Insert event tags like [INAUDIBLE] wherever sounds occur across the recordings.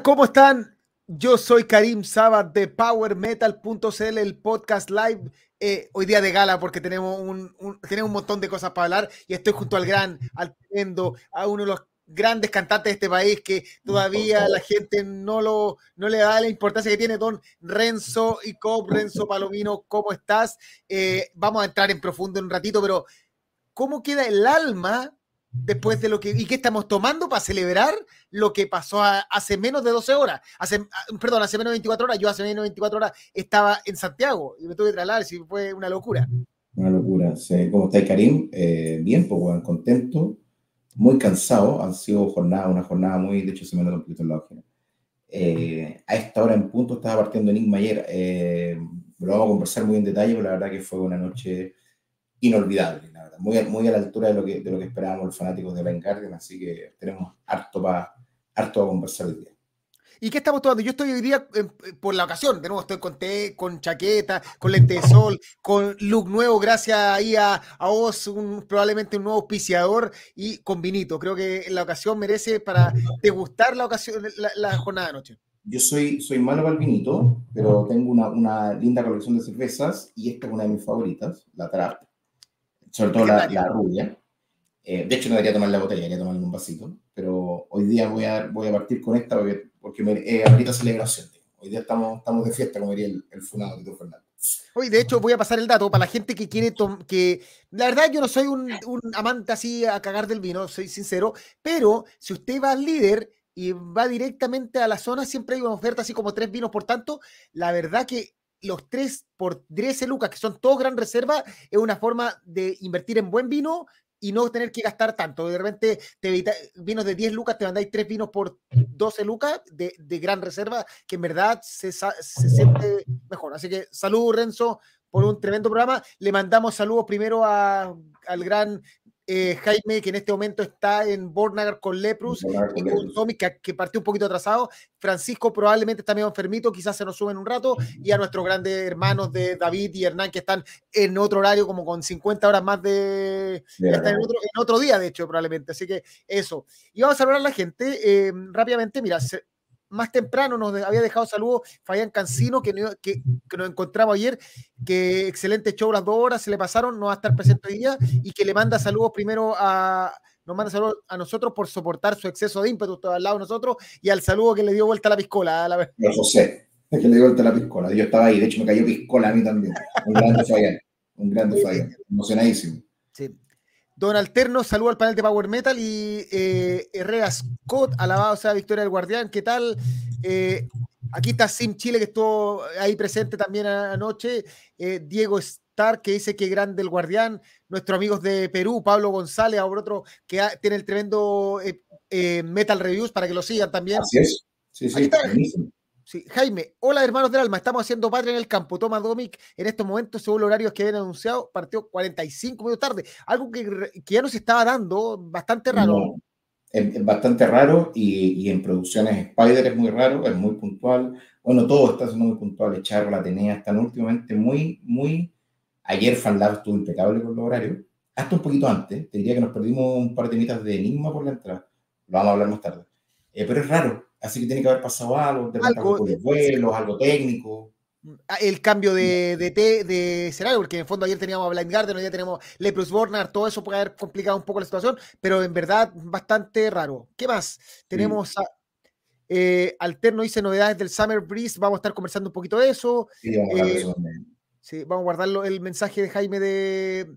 ¿cómo están? Yo soy Karim Sabat de PowerMetal.cl, el podcast live. Eh, hoy día de gala porque tenemos un, tenemos un montón de cosas para hablar y estoy junto al gran, al tremendo, a uno de los grandes cantantes de este país que todavía la gente no, lo, no le da la importancia que tiene, don Renzo y Cop, Renzo Palomino, ¿cómo estás? Eh, vamos a entrar en profundo en un ratito, pero ¿cómo queda el alma después de lo que y qué estamos tomando para celebrar lo que pasó hace menos de 12 horas, hace ah, perdón, hace menos de 24 horas, yo hace menos de 24 horas estaba en Santiago y me tuve que trasladar, y fue una locura. Una locura, ¿cómo está Karim? Eh, bien, pues bueno, contento, muy cansado, han sido jornada, una jornada muy, de hecho se me nota un poquito en la hoja. Eh, a esta hora en punto estaba partiendo Enigma ayer, eh, lo vamos a conversar muy en detalle, pero la verdad que fue una noche inolvidable, muy, muy a la altura de lo que, de lo que esperábamos los fanáticos de Ben Guardian, así que tenemos harto para harto a conversar hoy día. ¿Y qué estamos tomando? Yo estoy hoy día eh, por la ocasión, de nuevo estoy con té, con chaqueta, con lente de sol, con look nuevo, gracias ahí a, a vos, un, probablemente un nuevo auspiciador y con vinito. Creo que la ocasión merece para degustar la ocasión, la, la jornada de noche. Yo soy, soy malo para el vinito, pero tengo una, una linda colección de cervezas y esta es una de mis favoritas, la Trap sobre todo la, la, rubia. Eh, de hecho, no debería tomar la botella, debería tomar un vasito, pero hoy día voy a, voy a partir con esta porque, porque me, eh, ahorita celebración. Hoy día estamos, estamos de fiesta, como diría el, el funado de Fernando. Hoy, de hecho, voy a pasar el dato para la gente que quiere que la verdad yo no soy un, un, amante así a cagar del vino, soy sincero, pero si usted va al líder y va directamente a la zona, siempre hay una oferta así como tres vinos, por tanto, la verdad que los tres por 13 lucas, que son todos gran reserva, es una forma de invertir en buen vino y no tener que gastar tanto. De repente, te vinos de 10 lucas, te mandáis tres vinos por 12 lucas de, de gran reserva, que en verdad se, se, siente mejor. Así que salud, Renzo, por un tremendo programa. Le mandamos saludos primero a, al gran eh, Jaime, que en este momento está en Bornagar con Leprus, y con Tommy, que, partió un poquito atrasado. Francisco probablemente está medio enfermito, quizás se nos sube en un rato. Y a nuestros grandes hermanos de David y Hernán, que están en otro horario, como con 50 horas más de. están en otro, en otro, día, de hecho, probablemente. Así que eso. Y vamos a hablar a la gente eh, rápidamente. Mira, más temprano nos había dejado saludos Fabián Cancino, que, que, nos encontramos ayer, que excelente show las dos horas, se le pasaron, no va a estar presente hoy día, y que le manda saludos primero a, nos manda saludos a nosotros por soportar su exceso de ímpetu todo al lado de nosotros, y al saludo que le dio vuelta a la piscola. A la... José, que le dio vuelta a la piscola, yo estaba ahí, de hecho me cayó piscola a mí también, un grande Fabián, un grande Fabián, emocionadísimo. Don Alterno, saludo al panel de Power Metal y eh, Herrera Scott, alabado sea Victoria del Guardián, ¿qué tal? Eh, aquí está Sim Chile, que estuvo ahí presente también anoche, eh, Diego Star, que dice que grande el Guardián, nuestros amigos de Perú, Pablo González, ahora otro que tiene el tremendo eh, Metal Reviews, para que lo sigan también. Así es, sí, sí, Sí, Jaime, hola hermanos del alma, estamos haciendo patria en el campo. Toma Domic en estos momentos, según los horarios que habían anunciado, partió 45 minutos tarde. Algo que, que ya nos estaba dando, bastante raro. es, bastante raro y, y, en producciones Spider es muy raro, es muy puntual. Bueno, todo está siendo muy puntual. Charro, la tenía, están últimamente muy, muy. Ayer FanLab estuvo impecable con los horarios. Hasta un poquito antes, te diría que nos perdimos un par de mitas de enigma por la entrada. Lo vamos a hablar más tarde. Eh, pero es raro, Así que tiene que haber pasado algo, de algo, de vuelos, algo técnico. Ah, el cambio de, de, de, de escenario, porque en el fondo ayer teníamos a Blind Garden, hoy ya tenemos Leprous Bornar, todo eso puede haber complicado un poco la situación, pero en verdad bastante raro. ¿Qué más? Tenemos a, eh, Alterno dice novedades del Summer Breeze, vamos a estar conversando un poquito de eso. Sí, vamos a, eh, sí, vamos a guardarlo el mensaje de Jaime de,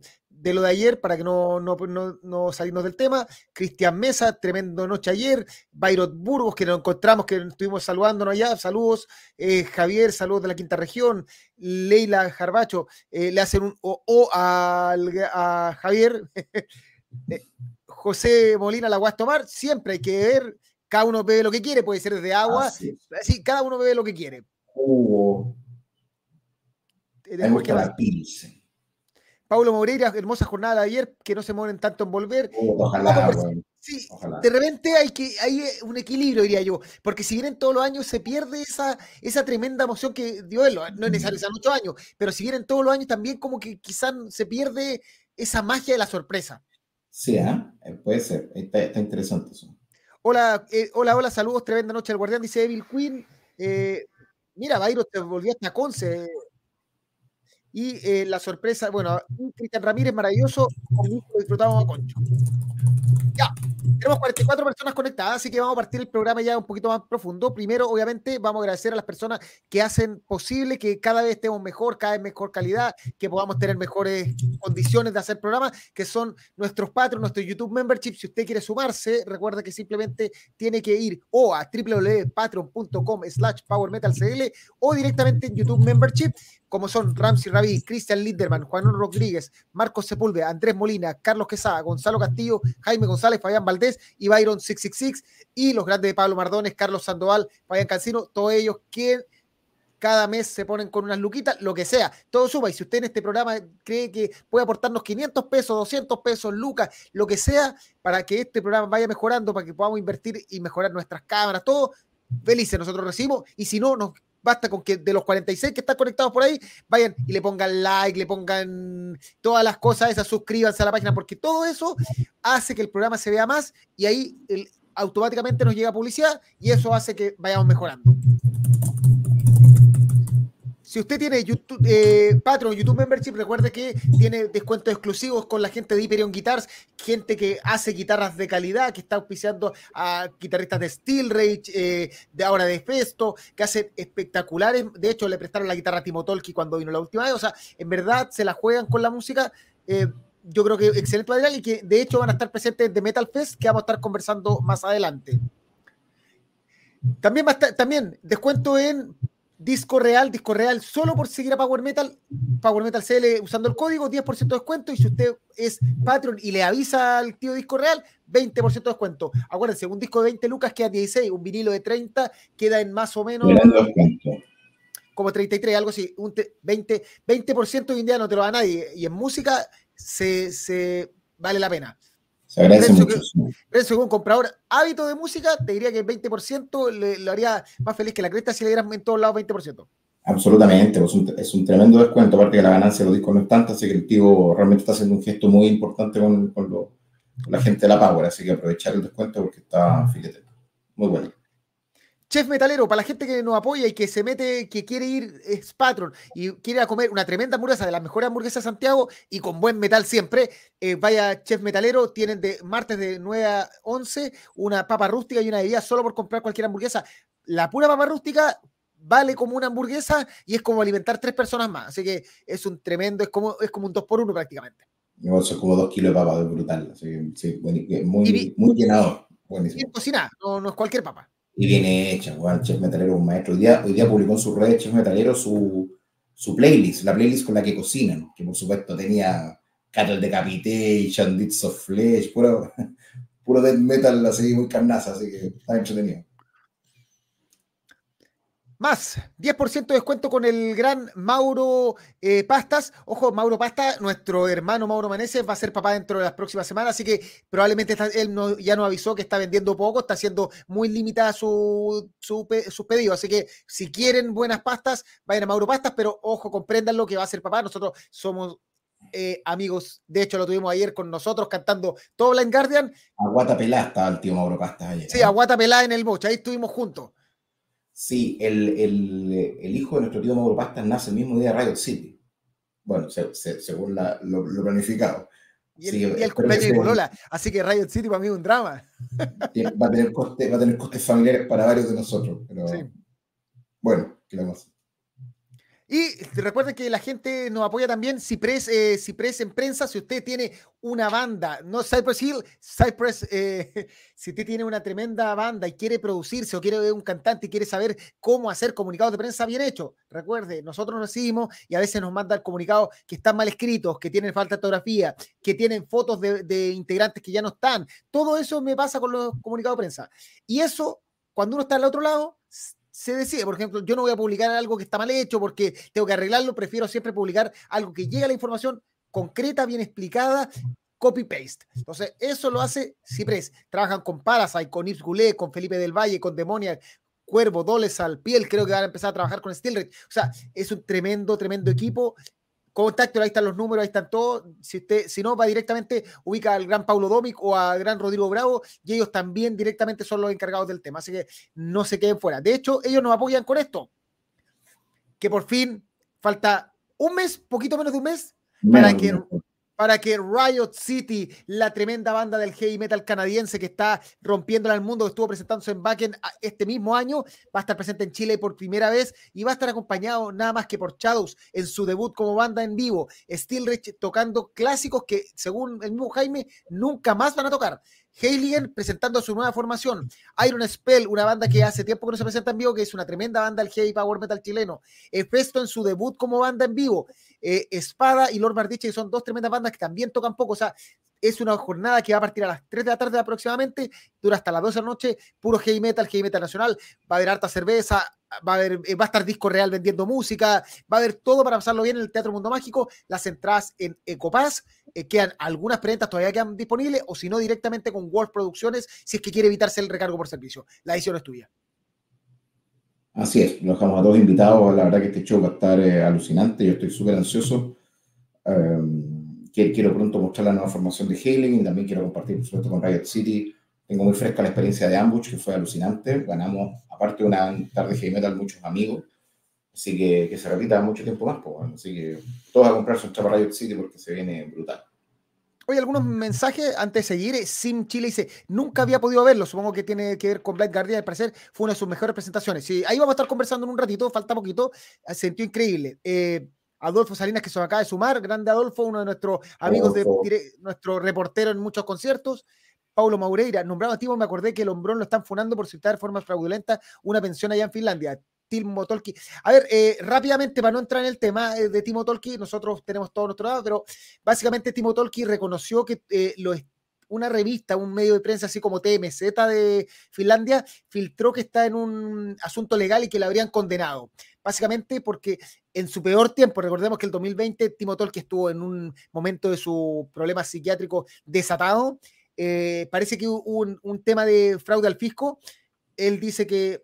de lo de ayer para que no, no, no, no salirnos del tema. Cristian Mesa, tremendo noche ayer. Bayrot Burgos, que nos encontramos, que estuvimos saludándonos allá. Saludos. Eh, Javier, saludos de la quinta región. Leila Jarbacho, eh, le hacen un o, a, a, Javier. [LAUGHS] Eh, José Molina, la Guas Tomar. Siempre hay que ver. Cada uno bebe lo que quiere, puede ser desde agua. Así, cada uno bebe lo que quiere. Uh, Paulo Moreira, hermosa jornada de ayer, que no se mueven tanto en volver. Uh, ojalá, sí, de repente hay que hay un equilibrio, diría yo, porque si vienen todos los años se pierde esa, esa tremenda emoción que dio él, no es necesario sean ocho años, pero si vienen todos los años también como que quizás se pierde esa magia de la sorpresa. Sí, ¿eh? puede ser, está, está interesante eso. Hola, eh, hola, hola, saludos, tremenda noche al guardián, dice Evil Queen. Eh, mira, Bayro te volvió hasta Conce. Y eh, la sorpresa, bueno, Cristian Ramírez, maravilloso, conmigo lo disfrutamos a concho. Ya, tenemos 44 personas conectadas, así que vamos a partir el programa ya un poquito más profundo. Primero, obviamente, vamos a agradecer a las personas que hacen posible que cada vez estemos mejor, cada vez mejor calidad, que podamos tener mejores condiciones de hacer programas, que son nuestros patrons, nuestro YouTube Membership. Si usted quiere sumarse, recuerda que simplemente tiene que ir o a www.patreon.com slash powermetalcl o directamente en YouTube Membership como son Ramsey Rabí, Cristian Linderman, Juan Rodríguez, Marcos Sepúlveda, Andrés Molina, Carlos Quesada, Gonzalo Castillo, Jaime González, Fabián Valdés y Byron 666 y los grandes de Pablo Mardones, Carlos Sandoval, Fabián Cancino, todos ellos que cada mes se ponen con unas luquitas, lo que sea, todo suma. Y si usted en este programa cree que puede aportarnos 500 pesos, 200 pesos, lucas, lo que sea, para que este programa vaya mejorando, para que podamos invertir y mejorar nuestras cámaras, todo, felices nosotros recibimos. Y si no, nos Basta con que de los 46 que están conectados por ahí, vayan y le pongan like, le pongan todas las cosas esas, suscríbanse a la página, porque todo eso hace que el programa se vea más y ahí automáticamente nos llega publicidad y eso hace que vayamos mejorando. Si usted tiene YouTube, eh, Patreon, YouTube Membership, recuerde que tiene descuentos exclusivos con la gente de Hyperion Guitars, gente que hace guitarras de calidad, que está auspiciando a guitarristas de Steel Rage, eh, de ahora de Festo, que hacen espectaculares. De hecho, le prestaron la guitarra a Timo Tolki cuando vino la última vez. O sea, en verdad se la juegan con la música. Eh, yo creo que excelente material y que de hecho van a estar presentes de Metal Fest, que vamos a estar conversando más adelante. También, va a estar, también descuento en Disco Real, Disco Real, solo por seguir a Power Metal, Power Metal CL usando el código, 10% de descuento. Y si usted es Patreon y le avisa al tío Disco Real, 20% de descuento. Acuérdense, un disco de 20 lucas queda 16, un vinilo de 30 queda en más o menos como 33, algo así. Un 20%, 20 hoy en día no te lo da nadie. Y en música se, se vale la pena. Se agradece mucho. Un comprador hábito de música, te diría que el 20% le, lo haría más feliz que la cresta si le dieran en todos lados 20%. Absolutamente, pues es un tremendo descuento, aparte que la ganancia de los discos no es tanta, así que el tío realmente está haciendo un gesto muy importante con, con, la gente de la Power, así que aprovechar el descuento porque está filete. Muy bueno. Chef Metalero, para la gente que nos apoya y que se mete, que quiere ir, es patron y quiere ir a comer una tremenda hamburguesa de las mejores hamburguesas de Santiago y con buen metal siempre, eh, vaya Chef Metalero, tienen de martes de 9 a 11 una papa rústica y una bebida solo por comprar cualquier hamburguesa. La pura papa rústica vale como una hamburguesa y es como alimentar tres personas más. Así que es un tremendo, es como, es como un 2 por 1 prácticamente. Eso es como 2 kilos de papa, es brutal. Así sí, muy, muy llenado. Buenísimo. cocinada, no, no es cualquier papa y viene hecha, Juan Chef Metalero un maestro. Hoy día, hoy día publicó en su red Chef Metalero su, su playlist, la playlist con la que cocinan, que por supuesto tenía Cattle Decapitation, Deeds of Flesh, puro, [LAUGHS] puro death metal así muy carnaza, así que está entretenido. Más, 10% de descuento con el gran Mauro eh, Pastas. Ojo, Mauro Pasta, nuestro hermano Mauro Maneses va a ser papá dentro de las próximas semanas, así que probablemente él ya nos avisó que está vendiendo poco, está haciendo muy limitada su, su, sus pedidos. Así que si quieren buenas pastas, vayan a Mauro Pastas, pero ojo, comprendan lo que va a ser papá. Nosotros somos eh, amigos. De hecho, lo tuvimos ayer con nosotros cantando todo Blind Guardian. Aguata pelá estaba el tío Mauro Pastas ayer. Sí, Aguata pelá en el bocha, ahí estuvimos juntos. Sí, el, el, el, hijo de nuestro tío Mauro Pastas nace el mismo día de Riot City. Bueno, según la, lo, planificado. Y el, el cumpleaños de así que Riot City para mí es un drama. Va a tener, coste, va a tener costes familiares para varios de nosotros. Pero, sí. Bueno, ¿qué le vamos a hacer? Y recuerden que la gente nos apoya también. Cypress, eh, Cypress en prensa, si usted tiene una banda, no Cypress Hill, Cypress, eh, [LAUGHS] si usted tiene una tremenda banda y quiere producirse o quiere ver un cantante y quiere saber cómo hacer comunicados de prensa bien hechos, recuerde, nosotros nos recibimos y a veces nos mandan comunicados que están mal escritos, que tienen falta de ortografía, que tienen fotos de, de integrantes que ya no están. Todo eso me pasa con los comunicados de prensa. Y eso, cuando uno está al otro lado, se decide. Por ejemplo, yo no voy a publicar algo que está mal hecho porque tengo que arreglarlo, prefiero siempre publicar algo que llegue a la información concreta, bien explicada, copy-paste. Entonces, eso lo hace Ciprés. Trabajan con Parasite, con Yves Goulet, con Felipe del Valle, con Demonia, Cuervo, Dolezal, Piel, creo que van a empezar a trabajar con Steelred. O sea, es un tremendo, tremendo equipo. Contacto, ahí están los números, ahí están todos. Si, usted, si no, va directamente, ubica al gran Paulo Domic o al gran Rodrigo Bravo, y ellos también directamente son los encargados del tema. Así que no se queden fuera. De hecho, ellos nos apoyan con esto. Que por fin falta un mes, poquito menos de un mes, para que para que Riot City, la tremenda banda del heavy metal canadiense que está rompiendo al mundo, que estuvo presentándose en Backend este mismo año, va a estar presente en Chile por primera vez y va a estar acompañado nada más que por Shadows en su debut como banda en vivo. Steelrich tocando clásicos que, según el mismo Jaime, nunca más van a tocar. Heiligen presentando su nueva formación. Iron Spell, una banda que hace tiempo que no se presenta en vivo, que es una tremenda banda del heavy power metal chileno. Efesto en su debut como banda en vivo. Eh, Espada y Lord Bardiche, que son dos tremendas bandas que también tocan poco. O sea, es una jornada que va a partir a las 3 de la tarde aproximadamente, dura hasta las 12 de la noche, puro heavy metal, heavy metal nacional. Va a haber harta cerveza, va a, haber, eh, va a estar Disco Real vendiendo música, va a haber todo para pasarlo bien en el Teatro Mundo Mágico. Las entradas en Ecopass, eh, quedan algunas preventas todavía quedan disponibles, o si no, directamente con Wolf Producciones, si es que quiere evitarse el recargo por servicio. La edición es tuya. Así es, nos dejamos a todos invitados. La verdad que este show va a estar eh, alucinante. Yo estoy súper ansioso. Em, quiero pronto mostrar la nueva formación de Hailing y también quiero compartir, por supuesto, con Riot City. Tengo muy fresca la experiencia de Ambush, que fue alucinante. Ganamos, aparte de una tarde heavy metal, muchos amigos. Así que que se repita mucho tiempo más. Pues, bueno. Así que todos a comprar su chapa Riot City porque se viene brutal. Oye, algunos mensajes antes de seguir. Sim Chile dice: Nunca había podido verlo. Supongo que tiene que ver con Black Guardian. Al parecer fue una de sus mejores presentaciones. Sí, ahí vamos a estar conversando en un ratito. Falta poquito. Se sintió increíble. Eh, Adolfo Salinas, que se acaba de sumar. Grande Adolfo, uno de nuestros amigos, de, nuestro reportero en muchos conciertos. Paulo Maureira, nombrado activo, me acordé que el hombrón lo están funando por citar de forma fraudulenta una pensión allá en Finlandia. Timo Tolki. A ver, eh, rápidamente, para no entrar en el tema eh, de Timo Tolki, nosotros tenemos todo nuestro lado, pero básicamente Timo Tolki reconoció que eh, lo, una revista, un medio de prensa así como TMZ de Finlandia, filtró que está en un asunto legal y que le habrían condenado. Básicamente porque en su peor tiempo, recordemos que el 2020 Timo Tolki estuvo en un momento de su problema psiquiátrico desatado. Parece que hubo un, tema de fraude al fisco. Él dice que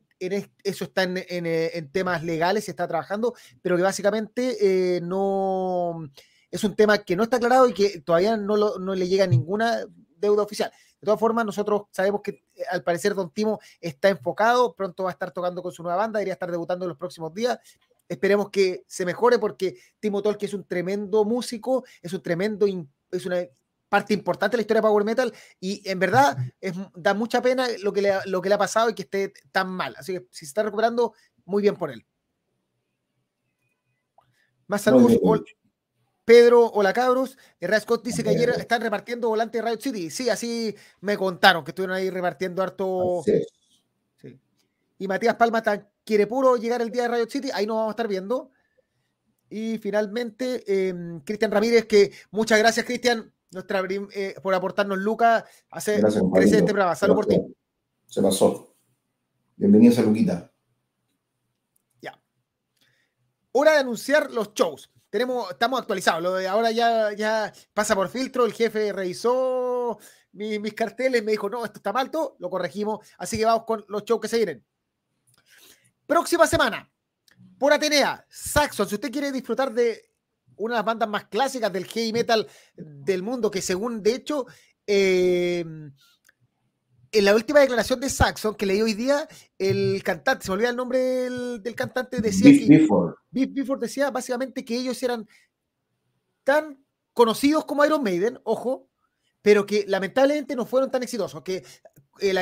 eso está eh, en, temas legales, se está trabajando, pero que básicamente eh, no es un tema que no está aclarado y que todavía no, le llega ninguna deuda oficial. De todas formas, nosotros sabemos que eh, al parecer Don Timo está enfocado, pronto va a estar tocando con su nueva banda, debería estar debutando en los próximos días. Esperemos que se mejore porque Timo Tolki es un tremendo músico, es un tremendo, es una parte importante de la historia de Power Metal y en verdad es, da mucha pena lo que, le, lo que le ha pasado y que esté tan mal. Así que si se está recuperando, muy bien por él. Más saludos. Pedro, hola cabros. Herrera Scott dice que ayer están repartiendo volantes de Riot City. Sí, así me contaron que estuvieron ahí repartiendo harto. Sí. Y Matías Palma quiere puro llegar el día de Riot City. Ahí nos vamos a estar viendo. Y finalmente, em, Cristian Ramírez, que muchas gracias, Cristian nuestra, eh, por aportarnos Lucas, hacer crecer este programa. Salud por ti. Se pasó. Bienvenidos a Luquita. Ya. Hora de anunciar los shows. Tenemos, estamos actualizados. Lo de ahora ya, ya pasa por filtro. El jefe revisó mis, carteles, me dijo, no, esto está mal, todo. Lo corregimos. Así que vamos con los shows que se vienen. Próxima semana, por Atenea, Saxon. Si usted quiere disfrutar de una de las bandas más clásicas del heavy metal del mundo, que según, de hecho, eh, en la última declaración de Saxon que leí hoy día, el cantante, se me olvida el nombre del, cantante, decía que Beef decía básicamente que ellos eran tan conocidos como Iron Maiden, ojo, pero que lamentablemente no fueron tan exitosos, que eh,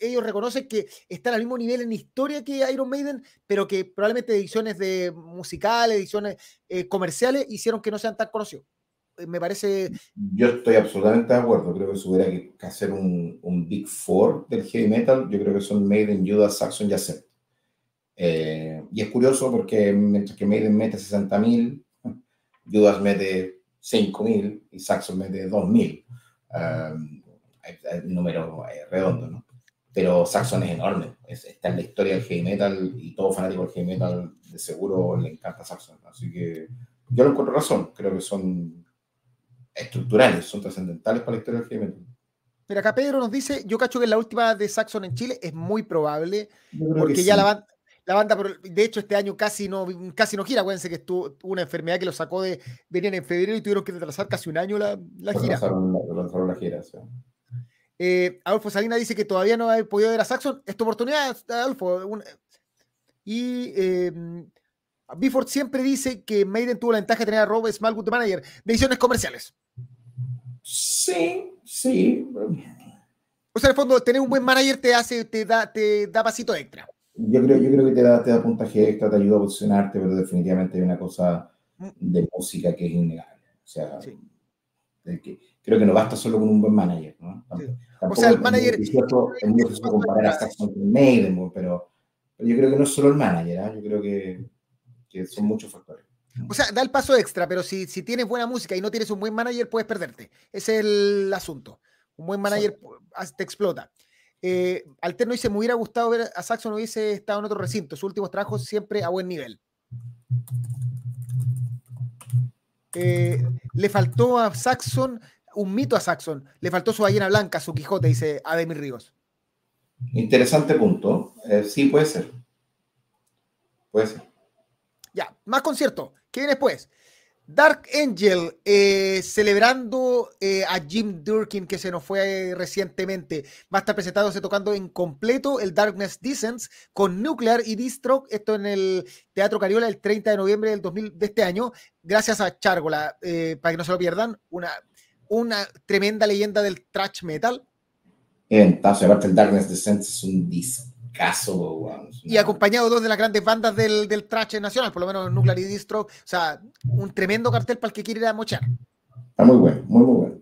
ellos reconocen que están al mismo nivel en historia que Iron Maiden, pero que probablemente ediciones de musicales, ediciones eh, comerciales hicieron que no sean tan conocidos. Eh, me parece... Yo estoy absolutamente de acuerdo, creo que si hubiera que hacer un, un, Big Four del heavy metal, yo creo que son Maiden, Judas, Saxon y Accept. y es curioso porque mientras que Maiden mete 60.000, Judas mete 5.000 y Saxon mete 2.000 número eh, redondo, ¿no? Pero Saxon es enorme, está en la historia del heavy metal y todo fanático del heavy metal de seguro le encanta Saxon. Así que yo lo encuentro razón, creo que son estructurales, son trascendentales para la historia del heavy metal. Mira, acá Pedro nos dice, yo cacho que la última de Saxon en Chile es muy probable, porque ya la, la banda, de hecho, este año casi no, casi no gira. Acuérdense que estuvo una enfermedad que lo sacó de. Venían en febrero y tuvieron que retrasar casi un año la, la gira. Retrasaron la, gira, eh, Adolfo Salina dice que todavía no ha podido ver a Saxon. Es tu oportunidad, Adolfo. y eh, Bifford siempre dice que Maiden tuvo la ventaja de tener a Rob Smallwood de manager. Decisiones comerciales. Sí, sí. O sea, en el fondo, tener un buen manager te hace, te da, te da pasito extra. Yo creo, yo creo que te da, te da puntaje extra, te ayuda a posicionarte, pero definitivamente hay una cosa mm. de música que es innegable. O sea, que, creo que no basta solo con un buen manager. ¿no? o sea, el manager. Es muy difícil comparar a Saxon con Maiden, pero, yo creo que no es solo el manager, ¿eh? yo creo que, que son muchos factores. O sea, da el paso extra, pero si, si tienes buena música y no tienes un buen manager, puedes perderte. Ese es el asunto. Un buen manager te explota. Eh, Alterno dice, me hubiera gustado ver a Saxon hubiese estado en otro recinto. Sus últimos trabajos siempre a buen nivel. Eh, le faltó a Saxon, un mito a Saxon, le faltó su ballena blanca, su Quijote, dice Ademir Ríos. Interesante punto. Eh, sí, puede ser. Puede ser. Ya, más concierto. ¿Qué viene después? Dark Angel, eh, celebrando eh, a Jim Durkin, que se nos fue recientemente. Va a estar presentándose tocando en completo el Darkness Descents con Nuclear y Distro. Esto en el Teatro Cariola el 30 de noviembre del 2000, de este año. Gracias a Chargola, para que no se lo pierdan. Una, una tremenda leyenda del thrash metal. Entonces, aparte el Darkness Descents es un disco caso. Y acompañado dos de las grandes bandas del, del trash nacional, por lo menos Nuclear y Distro. O sea, un tremendo cartel para el que quiere ir a mochar. Está muy bueno, muy, muy bueno.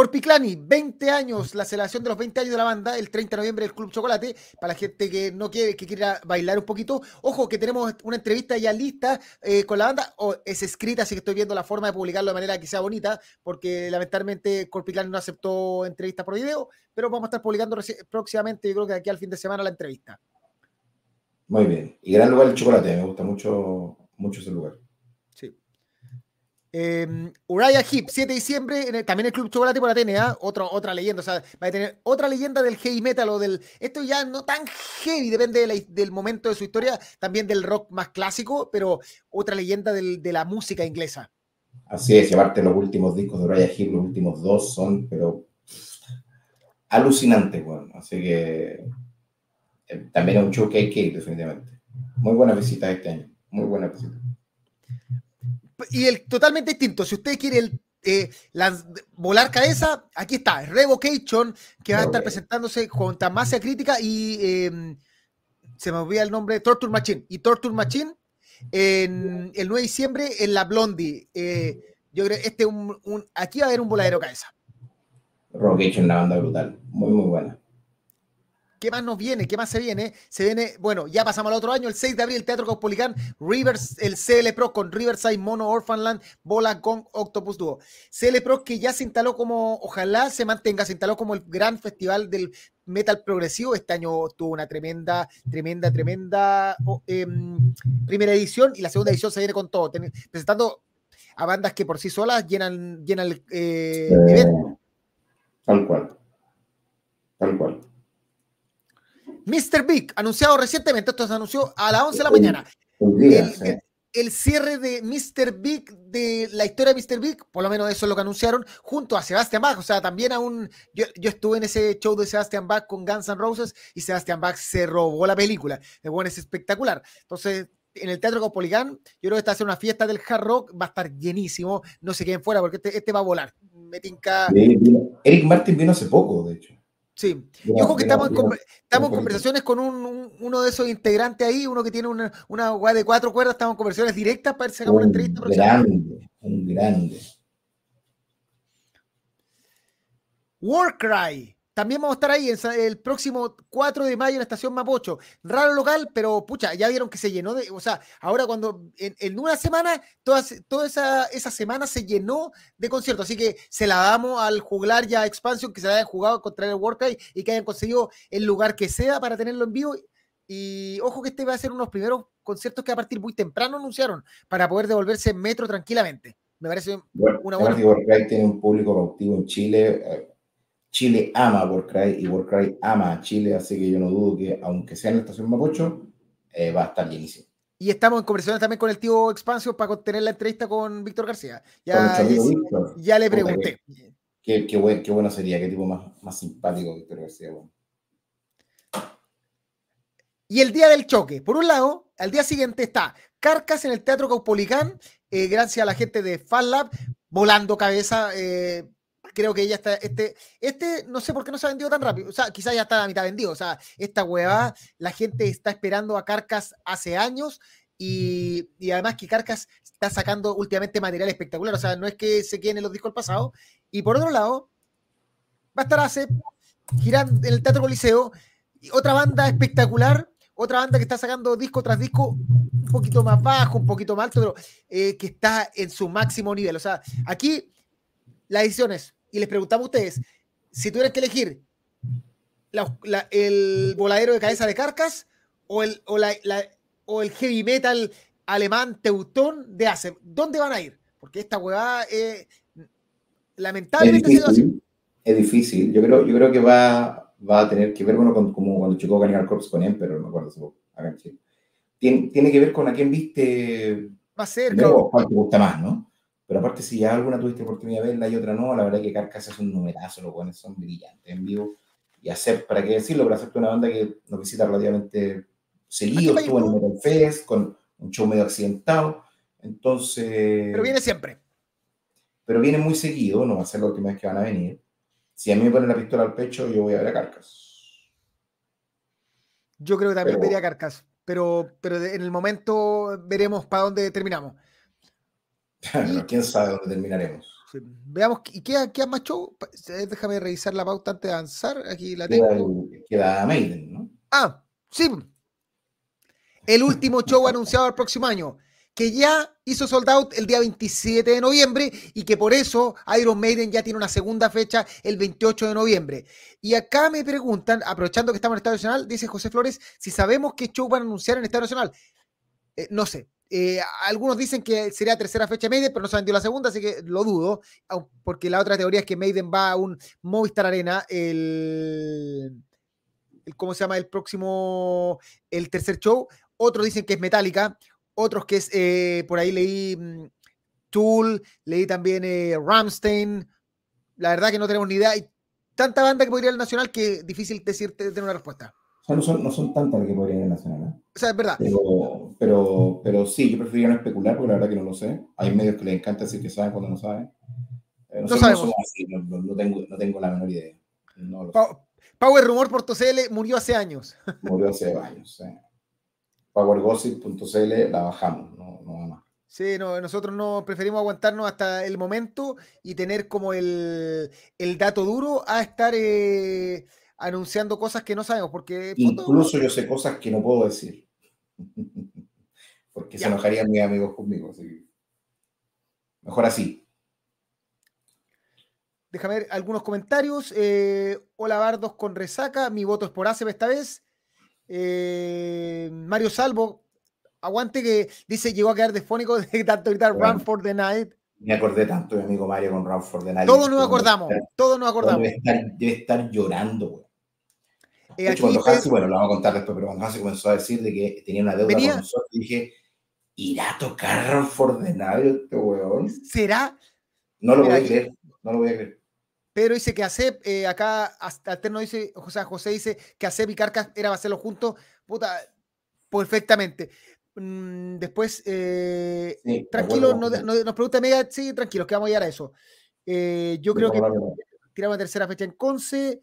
Corpiclani, 20 años, la celebración de los 20 años de la banda, el 30 de noviembre del Club Chocolate, para la gente que no quiere, que quiera bailar un poquito. Ojo, que tenemos una entrevista ya lista eh, con la banda, o es escrita, así que estoy viendo la forma de publicarlo de manera que sea bonita, porque lamentablemente Corpiclani no aceptó entrevistas por video, pero vamos a estar publicando próximamente, yo creo que aquí al fin de semana la entrevista. Muy bien. Y gran lugar el chocolate, me gusta mucho, mucho ese lugar. Eh, Uriah Heep, 7 de diciembre, también el Club Chocolate por la TNA, otra leyenda, o sea, va a tener otra leyenda del heavy metal o del. Esto ya no tan heavy, depende del momento de su historia, también del rock más clásico, pero otra leyenda de la música inglesa. Así es, llevarte los últimos discos de Uriah Heep, los últimos dos son, pero alucinantes, bueno. Así que eh, también es un show que hay que ir, definitivamente. Muy buena visita este año, muy buena visita y el totalmente distinto. Si usted quiere el, eh, volar cabeza, aquí está, Revocation, que va a estar presentándose con Tamasia Crítica y em, se me olvida el nombre, Torture Machine. Y Torture Machine en el 9 de diciembre en la Blondie. Eh, yo creo este un, aquí va a haber un voladero cabeza. Revocation, una banda brutal, muy, muy buena. ¿Qué más nos viene? ¿Qué más se viene? Se viene, bueno, ya pasamos al otro año, el 6 de abril, el Teatro Caupolicán, Rivers, el CL Pro con Riverside, Mono, Orphanland, Bola con Octopus Duo. CL Pro que ya se instaló como, ojalá se mantenga, se instaló como el gran festival del metal progresivo. Este año tuvo una tremenda, tremenda, tremenda em, primera edición y la segunda edición se viene con todo, presentando a bandas que por sí solas llenan, llenan el eh, evento. Tal cual. Tal cual. Mr. Big, anunciado recientemente, esto se anunció a las 11 de la mañana. El, cierre de Mr. Big, de la historia de Mr. Big, por lo menos eso es lo que anunciaron, junto a Sebastian Bach. O sea, también aún. Yo, yo estuve en ese show de Sebastian Bach con Guns N' Roses y Sebastian Bach se robó la película. El bueno es espectacular. Entonces, en el Teatro Copoligán, yo creo que está haciendo una fiesta del hard rock, va a estar llenísimo. No se queden fuera porque este, este va a volar. Me Eric Martin vino hace poco, de hecho. Sí, y ojo que estamos, en, conversaciones con uno de esos integrantes ahí, uno que tiene una, una de cuatro cuerdas, estamos en conversaciones directas para sacar una entrevista. Un grande, un grande. Warcry. También vamos a estar ahí el próximo 4 de mayo en la estación Mapocho. Raro local, pero pucha, ya vieron que se llenó de. O sea, ahora cuando en, una semana, toda, toda esa, esa, semana se llenó de conciertos. Así que se la damos al juglar ya Expansion que se hayan jugado contra el Warcry y que hayan conseguido el lugar que sea para tenerlo en vivo. Y ojo que este va a ser uno de los primeros conciertos que a partir muy temprano anunciaron para poder devolverse en metro tranquilamente. Me parece una buena. Warcry tiene un público cautivo en Chile. Chile ama a Warcry y Warcry ama a Chile, así que yo no dudo que, aunque sea en la estación Mapocho, eh, va a estar llenísimo. Y estamos en conversaciones también con el tío Expansio para tener la entrevista con Víctor García. Ya, ya le pregunté. Qué, qué, bueno sería, qué tipo más, más simpático Víctor García. Y el día del choque, por un lado, al día siguiente está Carcas en el Teatro Caupolicán, eh, gracias a la gente de FanLab, volando cabeza. Eh, creo que ya está. Este, este, no sé por qué no se ha vendido tan rápido. O sea, quizás ya está a la mitad vendido. O sea, esta hueva, la gente está esperando a Carcas hace años. Y, y, además que Carcas está sacando últimamente material espectacular. O sea, no es que se queden en los discos pasados. Y por otro lado, va a estar hace girando en el Teatro Coliseo. otra banda espectacular otra banda que está sacando disco tras disco un poquito más bajo, un poquito más alto, pero eh, que está en su máximo nivel. O sea, aquí las ediciones, y les preguntamos a ustedes, si tuvieran que elegir el voladero de cabeza de carcas o el, o, el heavy metal alemán teutón de Ace, ¿dónde van a ir? Porque esta huevada eh, lamentablemente es difícil, es difícil. Yo creo, yo creo que va, va a tener que ver, bueno, con, como cuando chocó Canical Corps con Emperor, no me acuerdo si acá en Chile. Tiene, tiene, que ver con a quién viste más cerca. O cuál te gusta más, ¿no? Pero aparte, si ya alguna tuviste oportunidad de verla y otra no, la verdad que Carcas es un numerazo, los buenos son brillantes en vivo. Y hacer, para qué decirlo, pero hacerte una banda que nos visita relativamente seguido, estuvo en Metal Fest, con un show medio accidentado. Entonces. Pero viene siempre. Pero viene muy seguido, no va a ser la última vez que van a venir. Si a mí me ponen la pistola al pecho, yo voy a ver a Carcas. Yo creo que también vería a Carcas, pero, pero en el momento veremos para dónde terminamos. [LAUGHS] quién sabe dónde terminaremos. Veamos, ¿y qué, qué más show? Déjame revisar la pauta antes de avanzar. Aquí la tengo. Queda, Maiden, ¿no? Ah, sí. El último show anunciado el próximo año que ya hizo sold out el día 27 de noviembre y que por eso Iron Maiden ya tiene una segunda fecha el 28 de noviembre. Y acá me preguntan, aprovechando que estamos en Estadio Nacional, dice José Flores, si sabemos qué show van a anunciar en Estadio Nacional. Eh, no sé. Eh, algunos dicen que sería tercera fecha Maiden, pero no se vendió la segunda, así que lo dudo, porque la otra teoría es que Maiden va a un Movistar Arena el, ¿cómo se llama? El próximo, el tercer show. Otros dicen que es Metallica, otros que es, eh, por ahí leí mm, Tool, leí también eh, Ramstein. La verdad que no tenemos ni idea. Hay tanta banda que podría ir al Nacional que difícil decirte tener una respuesta. no, son, no son tantas que podrían ir al Nacional. ¿Eh? Sea, es verdad. Pero, pero, pero, sí, yo preferiría no especular porque la verdad que no lo sé. Hay medios que les encanta decir que saben cuando no saben. no, sabemos. No, tengo, no, tengo, la menor idea. Power Rumor por TCL murió hace años. [LAUGHS] Murió hace años, sí powergossip.cl la bajamos, no, no más. Sí, no, nosotros no preferimos aguantarnos hasta el momento y tener como el, dato duro a estar eh, anunciando cosas que no sabemos. Porque Incluso yo sé cosas que no puedo decir. [LAUGHS] porque se enojarían mis amigos conmigo. Mejor así. Déjame ver algunos comentarios. Eh, hola Bardos con resaca. Mi voto es por ACB esta vez. Eh, Mario Salvo, aguante que dice, llegó a quedar desfónico de [LAUGHS] tanto gritar Run for the Night. Me acordé tanto de mi amigo Mario con Run for the Night. Todos nos acordamos, todos nos acordamos. Debe estar, llorando, güey. Eh, de hecho, cuando Hansi, bueno, lo vamos a contar después, pero cuando Hansi comenzó a decir de que tenía una deuda con nosotros, dije, ¿irá a tocar Run for the Night este weón? ¿Será? No lo voy a creer, no lo voy a creer. Pedro dice que ACEP, eh, acá Alterno dice, o sea, José dice que ACEP y Carcas era hacerlo juntos, puta, perfectamente. Mm, después, eh, tranquilo, no, nos pregunta Mega, sí, tranquilos, que vamos a llegar a eso. Eh, yo creo que tiramos la tercera fecha en Conce.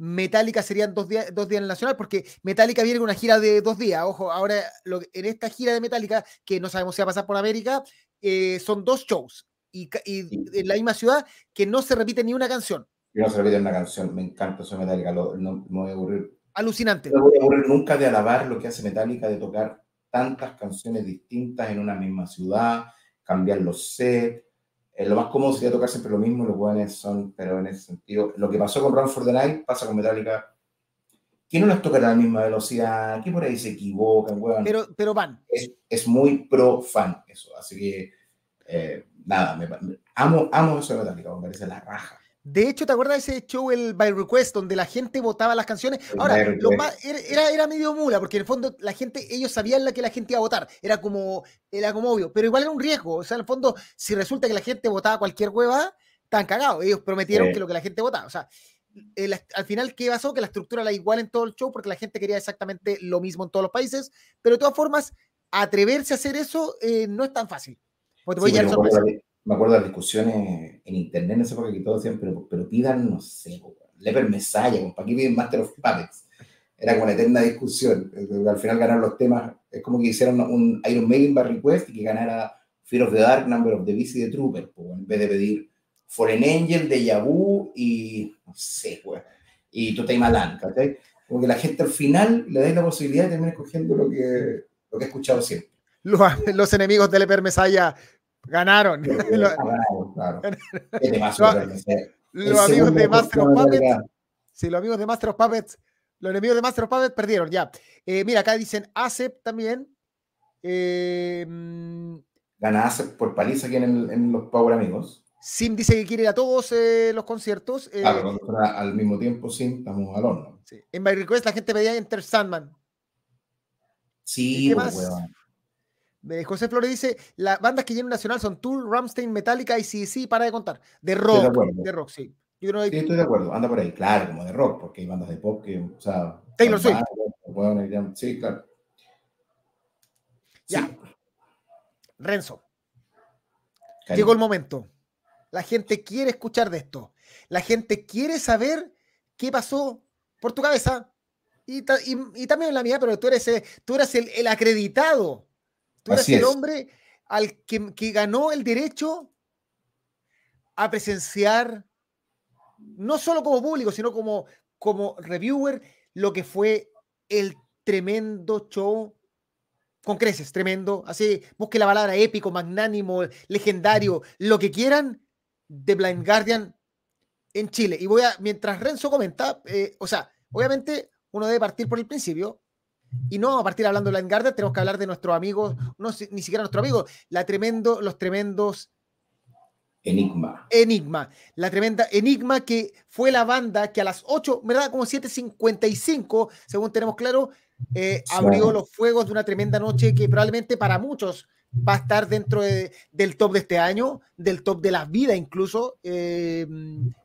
Metallica serían dos días, dos días en el Nacional, porque Metallica viene con una gira de dos días. Ojo, ahora en esta gira de Metallica, que no sabemos si va a pasar por América, son dos shows y, en la misma ciudad que no se repite ni una canción. no se repite una canción, me encanta eso Metallica, no, me voy a aburrir. Alucinante. No me voy a aburrir nunca de alabar lo que hace Metallica, de tocar tantas canciones distintas en una misma ciudad, cambiar los sets. Eh, lo más cómodo sería tocar siempre lo mismo, los buenos son, pero en ese sentido, lo que pasó con Run for the Night pasa con Metallica. Que no las toca a la misma velocidad, que por ahí se equivocan, Pero, pero van. Es, es muy pro fan eso, así que eh, nada, me, amo, amo eso de Metallica, me parece la raja. De hecho, ¿te acuerdas de ese show, el By Request, donde la gente votaba las canciones? Ahora, era, era, medio mula, porque en el fondo la gente, ellos sabían la que la gente iba a votar. Era como, era como obvio, pero igual era un riesgo. O sea, en el fondo, si resulta que la gente votaba cualquier hueva, están cagados. Ellos prometieron que lo que la gente votaba. O sea, al final, ¿qué pasó? Que la estructura era igual en todo el show, porque la gente quería exactamente lo mismo en todos los países. Pero de todas formas, atreverse a hacer eso eh, no es tan fácil. Porque te voy a me acuerdo de las discusiones en internet en esa época que todos decían, pero, pero pidan, no sé, Leper Messiah, ¿para qué piden Master of Puppets? Era como una eterna discusión. Al final ganaron los temas, es como que hicieron un Iron Maiden by Request y que ganara Fear of the Dark, Number of the Beast y The Trooper, pues, en vez de pedir Fallen Angel, de Yabu y, no sé, pues, y Totay Malan, ¿cachai? Como que la gente al final le da la posibilidad de terminar escogiendo lo que, lo que he escuchado siempre. Los, los enemigos de Leper Messiah Ganaron. [LAUGHS] [LAUGHS] los, amigos de Master of Puppets. Sí, los amigos de Master of Puppets. Los enemigos de Master of Puppets perdieron, ya. Eh, mira, acá dicen ACEP también. Eh, Gana ACEP por paliza aquí en, los Power Amigos. Sim dice que quiere ir a todos eh, los conciertos. claro, al mismo tiempo Sim, estamos al horno. En My Request la gente pedía Enter Sandman. Sí, ¿Qué pues, José Flores dice, las bandas que llenan nacional son Tool, Ramstein, Metallica y CC, para de contar. De rock, de, rock, sí. Yo sí, estoy de acuerdo, anda por ahí, claro, como de rock, porque hay bandas de pop que, o sea... Taylor Swift. sí, claro. Ya. Renzo. Llegó el momento. La gente quiere escuchar de esto. La gente quiere saber qué pasó por tu cabeza y, y, también en la mía, pero tú eres, tú eres el, el acreditado Tú eres el hombre al que, ganó el derecho a presenciar, no solo como público, sino como, como reviewer, lo que fue el tremendo show con creces, tremendo. Así, busque la palabra épico, magnánimo, legendario, lo que quieran, de Blind Guardian en Chile. Y voy a, mientras Renzo comenta, eh, o sea, obviamente uno debe partir por el principio. Y no a partir hablando de la Guardia, tenemos que hablar de nuestros amigos, no ni siquiera nuestro amigo, la tremendo, los tremendos Enigma. Enigma. La tremenda Enigma que fue la banda que a las 8, ¿verdad? Como 7.55, según tenemos claro, eh, abrió los fuegos de una tremenda noche que probablemente para muchos va a estar dentro del top de este año, del top de la vida incluso. Eh,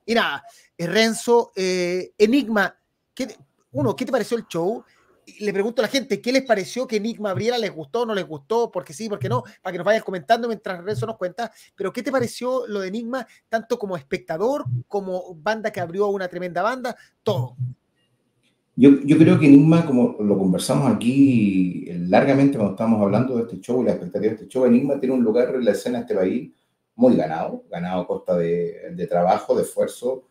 y nada, Renzo, eh, Enigma, ¿qué, uno, ¿qué te pareció el show? Le pregunto a la gente, ¿qué les pareció que Enigma abriera? ¿Les gustó? ¿No les gustó? Porque sí, porque no, para que nos vayas comentando mientras Renzo nos cuenta. Pero ¿qué te pareció lo de Enigma, tanto como espectador, como banda que abrió una tremenda banda? Todo. Yo, yo creo que Enigma, como lo conversamos aquí largamente cuando estábamos hablando de este show y la expectativa de este show, Enigma tiene un lugar en la escena de este país muy ganado, ganado a costa de, de trabajo, de esfuerzo,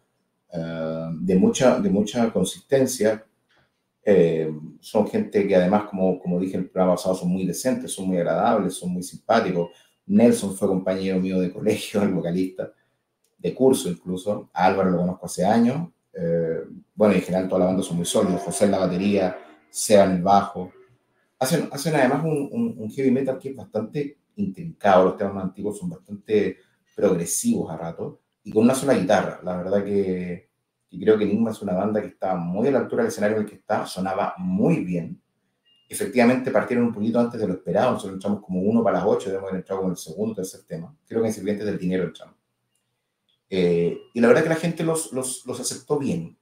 uh, de, mucha, de mucha consistencia eh, son gente que además, como, como dije el programa pasado, son muy decentes, son muy agradables, son muy simpáticos. Nelson fue compañero mío de colegio, [LAUGHS] el vocalista, de curso incluso. Álvaro lo conozco hace años. Eh, bueno, en general toda la banda son muy sólidos. José en la batería, Seba en el bajo. Hacen, hacen además un, un, heavy metal que es bastante intrincado. Los temas más antiguos son bastante progresivos a rato y con una sola guitarra. La verdad que y creo que Enigma es una banda que estaba muy a la altura del escenario en el que está, sonaba muy bien. Efectivamente partieron un poquito antes de lo esperado, nosotros entramos como uno para las ocho, debemos haber entrado como el segundo, tercer tema. Creo que en Sirvientes del Dinero entramos. Eh, y la verdad que la gente los, los, los aceptó bien.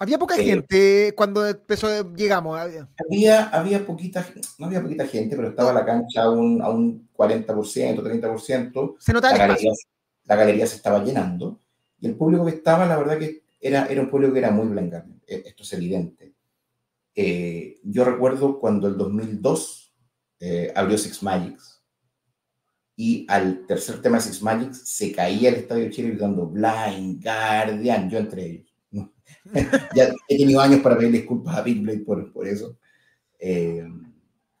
Había poca eh, gente cuando empezó, llegamos. Había, había poquita, no había poquita gente, pero estaba la cancha a un, a un 40%, 30%. Se notaba la galería, la galería se estaba llenando. Y el público que estaba, la verdad que era, era un público que era muy blanco, e, esto es evidente. Eh, yo recuerdo cuando el 2002 eh, abrió Six Magics y al tercer tema de Six Magics se caía el Estadio Chile gritando Blind Guardian, yo entre ellos. [LAUGHS] ya he tenido años para pedir disculpas a Big Blade por, por eso. Eh,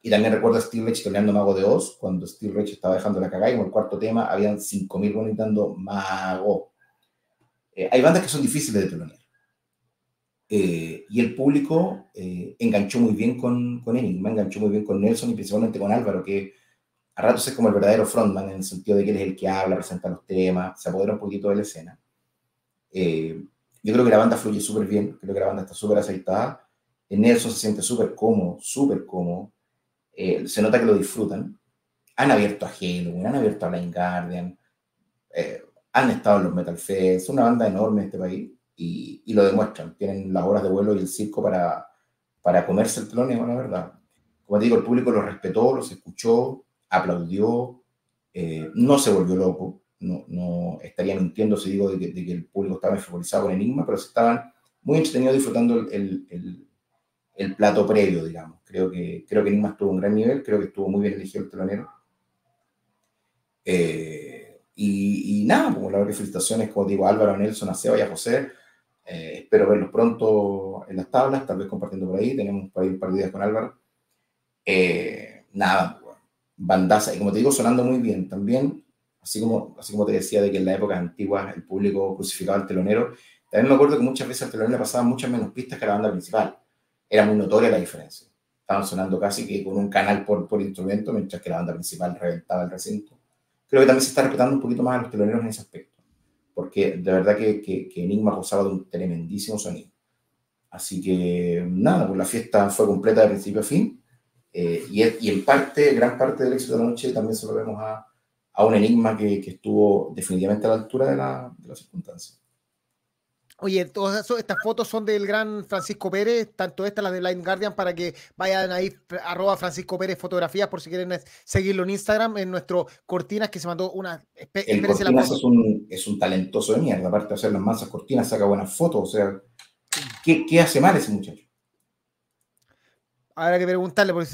y también recuerdo a Steve Rich toreando Mago de Oz, cuando Steve Rich estaba dejando la cagada y como el cuarto tema habían 5.000 gritando Mago. Eh, hay bandas que son difíciles de telonear. Eh, y el público eh, enganchó muy bien con, con Enigma, enganchó muy bien con Nelson y principalmente con Álvaro, que a ratos es como el verdadero frontman en el sentido de que él es el que habla, presenta los temas, se apodera un poquito de la escena. Eh, yo creo que la banda fluye súper bien, creo que la banda está súper aceitada. Nelson se siente súper cómodo, súper cómodo. Eh, se nota que lo disfrutan. Han abierto a Halloween, han abierto a Blind Guardian, eh, han estado en los Metal Fest, es una banda enorme en este país y, lo demuestran. Tienen las horas de vuelo y el circo para, para comerse el telón, la verdad. Como te digo, el público los respetó, los escuchó, aplaudió, eh, no se volvió loco. No, no, estaría mintiendo si digo de que, el público estaba enfervorizado con Enigma, pero se estaban muy entretenidos disfrutando el, el, el, plato previo, digamos. Creo que, creo que Enigma estuvo a un gran nivel, creo que estuvo muy bien elegido el telonero. Eh, y, y, nada, como la verdad felicitaciones, como digo, Álvaro, Nelson, a Seba y a José. Eh, espero verlos pronto en las tablas, tal vez compartiendo por ahí. Tenemos por ahí un par de días con Álvaro. Eh, nada, bandaza. Y como te digo, sonando muy bien. También, así como, así como te decía de que en la época antigua el público crucificaba al telonero, también me acuerdo que muchas veces al telonero le pasaban muchas menos pistas que a la banda principal. Era muy notoria la diferencia. Estaban sonando casi que con un canal por, por instrumento, mientras que la banda principal reventaba el recinto. Creo que también se está respetando un poquito más a los teloneros en ese aspecto, porque de verdad que, que, que Enigma gozaba de un tremendísimo sonido. Así que nada, pues la fiesta fue completa de principio a fin eh, y, y, en parte, gran parte del éxito de la noche también se lo vemos a, a un enigma que, que, estuvo definitivamente a la altura de, la, de las circunstancias. Oye, todas estas fotos son del gran Francisco Pérez, tanto esta la de Line Guardian, para que vayan ahí, arroba Francisco Pérez Fotografías, por si quieren seguirlo en Instagram, en nuestro Cortinas, que se mandó una... El Cortinas es, un, es un talentoso de mierda, aparte de hacer las masas cortinas, saca buenas fotos, o sea, ¿qué, qué hace mal ese muchacho? Habrá que preguntarle, porque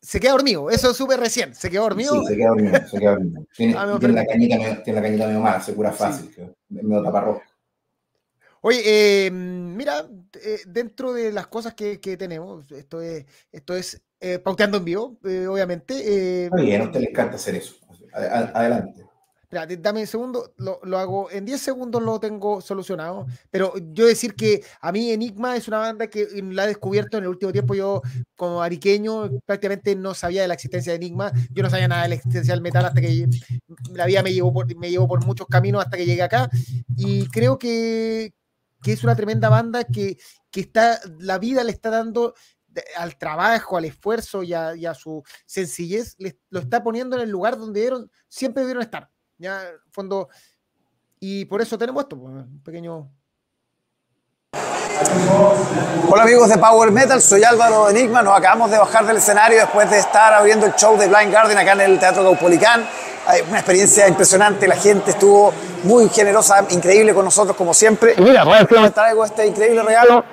se, queda dormido. Eso es súper recién. ¿Se quedó dormido? Sí, se queda dormido. Se queda dormido. [LAUGHS] Tiene, ah, tiene, la cañita medio, tiene la cañita medio mala, se cura fácil. Sí. Medio taparrojo. Oye, eh, mira, eh, dentro de las cosas que, que, tenemos, esto es, esto es eh, pauteando en vivo, eh, obviamente. Muy bien, a usted le encanta hacer eso. Adelante. Espérate, dame un segundo, lo, lo, hago en 10 segundos, lo tengo solucionado. Pero yo decir que a mí Enigma es una banda que la he descubierto en el último tiempo. Yo, como ariqueño, prácticamente no sabía de la existencia de Enigma. Yo no sabía nada de la existencia del metal hasta que la vida me llevó por, me llevó por muchos caminos hasta que llegué acá. Y creo que, que es una tremenda banda que, que está, la vida le está dando al trabajo, al esfuerzo y a, su sencillez, le, lo está poniendo en el lugar donde dieron, siempre debieron estar ya, fondo. Y por eso tenemos esto, pues, un pequeño. Hola amigos de Power Metal, soy Álvaro Enigma. Nos acabamos de bajar del escenario después de estar abriendo el show de Blind Guardian acá en el Teatro Caupolicán. Una experiencia impresionante, la gente estuvo muy generosa, increíble con nosotros como siempre. Mira, me traigo este increíble regalo,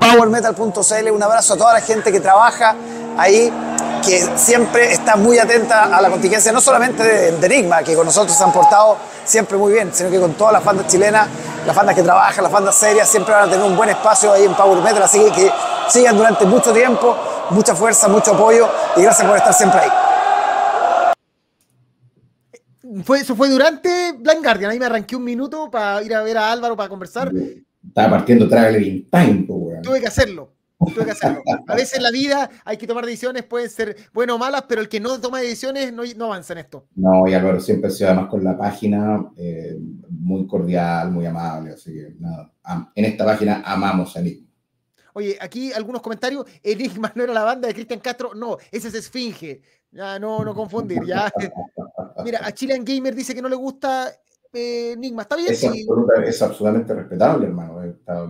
powermetal.cl. Un abrazo a toda la gente que trabaja ahí que siempre está muy atenta a la contingencia, no solamente de, Enigma, que con nosotros se han portado siempre muy bien, sino que con todas las bandas chilenas, las bandas que trabajan, las bandas serias, siempre van a tener un buen espacio ahí en Power Metal, así que sigan durante mucho tiempo, mucha fuerza, mucho apoyo y gracias por estar siempre ahí. Fue, eso fue durante Blind Guardian, ahí me arranqué un minuto para ir a ver a Álvaro para conversar. Estaba partiendo Traveling Time, Tuve que hacerlo. A veces en la vida hay que tomar decisiones, pueden ser buenas o malas, pero el que no toma decisiones no, no avanza en esto. No, y Álvaro siempre ha sido además con la página eh, muy cordial, muy amable, así que nada, en esta página amamos a Enigma. Oye, aquí algunos comentarios, Enigma no era la banda de Cristian Castro, no, ese es Esfinge, ya no, no confundir, ya. [LAUGHS] Mira, a Chilean Gamer dice que no le gusta eh, Enigma, está bien. Es, es absolutamente respetable, hermano. Está,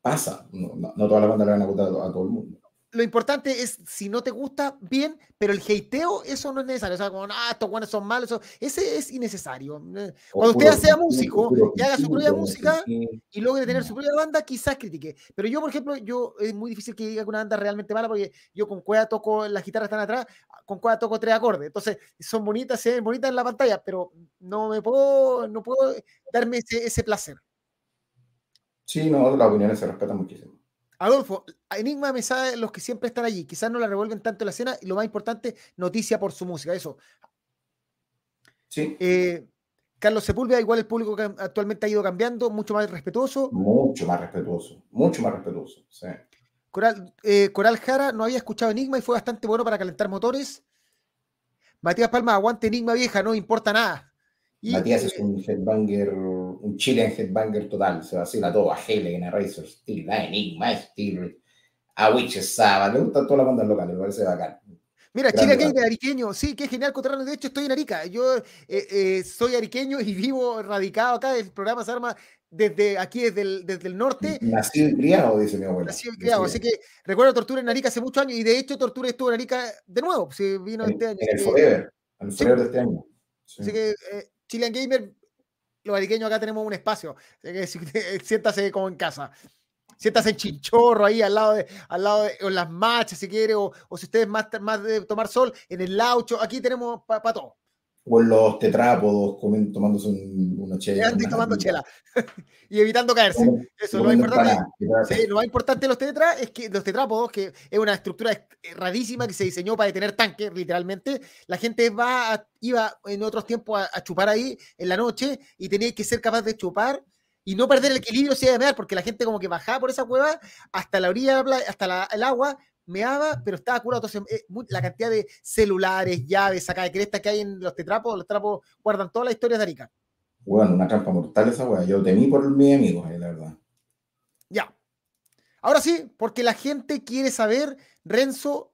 pasa, no, no, no todas las bandas le van a gustar a, todo el mundo. Lo importante es, si no te gusta, bien, pero el hateo, eso no es necesario. O sea, como, ah, estos buenos son malos, eso, ese es innecesario. Cuando usted sea músico y haga su propia música y logre tener su propia banda, quizás critique. Pero yo, por ejemplo, yo es muy difícil que diga que una banda realmente mala, porque yo con Cueva toco, las guitarras están atrás, con Cueva toco tres acordes. Entonces, son bonitas, se ven bonitas en la pantalla, pero no me puedo, no puedo darme ese, ese placer. Sí, no, las opiniones se respetan muchísimo. Adolfo, Enigma me sabe los que siempre están allí. Quizás no la revuelven tanto en la escena y lo más importante, noticia por su música. Eso. Sí. Eh, Carlos Sepúlveda, igual el público que actualmente ha ido cambiando, mucho más respetuoso. Mucho más respetuoso, mucho más respetuoso. Sí. Coral, eh, Coral Jara no había escuchado Enigma y fue bastante bueno para calentar motores. Matías Palma, aguante Enigma vieja, no importa nada. Matías es eh, un headbanger un Chile en Headbanger total, se vacila todo, a Helen, a Razor Steel, a Enigma, Steel, a Witches Sabbath, le gustan todas las bandas locales, me parece bacán. Mira, Chile Gamer, ariqueño, sí, qué genial, Coterrano. De hecho, estoy en Arica. Yo eh, eh, soy ariqueño y vivo radicado acá. El programa se arma desde aquí, desde el, desde el norte. Nacido y criado, dice mi abuela. Nacido y criado. Así que recuerdo Tortura en Arica hace muchos años y de hecho Tortura estuvo en Arica de nuevo. Sí, vino en, este año. En el Forever, en el Forever de este año. Así que eh, Chilean Gamer, los ariqueños acá tenemos un espacio. Que siéntase como en casa siéntase en Chinchorro ahí al lado de, al lado de las machas si quiere, o, o si ustedes más, más de tomar sol, en el laucho, aquí tenemos para todo. O en los tetrápodos comiendo, tomándose una chela. Y tomando chela. [LAUGHS] y evitando caerse. Eso, lo más, importante, sí, lo más importante de los tetras es que los tetrápodos, que es una estructura rarísima que se diseñó para detener tanques, literalmente, la gente va iba en otros tiempos a, a, chupar ahí en la noche y tenía que ser capaz de chupar y no perder el equilibrio si de mear, porque la gente como que bajaba por esa cueva hasta la orilla, hasta el agua, meaba, pero estaba curado. Entonces, eh, la cantidad de celulares, llaves, saca de cresta que hay en los tetrapos, los trapos guardan todas las historias de Arica. Bueno, una trampa mortal esa weá. Yo temí por mis amigos, la verdad. Ya. Ahora sí, porque la gente quiere saber, Renzo,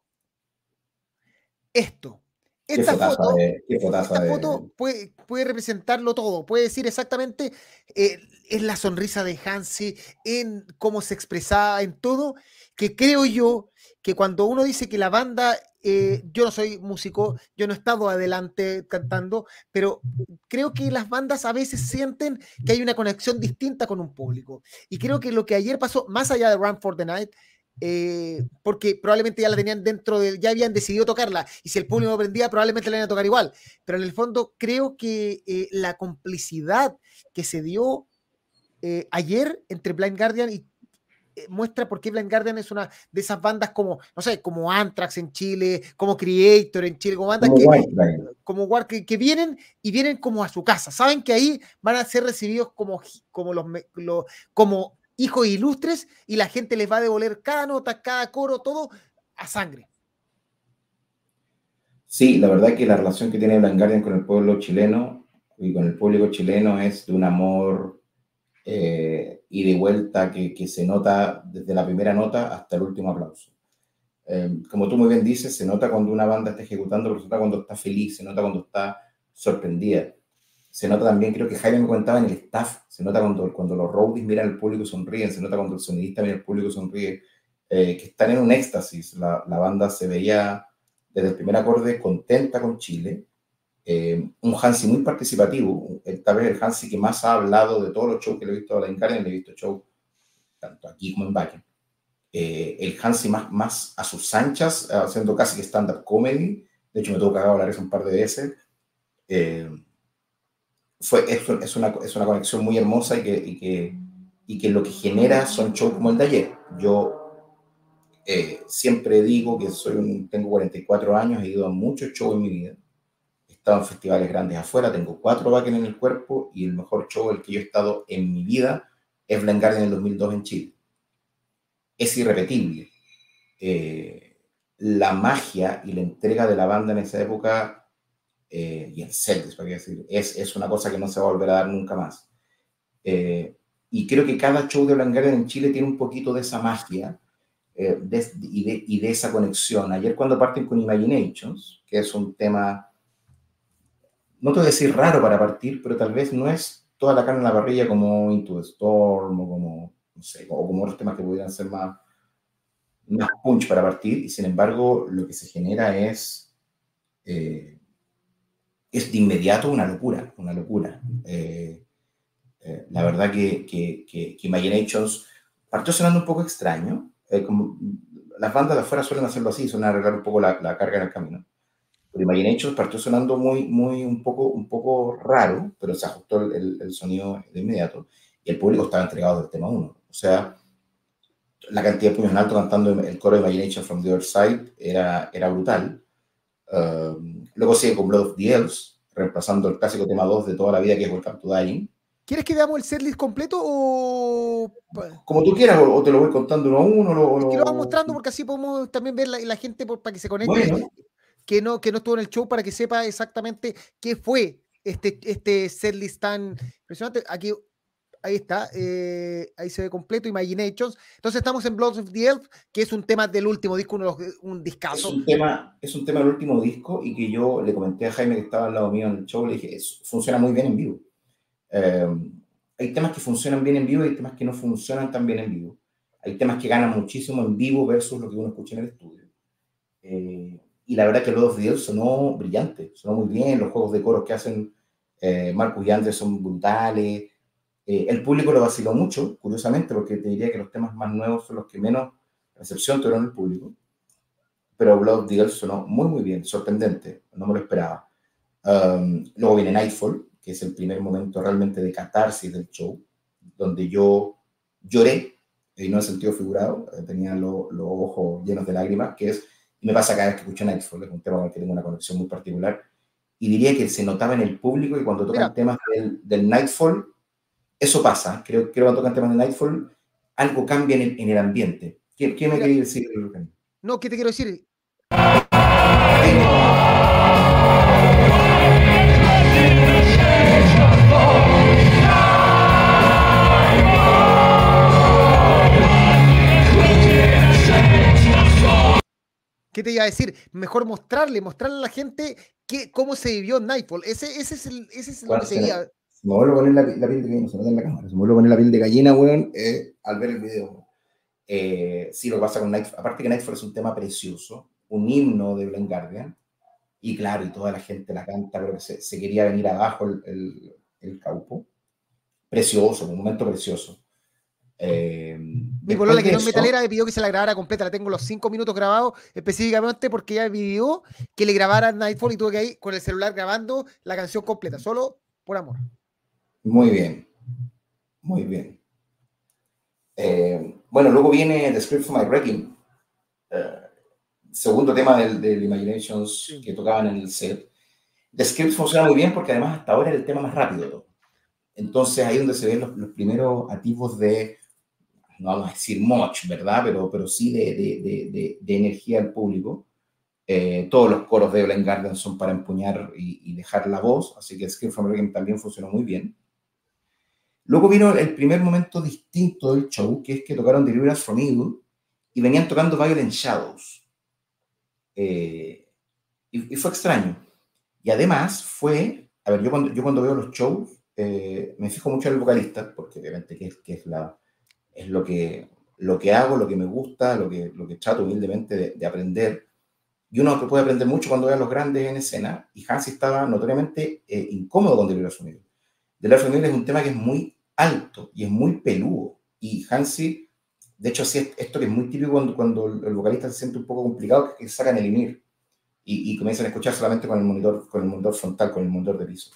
esto. Esta foto, esta foto puede, puede, representarlo todo, puede decir exactamente eh, en la sonrisa de Hansi, en cómo se expresaba, en todo, que creo yo que cuando uno dice que la banda, eh, yo no soy músico, yo no he estado adelante cantando, pero creo que las bandas a veces sienten que hay una conexión distinta con un público. Y creo que lo que ayer pasó, más allá de Run for the Night, eh, porque probablemente ya la tenían dentro de, ya habían decidido tocarla, y si el público aprendía, probablemente la iban a tocar igual. Pero en el fondo creo que eh, la complicidad que se dio eh, ayer entre Blind Guardian y muestra por qué Blind Guardian es una de esas bandas como, no sé, como Anthrax en Chile, como Creator en Chile, como bandas que, como que, que, vienen y vienen como a su casa. Saben que ahí van a ser recibidos como, como los, los como hijos ilustres y la gente les va a devolver cada nota, cada coro, todo a sangre. Sí, la verdad que la relación que tiene Blanc con el pueblo chileno y con el público chileno es de un amor eh, y de vuelta que, que, se nota desde la primera nota hasta el último aplauso. Eh, como tú muy bien dices, se nota cuando una banda está ejecutando, pero se nota cuando está feliz, se nota cuando está sorprendida se nota también, creo que Jaime me contaba en el staff, se nota cuando, cuando los roadies miran al público sonríen, se nota cuando el sonidista mira al público sonríe, eh, que están en un éxtasis. La, la, banda se veía desde el primer acorde contenta con Chile. Eh, un Hansi muy participativo, tal vez el Hansi que más ha hablado de todos los shows que le he visto a la Encarna, le he visto shows tanto aquí como en Bakken. Eh, el Hansi más, más a sus anchas, haciendo casi que stand-up comedy. De hecho, me tuvo cagado hablar eso un par de veces. Eh, fue, es, es, una, es una conexión muy hermosa y que, y que, y que lo que genera son shows como el de ayer. Yo eh, siempre digo que soy un, tengo 44 años, he ido a muchos shows en mi vida. Estado en festivales grandes afuera, tengo cuatro backen en el cuerpo y el mejor show el que yo he estado en mi vida es Blind en el 2002 en Chile. Es irrepetible. Eh, la magia y la entrega de la banda en esa época eh, y en Celtics, para decir, es, es una cosa que no se va a volver a dar nunca más. Eh, y creo que cada show de Blanguer en Chile tiene un poquito de esa magia eh, de, y, de, y, de, esa conexión. Ayer cuando parten con Imaginations, que es un tema, no te voy a decir raro para partir, pero tal vez no es toda la carne en la parrilla como Into the Storm o como, no sé, o como otros temas que pudieran ser más, punch para partir, y sin embargo lo que se genera es... Eh, es de inmediato una locura, una locura. Eh, eh, la verdad que, que, que, que, Imaginations partió sonando un poco extraño. Como, las bandas de afuera suelen hacerlo así, suelen arreglar un poco la carga en el camino. Pero Imaginations partió sonando muy, muy, un poco, un poco raro, pero se ajustó el, el, sonido de inmediato. Y el público estaba entregado del tema 1. O sea, la cantidad de puños en alto cantando el coro de Imagination from the Other Side era, era brutal. Um, luego sigue con Blood of the Elves, reemplazando el clásico tema 2 de toda la vida que es Welcome to Dying. ¿Quieres que veamos el setlist completo o...? Como tú quieras, o, te lo voy contando uno a uno. Lo, lo... que lo vamos mostrando porque así podemos también ver la, la gente por, para que se conecte, bueno. Que, no, que no estuvo en el show, para que sepa exactamente qué fue este, este setlist tan impresionante. Aquí Ahí está, eh, ahí se ve completo, Imaginations. Entonces estamos en Blood of the Elf, que es un tema del último disco, un discazo. Es un, tema, es un tema del último disco y que yo le comenté a Jaime que estaba al lado mío en el show, le dije, funciona muy bien en vivo. Em, hay temas que funcionan bien en vivo y hay temas que no funcionan tan bien en vivo. Hay temas que ganan muchísimo en vivo versus lo que uno escucha en el estudio. Eh, y la verdad que Blood of the sonó brillante, sonó muy bien, los juegos de coros que hacen eh, Marcus y Andrés son brutales eh, el público lo vaciló mucho, curiosamente, porque te diría que los temas más nuevos son los que menos recepción tuvieron el público. Pero Blood Deal sonó muy, muy bien, sorprendente, no me lo esperaba. Um, luego viene Nightfall, que es el primer momento realmente de catarsis del show, donde yo lloré, y no en sentido figurado, eh, tenía los ojos llenos de lágrimas, que es, me pasa cada vez que escucho Nightfall, es un tema con el que tengo una conexión muy particular, y diría que se notaba en el público y cuando tocan temas del, del Nightfall, eso pasa. Creo que cuando tocan temas de Nightfall, algo cambia en el, ambiente. ¿Qué, me quería decir, No, ¿qué te quiero decir? ¿Qué te iba a decir? Mejor mostrarle, mostrarle a la gente que, cómo se vivió Nightfall. Ese, ese es, el, ese es lo que seguía me vuelvo a poner la, piel de gallina, se en la cámara, se me vuelvo a poner la piel de gallina, weón, eh, al ver el video. Eh, sí, lo que pasa con Nightfall, aparte que Nightfall es un tema precioso, un himno de Blind Guardian, y claro, y toda la gente la canta, pero se, se quería venir abajo el, el, el, caupo. Precioso, un momento precioso. Eh, Mi polola que no es metalera me pidió que se la grabara completa, la tengo los cinco minutos grabados específicamente porque ella pidió que le grabara Nightfall y tuve que ir con el celular grabando la canción completa, solo por amor. Muy bien, muy bien. Eh, bueno, luego viene The Script for My Wrecking, eh, segundo tema del, del Imaginations que tocaban en el set. The Script funciona muy bien porque además hasta ahora es el tema más rápido. Entonces ahí es donde se ven los, primeros atisbos de, no vamos a decir much, ¿verdad? Pero, pero sí de, de, de, de energía al público. Eh, todos los coros de Blind Garden son para empuñar y, dejar la voz, así que Script from Wrecking también funcionó muy bien. Luego vino el primer momento distinto del show, que es que tocaron Deliverance from Evil y venían tocando Violent Shadows. Eh, y, fue extraño. Y además fue, a ver, yo cuando, yo cuando veo los shows eh, me fijo mucho en el vocalista, porque obviamente que es, que es, la, es lo, que, lo que hago, lo que me gusta, lo que, lo que trato humildemente de, aprender. Y uno que puede aprender mucho cuando ve a los grandes en escena, y Hansi estaba notoriamente eh, incómodo con Evil. Deliverance from Evil es un tema que es muy alto y es muy peludo. Y Hansi, de hecho, así esto que es muy típico cuando, cuando el vocalista se siente un poco complicado, que sacan el INIR y, y comienzan a escuchar solamente con el monitor, con el monitor frontal, con el monitor de piso.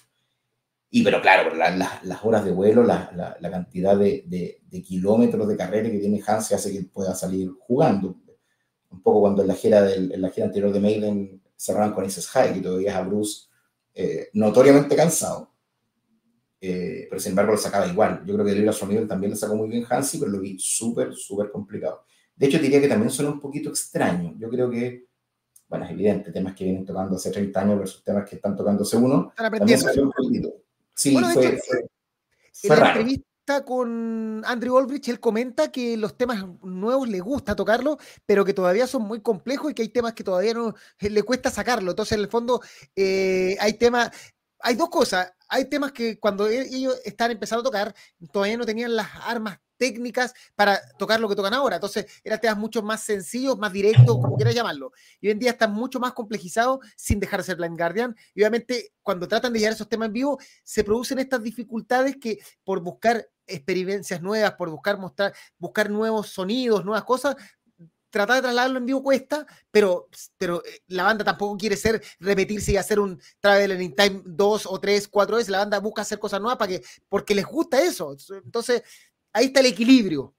Y pero claro, las horas de vuelo, la, la, cantidad de, de, kilómetros de carrera que tiene Hansi hace que pueda salir jugando. Un poco cuando en la gira, del, en la gira anterior de Maiden cerraban con ese High, y todavía a Bruce eh, notoriamente cansado. Eh, pero sin embargo lo sacaba igual. Yo creo que Libra Sonido también lo sacó muy bien Hansi, pero lo vi súper, súper complicado. De hecho, diría que también suena un poquito extraño. Yo creo que, bueno, es evidente, temas que vienen tocando hace 30 años versus temas que están tocándose uno. Están aprendiendo. Un Sí, fue, en la entrevista con Andrew Olbrich, él comenta que los temas nuevos le gusta tocarlos, pero que todavía son muy complejos y que hay temas que todavía no le cuesta sacarlo. Entonces, en el fondo, eh, hay temas, hay dos cosas. Hay temas que cuando e-, ellos están empezando a tocar, todavía no tenían las armas técnicas para tocar lo que tocan ahora. Entonces, eran temas mucho más sencillos, más directos, como quieras llamarlo. Y hoy en día están mucho más complejizados sin dejar de ser Blind Guardian. Y obviamente, cuando tratan de llevar esos temas en vivo, se producen estas dificultades que por buscar experiencias nuevas, por buscar mostrar, buscar nuevos sonidos, nuevas cosas, tratar de trasladarlo en vivo cuesta, pero, pero eh, la banda tampoco quiere ser, repetirse y hacer un Travel in Time dos o tres, cuatro veces. La banda busca hacer cosas nuevas para que, porque les gusta eso. Entonces, ahí está el equilibrio.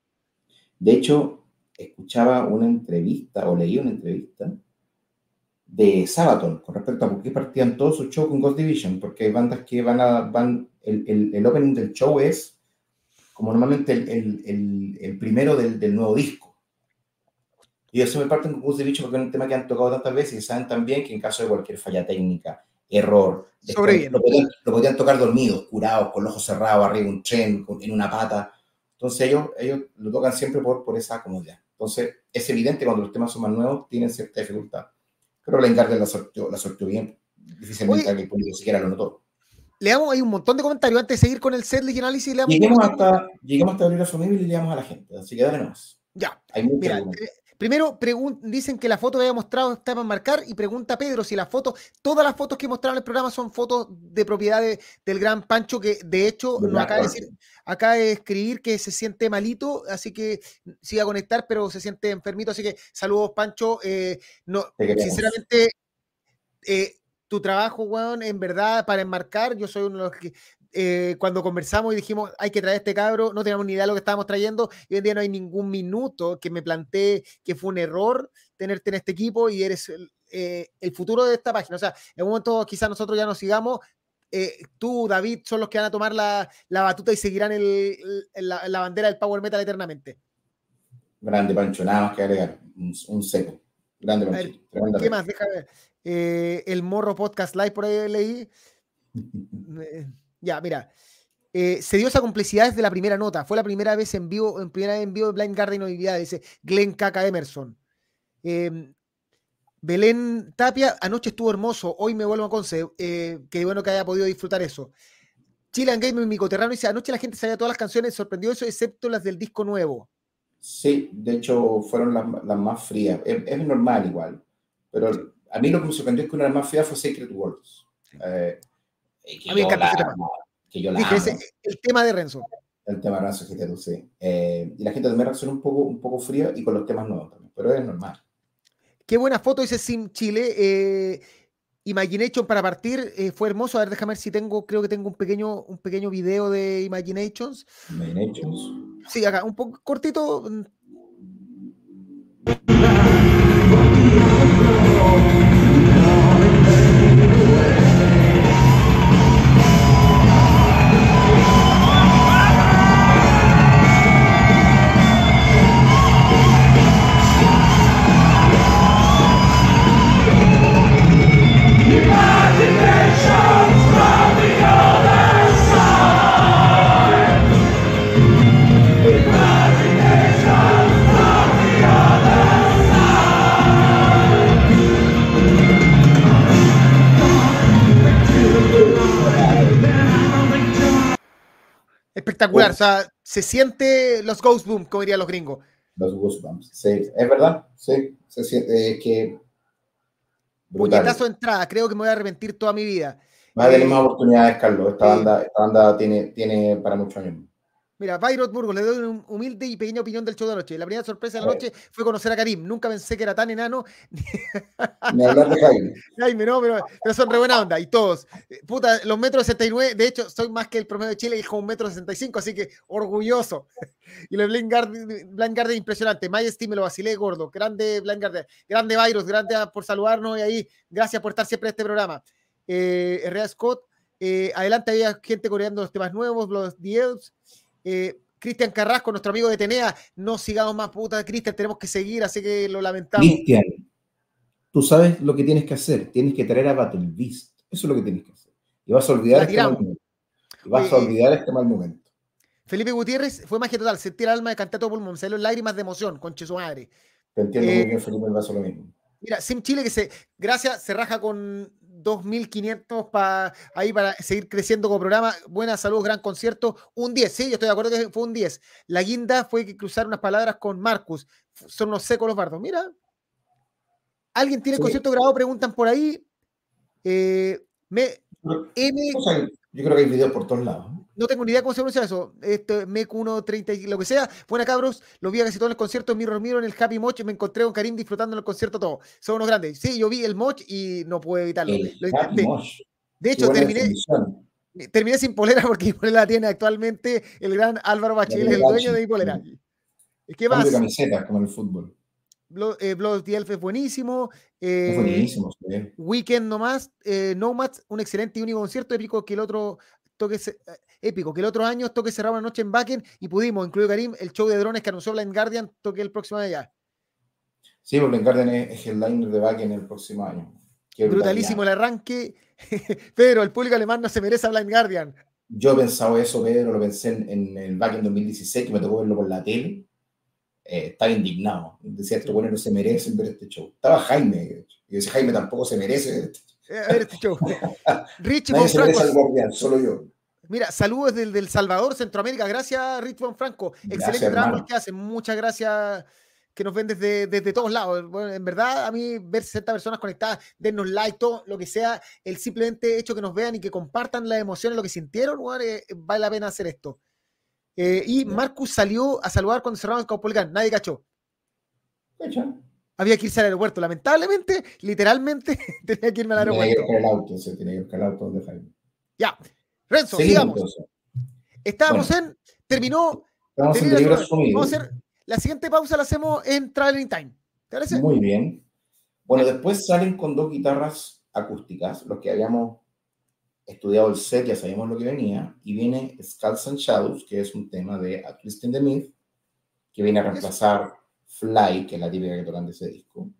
De hecho, escuchaba una entrevista o leí una entrevista de Sabaton con respecto a por qué partían todos sus shows con Ghost Division, porque hay bandas que van a, van, el, el, el opening del show es como normalmente el, el primero del, del nuevo disco y eso me parte un poco de bicho porque es un tema que han tocado tantas veces y saben también que en caso de cualquier falla técnica, error. Lo podían, lo podían tocar dormidos, curados, con los ojos cerrados, arriba de un tren, con- en una pata. Entonces ellos, ellos lo tocan siempre por, por esa comodidad. Entonces es evidente cuando los temas son más nuevos, tienen cierta dificultad. Que la Garden la sorteó, la sorteó bien. Difícilmente alguien público siquiera lo notó. Le damos ahí un montón de comentarios antes de seguir con el setlist y análisis. Le damos un Lleguemos hasta, lleguemos hasta abrir la familia y le damos a la gente. Así que dale nomás. Ya, Hay mira, primero dicen que la foto que había mostrado está para marcar y pregunta Pedro si las fotos, todas las fotos que mostraron en el programa son fotos de propiedad de- del gran Pancho que de hecho nos acaba de Black decir, acaba de escribir que se siente malito, así que siga a conectar, pero se siente enfermito, así que saludos Pancho. eh, no, sinceramente, eh, tu trabajo, weón, en verdad, para enmarcar, yo soy uno de los que eh, cuando conversamos y dijimos hay que traer este cabro, no teníamos ni idea de lo que estábamos trayendo, y hoy en día no hay ningún minuto que me planteé que fue un error tenerte en este equipo y eres el, eh, el futuro de esta página. O sea, en un momento quizás nosotros ya nos sigamos. eh, tú, David, son los que van a tomar la, la batuta y seguirán el- el- la, la bandera del Power Metal eternamente. Grande Pancho, nada más que agregar. Un, un seco. Grande ver, Pancho. ¿Qué más? Déjame ver. Eh, el Morro Podcast Live por ahí leí. [LAUGHS] Ya, mira. eh, se dio esa complicidad desde la primera nota. Fue la primera vez en vivo, en primera vez en vivo de Blind hoy día, dice Glenn Caca Emerson. Eh, Belén Tapia, anoche estuvo hermoso, hoy me vuelvo a Conce. Eh, qué bueno que haya podido disfrutar eso. Chilean Game, mi coterrano, dice: Anoche la gente sabía todas las canciones, sorprendió eso, excepto las del disco nuevo. Sí, de hecho fueron las, las más frías. Es, es normal igual. Pero a mí lo que me sorprendió es que una de las más frías fue Sacred Worlds. Eh, que A mí me encanta la ese tema. amo, Que yo la Dije, ese, el tema de Renzo. El tema de Ranzo GT2, sí. Eh, y la gente también reaccionó un poco, un poco fría y con los temas nuevos también. Pero es normal. Qué buena foto, dice Sim Chile. Eh, Imagination para partir eh, fue hermoso. A ver, déjame ver si tengo, creo que tengo un pequeño, un pequeño video de Imaginations. Imaginations. Sí, acá, un poco cortito. Espectacular, Uf. o sea, se siente los Ghost Boom, como dirían los gringos. Los Goosebumps. Sí, es verdad. Sí, se siente eh, que. Brutal. Puñetazo de entrada, creo que me voy a arrepentir toda mi vida. Va a tener más oportunidades, Carlos. Esta, sí. banda, esta banda tiene, tiene para muchos años. Mira, Bayrot Burgos, le doy una humilde y pequeña opinión del show de anoche. La primera sorpresa de la noche fue conocer a Karim. Nunca pensé que era tan enano. Ni hablar de Jaime. [LAUGHS] Jaime, no, pero, pero son re buena onda. Y todos. Eh, Puta, los metros 69, de hecho, soy más que el promedio de Chile, es como un metro 65, así que orgulloso. [LAUGHS] Y los Blind Guardian, Blind Guardian impresionante. Majesty me lo vacilé gordo. Grande Guardian. Grande Virus, grande por saludarnos y ahí. Gracias por estar siempre en este programa. Eh, Scott, eh, adelante había gente coreando los temas nuevos, los The Elves. Eh, Cristian Carrasco, nuestro amigo de Tenea, no sigamos más puta, Cristian, tenemos que seguir, así que lo lamentamos. Cristian, tú sabes lo que tienes que hacer. Tienes que traer a Battle Beast. Eso es lo que tienes que hacer. Y vas a olvidar este mal momento. Y vas a olvidar este mal momento. Felipe Gutiérrez fue magia total, sentir el alma de todo pulmón, salieron lágrimas de emoción, conche su madre. Te entiendo Eh, muy bien, Felipe, me pasa lo mismo. Mira, Sim Chile que se, gracias, se raja con 2.500 para ahí para seguir creciendo como programa. Buenas, saludos, gran concierto. Un 10, sí, yo estoy de acuerdo que fue un 10. La guinda fue que cruzar unas palabras con Marcus. Son unos secos los bardos. Mira, ¿alguien tiene el Sí. concierto grabado? Preguntan por ahí. Eh, me, M, yo creo que hay videos por todos lados. ¿no? tengo ni idea cómo se pronuncia eso. Este, MEC130 y lo que sea. Buena cabros, los vi a casi todos los conciertos. Mirror Mirror en el Happy Moch. Me encontré con Karim disfrutando en el concierto todo. Son unos grandes. Sí, yo vi el Moch y no pude evitarlo. El Lo intenté. De hecho, terminé, definición. terminé sin polera [LAUGHS] porque mi polera la tiene actualmente el gran Álvaro Bachelet, el dueño de mi polera. ¿Qué más? camisetas, como el fútbol. Blood, eh, Blood of the Elf es buenísimo. Eh, buenísimo. sí. Weekend nomás. Eh, Nomads, un excelente y único concierto épico que el otro toque eh, épico, que el otro año toque cerrado una noche en Backen y pudimos, incluido Karim, el show de drones que anunció Blind Guardian, toque el próximo año ya. Sí, porque Garden es, es headliner de back en el próximo año. Brutalísimo el arranque. [LAUGHS] Pero el público alemán no se merece a Blind Guardian. Yo he pensado eso, Pedro, lo pensé en, el back en 2016, que me tocó verlo por la tele. Eh, estaba indignado. Decía, estos bueno no se merecen ver este show. Estaba Jaime. Y decía, Jaime tampoco se merece eh, ver este show. [LAUGHS] Rich Nadie se merece al guardián, solo yo. Mira, saludos del, del Salvador, Centroamérica. Gracias, Rich Von Franco. Excelente trabajo que hacen. Muchas gracias que nos ven desde, desde todos lados. Bueno, en verdad, a mí ver 60 personas conectadas, dennos like, todo lo que sea, el simplemente hecho que nos vean y que compartan las emociones, lo que sintieron, eh, vale la pena hacer esto. Eh, y Marcus salió a saludar cuando cerraron el Caupolicán. Nadie cachó. Había que irse al aeropuerto. Lamentablemente, literalmente, [LAUGHS] tenía que irme al aeropuerto. Tenía que ir el auto, se tenía que ir el auto donde Jaime. Ya. Renzo, sigamos. Estábamos en. Terminó. Estamos en Vamos a hacer la siguiente pausa la hacemos en Traveling Time. ¿Te parece? Muy bien. Bueno, después salen con dos guitarras acústicas, los que habíamos estudiado el set, ya sabíamos lo que venía, y viene Skulls and Shadows, que es un tema de A Twist in the Myth, que viene a reemplazar Fly, que es la típica que tocan de ese disco,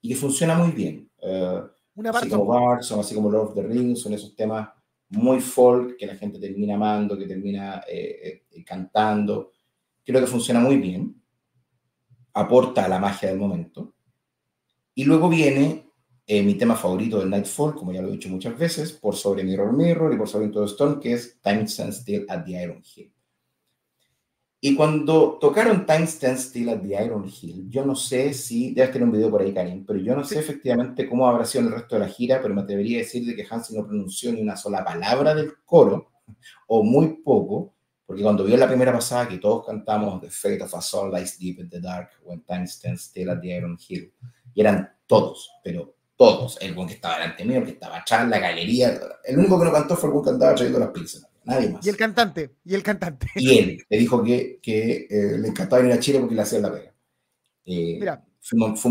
y que funciona muy bien. Uh, Una así como Bart, son así como Lord of the Rings, son esos temas muy folk que la gente termina amando, que termina eh, eh, cantando. Creo que funciona muy bien aporta a la magia del momento. Y luego viene eh, mi tema favorito del Nightfall, como ya lo he dicho muchas veces, por sobre Mirror Mirror y por sobre todo Stone, que es Time Stand Still at the Iron Hill. Y cuando tocaron Time Stand Still at the Iron Hill, yo no sé si, debes tener un video por ahí, Karim, pero yo no sé efectivamente cómo habrá sido el resto de la gira, pero me atrevería a decir de que Hansen no pronunció ni una sola palabra del coro, o muy poco, porque cuando vio la primera pasada que todos cantamos The Fate of a Soul Lies Deep in the Dark, When Time Stands Still at the Iron Hill, y eran todos, pero todos, el buen que estaba delante mío, el que estaba atrás, la galería, el único que no cantó fue el buen que andaba trayendo las pizzas, nadie más. Y el cantante, y el cantante. Y él, le dijo que, que eh, le encantaba ir a Chile porque le hacía la pega. Eh, Mira. Fue fue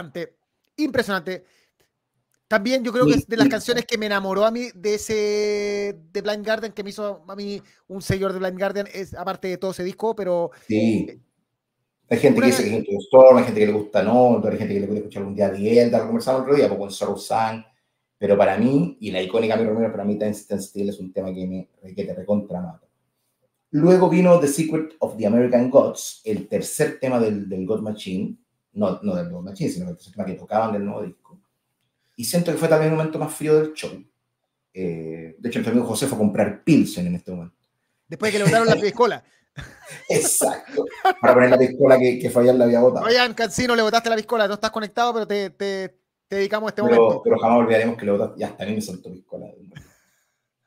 impresionante, impresionante. También yo creo que es de las canciones que me enamoró a mí de ese de Blind Garden, que me hizo a mí un seguidor de Blind Garden, es aparte de todo ese disco, pero... Sí. Eh, hay gente que dice que le gustó, hay gente que le gusta no, hay gente que le puede escuchar algún día de él, lo conversamos otro día, pues con Sorrow pero para mí, y la icónica mi Romero, para mí Time Still es un tema que me que te recontra mata. Luego vino The Secret of the American Gods, el tercer tema del, del God Machine, no, no del nuevo Machine, sino del tema que tocaban del nuevo disco. Y siento que fue también el momento más frío del show. Eh, de hecho, mi amigo José fue a comprar Pilsen en este momento. Después de que le botaron la piscola. [LAUGHS] Exacto. Para poner la piscola que, que Fabián la había botado. Oigan, Cancino, le botaste la piscola, no estás conectado, pero te, te, te dedicamos a este pero, momento. Pero jamás olvidaremos que le botaste. Ya, mí me soltó piscola.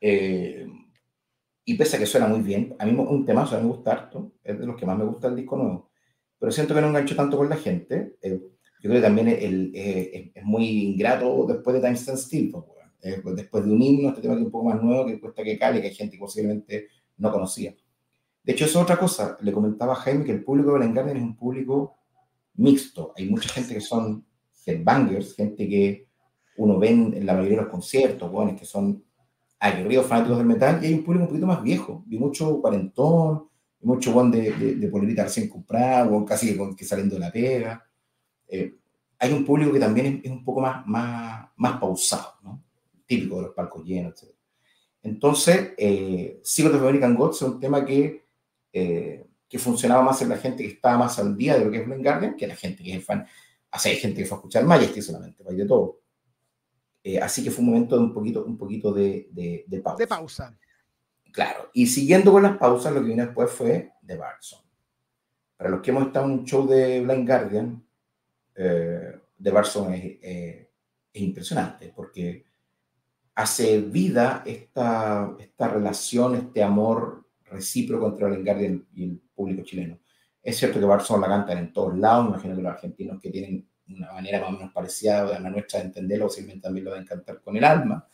Eh, y pese a que suena muy bien, a mí un temazo, a mí me gusta harto, es de los que más me gusta el disco nuevo pero siento que no engancho tanto con la gente. Eh, yo creo que también el, eh, es muy ingrato después de Time Stand Still, pues, eh, pues, después de un himno, este tema que es un poco más nuevo, que cuesta que cale, que hay gente que posiblemente no conocía. De hecho, eso es otra cosa. Le comentaba a Jaime que el público de Blind Garden es un público mixto. Hay mucha gente que son headbangers, gente que uno ve en la mayoría de los conciertos, bueno, que son aguerridos fanáticos del metal, y hay un público un poquito más viejo, vi mucho cuarentón, mucho buen de, de, de, polerita recién comprado, o casi que, que, saliendo de la pega. Eh, hay un público que también es, un poco más, más, más pausado, ¿no? típico de los palcos llenos, etc. Entonces, eh, Secret of American Gods es un tema que, eh, que funcionaba más en la gente que estaba más al día de lo que es Blind Guardian, que la gente que es fan. Así hay gente que fue a escuchar Majesty solamente, hay de todo. Eh, así que fue un momento de un poquito, un poquito de, de, de pausa. De pausa. Claro, y siguiendo con las pausas, lo que vino después fue The Barson. para los que hemos estado en un show de Blind Guardian, eh, de Barson es, es, impresionante, porque hace vida esta, esta relación, este amor recíproco entre Blind Guardian y el público chileno. Es cierto que Barson la cantan en todos lados, imagino que los argentinos que tienen una manera más o menos parecida a la nuestra de entenderlo, posiblemente también lo van a encantar con el alma,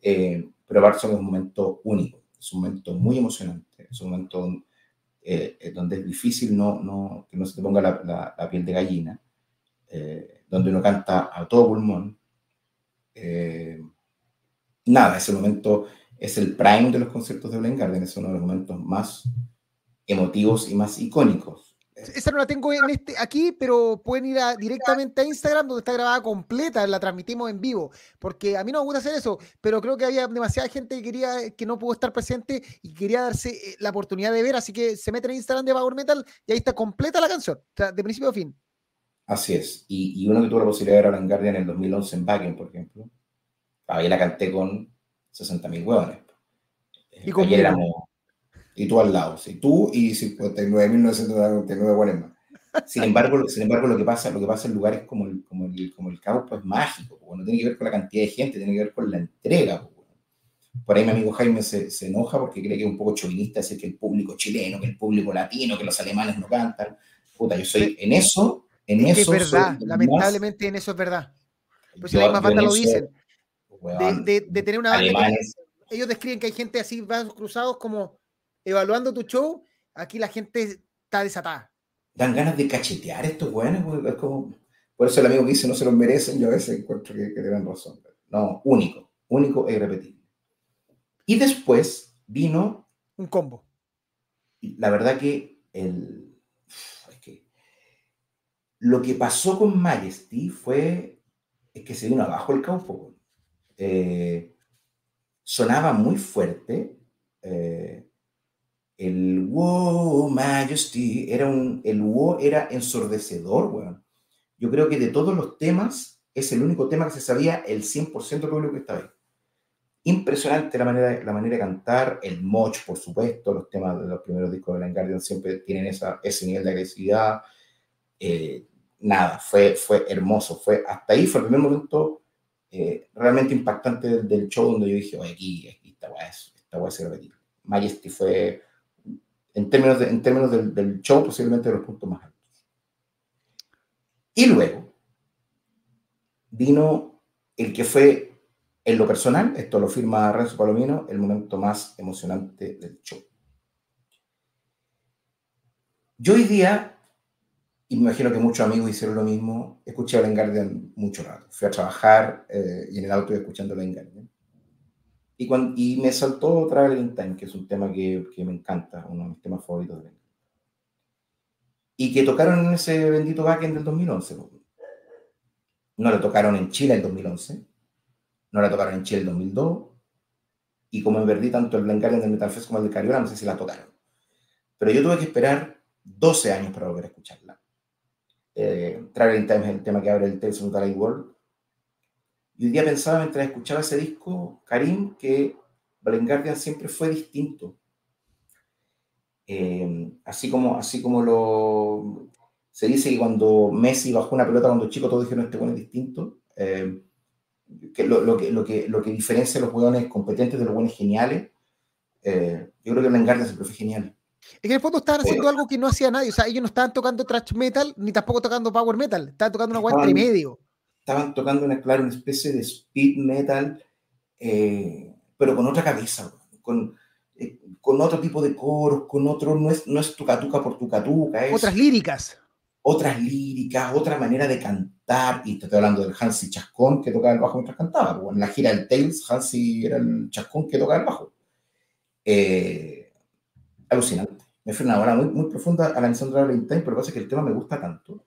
eh, pero Barson es un momento único, es un momento muy emocionante, es un momento eh, donde es difícil no, que no se te ponga la, piel de gallina, eh, donde uno canta a todo pulmón. nada, ese momento es el prime de los conciertos de Blind Garden, es uno de los momentos más emotivos y más icónicos esa no la tengo en este, aquí, pero pueden ir directamente a Instagram donde está grabada completa, la transmitimos en vivo, porque a mí no me gusta hacer eso, pero creo que había demasiada gente que quería, que no pudo estar presente y quería darse eh, la oportunidad de ver, así que se meten en Instagram de Power Metal y ahí está completa la canción, de principio a fin. Así es, y, uno que tuvo la posibilidad de ver a Guardian en el 2011 en Backen, por ejemplo, ahí la canté con 60.000 hueones. Y con éramos y tú al lado, sí, tú y 59.999 buenas más. Sin embargo, sin embargo lo, que pasa, lo que pasa en lugares como el, como el, como el Caupo es mágico, no tiene que ver con la cantidad de gente, tiene que ver con la entrega. Por ahí mi amigo Jaime se, se enoja porque cree que es un poco chauvinista decir que el público chileno, que el público latino, que los alemanes no cantan. Puta, yo soy en eso, en eso. Es verdad, lamentablemente en eso es verdad. Pues si las bandas lo dicen. de, de, tener una banda ellos describen que hay gente así, vasos cruzados como evaluando tu show, aquí la gente está desatada. Dan ganas de cachetear estos buenos, es como... Por eso el amigo que dice no se lo merecen, yo a veces encuentro que, que razón. No, único, único e irrepetible. Y después vino... Un combo. La verdad que el... Es que lo que pasó con Majesty fue es que se vino abajo el campo. Eh, sonaba muy fuerte. Eh, el wow, majesty, era un, el wow era ensordecedor, weón. Yo creo que de todos los temas, es el único tema que se sabía el 100% del público que estaba ahí. Impresionante la manera, la manera de cantar, el moch, por supuesto, los temas de los primeros discos de Blind Guardian siempre tienen esa, ese nivel de agresividad. Eh, nada, fue, fue hermoso, fue, hasta ahí fue el primer momento eh, realmente impactante del, show donde yo dije, oye, aquí, aquí esta weá es, esta weá es Majesty fue en términos, en términos del, show, posiblemente de los puntos más altos. Y luego vino el que fue, en lo personal, esto lo firma Renzo Palomino, el momento más emocionante del show. Yo hoy día, y me imagino que muchos amigos hicieron lo mismo, escuché a Guardian mucho rato. Fui a trabajar eh, y en el auto escuchando Blind Guardian. Y, cuando, y me saltó Traveling Time, que es un tema que, que, me encanta, uno de mis temas favoritos de Y que tocaron en ese bendito backend del 2011. No la tocaron en Chile el 2011, no la tocaron en Chile el 2002, y como en verdad tanto el Blind del Metal Fest como el de Cariola, no sé si la tocaron. Pero yo tuve que esperar 12 años para volver a escucharla. Eh, Traveling Time es el tema que abre el Tales of the World, y hoy día pensaba mientras escuchaba ese disco, Karim, que Blind Guardian siempre fue distinto. Eh, así, como, así como lo se dice que cuando Messi bajó una pelota cuando chico, todos dijeron este bueno es distinto. Eh, que lo, lo, que, lo, que, lo que diferencia a los jugadores competentes de los buenos geniales, eh, yo creo que Blind Guardian siempre fue genial. Es que en el fondo estaban haciendo algo que no hacía nadie. O sea, ellos no estaban tocando thrash metal ni tampoco tocando power metal. Estaban tocando una guay entre medio estaban tocando una, claro, una especie de speed metal, eh, pero con otra cabeza, con, eh, con otro tipo de coros, con otro, no es, no es tucatuca por tucatuca. Es otras líricas. Otras líricas, otra manera de cantar, y te estoy hablando del Hansi Chascón que tocaba el bajo mientras cantaba, en la gira del Tales, Hansi era el Chascón que tocaba el bajo. Eh, alucinante. Me fue una hora muy, muy profunda a la misión de la pero pasa que el tema me gusta tanto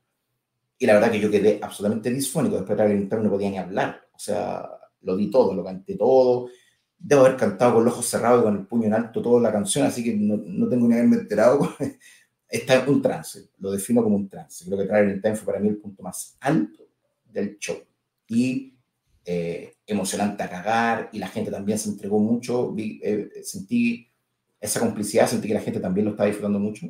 y la verdad que yo quedé absolutamente disfónico. Después de el no podía ni hablar. O sea, lo di todo, lo canté todo. Debo haber cantado con los ojos cerrados y con el puño en alto toda la canción, así que no, no tengo ni haberme enterado. [LAUGHS] Está un trance, lo defino como un trance. Creo que Traveling Time fue para mí el punto más alto del show. Y eh, emocionante a cagar, y la gente también se entregó mucho. Vi, eh, sentí esa complicidad, sentí que la gente también lo estaba disfrutando mucho.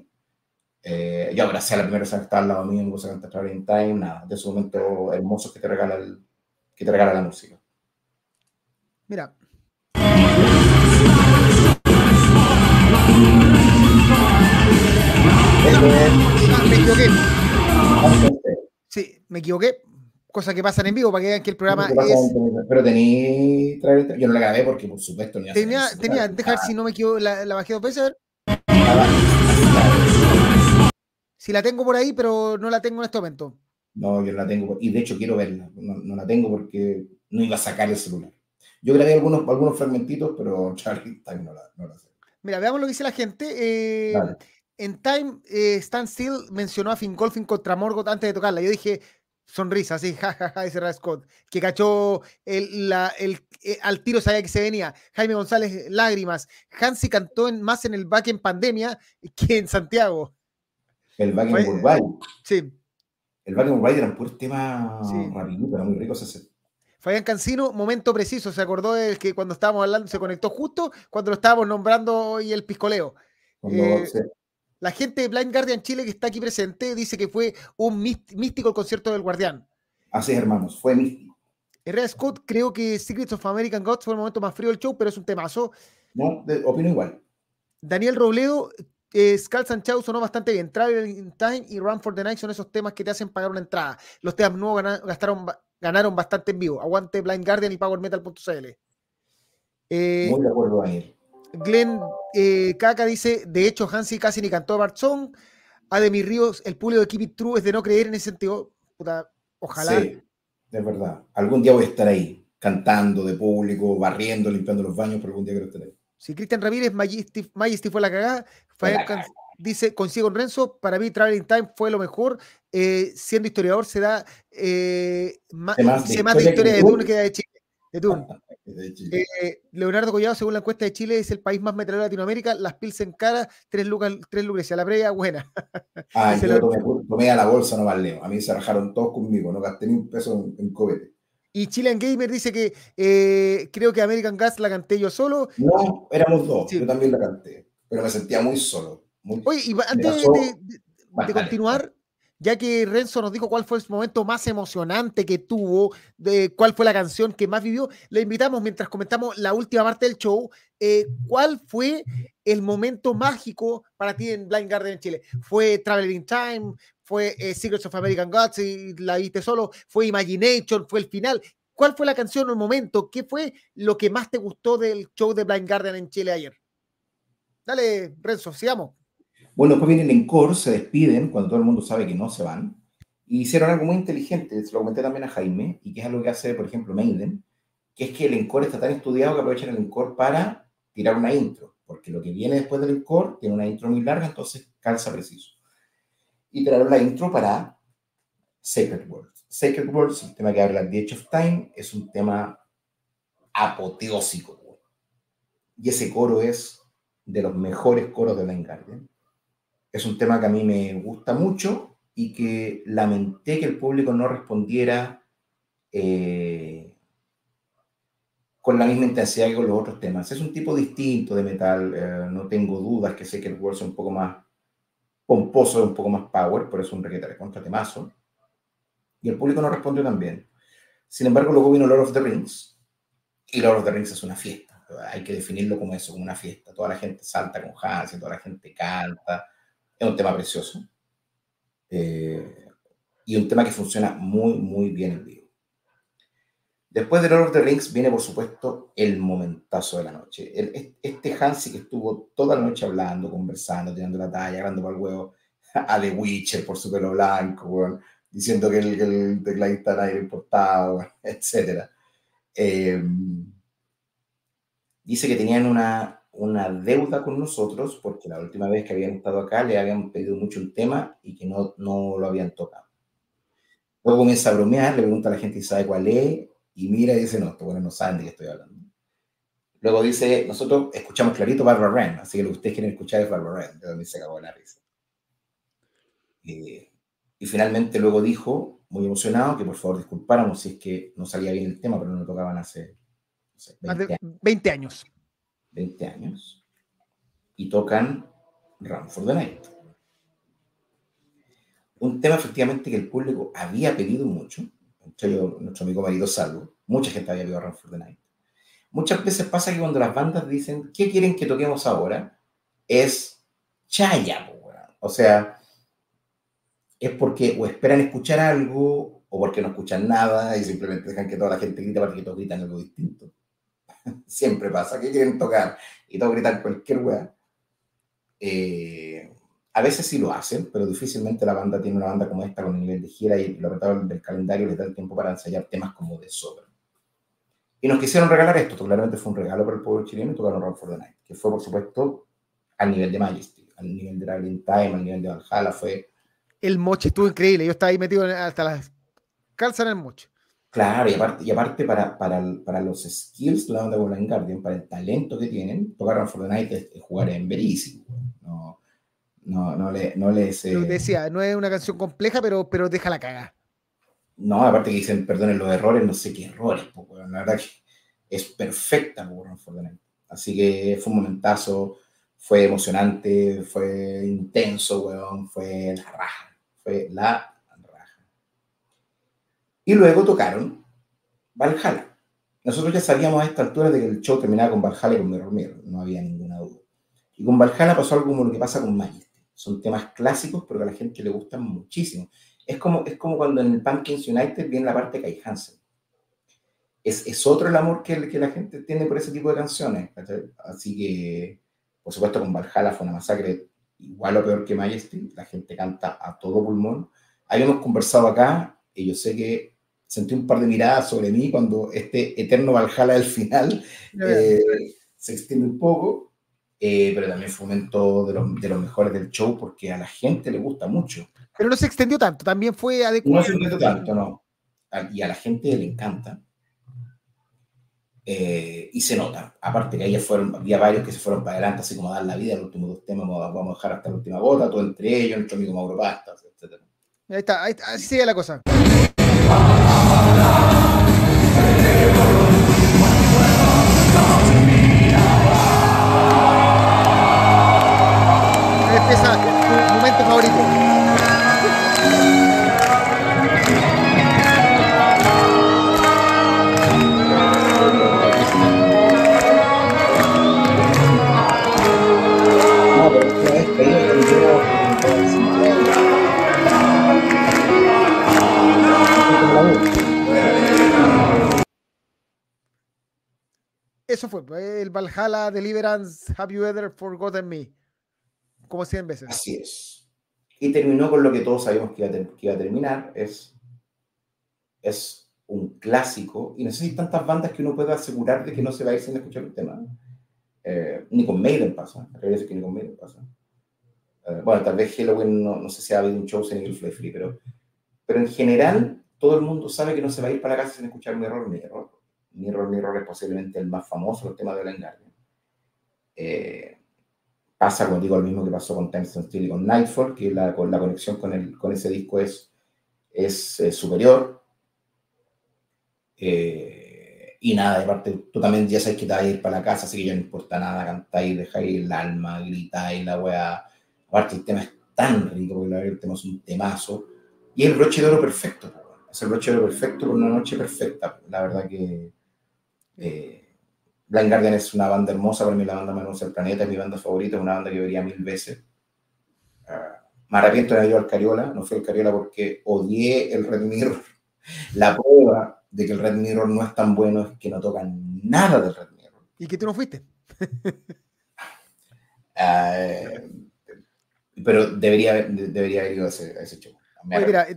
Eh, yo abracé a la primera vez que estaba al lado mío, me puse a cantar Traveling Time, nada, de esos momentos hermosos que te regala, el, que te regala la música. Mira. Ah, me equivoqué. Sí, me equivoqué. Cosa que pasan en vivo para que vean que el programa es. Pero tení. Yo no la grabé porque, por supuesto, ni Tenía, tenía, dejar si no me equivoco, la, la bajé dos veces. Si la tengo por ahí, pero no la tengo en este momento. No, yo la tengo. Y de hecho quiero verla. No, la tengo porque no iba a sacar el celular. Yo grabé algunos, algunos fragmentitos, pero [LAUGHS] Charlie Time no la, no la sé. Mira, veamos lo que dice la gente. Eh, en Time, eh, Stan Still mencionó a Golfing contra Morgoth antes de tocarla. Yo dije, sonrisa, así, [LAUGHS] jajaja, ja, ese Scott, que cachó el, la, el, eh, al tiro sabía que se venía. Jaime González, lágrimas. Hansi cantó en, más en el back en pandemia que en Santiago. El back en Uruguay. Sí. El back en Uruguay era un puro tema sí. rapidito, pero muy rico ese. Fabián Cancino, momento preciso, se acordó de que cuando estábamos hablando, se conectó justo cuando lo estábamos nombrando hoy el piscoleo. Eh, la gente de Blind Guardian Chile que está aquí presente dice que fue un místico el concierto del Guardián. Así es, hermanos, fue místico. Herrera Scott, creo que Secrets of American Gods fue el momento más frío del show, pero es un temazo. No, opino igual. Daniel Robledo, eh, Skull Sanchau sonó bastante bien. Travel Time y Run for the Night son esos temas que te hacen pagar una entrada. Los temas nuevos gastaron, ganaron bastante en vivo. Aguante Blind Guardian y PowerMetal.cl. Eh, Muy de acuerdo, Daniel. Glenn eh, Caca dice: De hecho, Hansi casi ni cantó Bart Song. Ademir Ríos, el público de Keep It True es de no creer en ese sentido. ojalá. Sí, de verdad. Algún día voy a estar ahí, cantando de público, barriendo, limpiando los baños, pero algún día quiero estar ahí. Si Cristian Ramírez, Majesty, fue la cagada. dice, consigo con Renzo, para mí Traveling Time fue lo mejor. Eh, siendo historiador se da eh, más, de, más de historia de Dune que de Chile. De Dune. [LAUGHS] Eh, Leonardo Collado, según la encuesta de Chile, es el país más metalero de Latinoamérica. Las pilsen cara, tres lucas, tres lucrecia. La previa, buena. Ah, [LAUGHS] yo tomé, tomé, a la bolsa, no leo. A mí se rajaron todos conmigo, no gasté ni un peso en, en cobete. Y Chilean Gamer dice que eh, creo que American Gas la canté yo solo. No, éramos dos. Yo también la canté. Pero me sentía muy solo. Oye, y antes de, continuar, ya que Renzo nos dijo cuál fue el momento más emocionante que tuvo, de cuál fue la canción que más vivió, le invitamos mientras comentamos la última parte del show, eh, ¿cuál fue el momento mágico para ti en Blind Garden en Chile? ¿Fue Traveling Time? Fue eh, Secrets of American Gods y la viste solo, fue Imagination, fue el final. ¿Cuál fue la canción o el momento? ¿Qué fue lo que más te gustó del show de Blind Guardian en Chile ayer? Dale, Renzo, sigamos. Bueno, después vienen en core, se despiden cuando todo el mundo sabe que no se van. Y hicieron algo muy inteligente, se lo comenté también a Jaime, y que es algo que hace, por ejemplo, Maiden, que es que el encore está tan estudiado que aprovechan el encore para tirar una intro, porque lo que viene después del encore tiene una intro muy larga, entonces calza preciso y traer la intro para Sacred Words. Sacred Words, el tema que habla The Edge of Time, es un tema apoteósico. Y ese coro es de los mejores coros de la Guardian. Es un tema que a mí me gusta mucho y que lamenté que el público no respondiera eh, con la misma intensidad que con los otros temas. Es un tipo distinto de metal, eh, no tengo dudas que Sacred Words es un poco más pomposo, un poco más power, por eso un requete contra temazo. Y el público no respondió tan bien. Sin embargo, luego vino Lord of the Rings, y Lord of the Rings es una fiesta. Hay que definirlo como eso, como una fiesta. Toda la gente salta con Hansen, toda la gente canta. Es un tema precioso. Eh, y un tema que funciona muy, muy bien en vivo. Después de Lord of the Rings viene, por supuesto, el momentazo de la noche. este Hansi que estuvo toda la noche hablando, conversando, tirando la talla, agarrando para el huevo [LAUGHS] a The Witcher por su pelo blanco, diciendo que el, el tecladista nadie importaba, [LAUGHS] etc. Em, dice que tenían una, una deuda con nosotros porque la última vez que habían estado acá le habían pedido mucho un tema y que no, no lo habían tocado. Luego comienza a bromear, le pregunta a la gente si sabe cuál es, y mira y dice, no, estos bueno no saben de qué estoy hablando. Luego dice, nosotros escuchamos clarito Barbara Wren, así que lo que ustedes quieren escuchar es Barbara Wren, de donde se acabó la risa. Eh, y finalmente luego dijo, muy emocionado, que por favor disculpáramos si es que no salía bien el tema, pero no tocaban hace no 20, 20 años. 20 años. Y tocan Run for the Night. un tema efectivamente que el público había pedido mucho, yo, nuestro amigo marido Salvo, mucha gente había pedido Run for the Night. Muchas veces pasa que cuando las bandas dicen, ¿qué quieren que toquemos ahora? Es chaya, o sea, es porque o esperan escuchar algo o porque no escuchan nada y simplemente dejan que toda la gente grite para que todos gritan algo distinto. [LAUGHS] Siempre pasa, ¿qué quieren tocar? Y todos gritan cualquier weá. Eh, a veces sí lo hacen, pero difícilmente la banda tiene una banda como esta con el nivel de gira y lo apretado del calendario les da el tiempo para ensayar temas como de sobra. Y nos quisieron regalar esto, claramente fue un regalo para el pueblo chileno y tocaron Run for the Night, que fue por supuesto al nivel de Majesty, al nivel de Traveling Time, al nivel de Valhalla, fue... El moche estuvo increíble, yo estaba ahí metido hasta las calzas en el moche. Claro, y aparte, y aparte para, para, para, los skills de la banda Blind Guardian, para el talento que tienen, tocar Run for the Night es, jugar en verísimo. No, no, le, no les... Eh... decía, no es una canción compleja, pero, pero deja la caga. No, aparte que dicen, perdonen los errores, no sé qué errores, pues, la verdad que es perfecta. Así que fue un momentazo, fue emocionante, fue intenso, weón, fue la raja, fue la y luego tocaron Valhalla. Nosotros ya sabíamos a esta altura de que el show terminaba con Valhalla y con Mirror Mirror, no había ninguna duda. Y con Valhalla pasó algo como lo que pasa con Majesty. Son temas clásicos, pero que a la gente le gustan muchísimo. Es como, es como cuando en el Pumpkins United viene la parte de Kai Hansen. Es, es, otro el amor que, que, la gente tiene por ese tipo de canciones. Así que, por supuesto, con Valhalla fue una masacre igual o peor que Majesty. La gente canta a todo pulmón. Habíamos conversado acá y yo sé que sentí un par de miradas sobre mí cuando este eterno Valhalla del final eh, se extiende un poco, eh, pero también fue un momento de los, de los, mejores del show porque a la gente le gusta mucho. Pero no se extendió tanto, también fue adecuado. No se extendió tanto, no. Y a la gente le encanta. Eh, y se nota. Aparte que ahí fueron, había varios que se fueron para adelante, así como a dar la vida, los últimos dos temas vamos a dejar hasta la última gota, todo entre ellos, nuestro amigo Mauro Pastas, etc. Ahí está, ahí está, así sigue la cosa. Eso fue, pues, el Valhalla Deliverance, Have You Ever Forgotten Me? Como 100 veces. Así es. Y terminó con lo que todos sabíamos que iba a, terminar, es, es un clásico, y no sé si tantas bandas que uno pueda asegurar de que no se va a ir sin escuchar el tema. Eh, ni con Maiden pasa, a que ni con Maiden pasa. Eh, bueno, tal vez Halloween, no, no sé si ha habido un show sin el Fly Free, pero, pero en general todo el mundo sabe que no se va a ir para casa sin escuchar un error ni error. Mirror Mirror es posiblemente el más famoso, el tema de Blind Guardian. Eh, pasa, como digo, lo mismo que pasó con Time Steel y con Nightfall, que la, con la conexión con, el, con ese disco es, es eh, superior. Eh, y nada, aparte, tú también ya sabes que te vas a ir para la casa, así que ya no importa nada, cantáis, dejáis el alma, gritáis, la weá. Aparte, el tema es tan rico, porque el tema es un temazo. Y el broche de oro perfecto, es el broche de oro perfecto una noche perfecta. La verdad que eh, Blind Guardian es una banda hermosa, para mí la banda más del planeta, es mi banda favorita, es una banda que vería mil veces. Uh, me arrepiento de haber ido al Cariola, no fui al Cariola porque odié el Red Mirror. [LAUGHS] La prueba de que el Red Mirror no es tan bueno es que no tocan nada del Red Mirror. ¿Y que tú no fuiste? uh, [LAUGHS] pero debería, debería haber ido a ese, a ese show. Mira,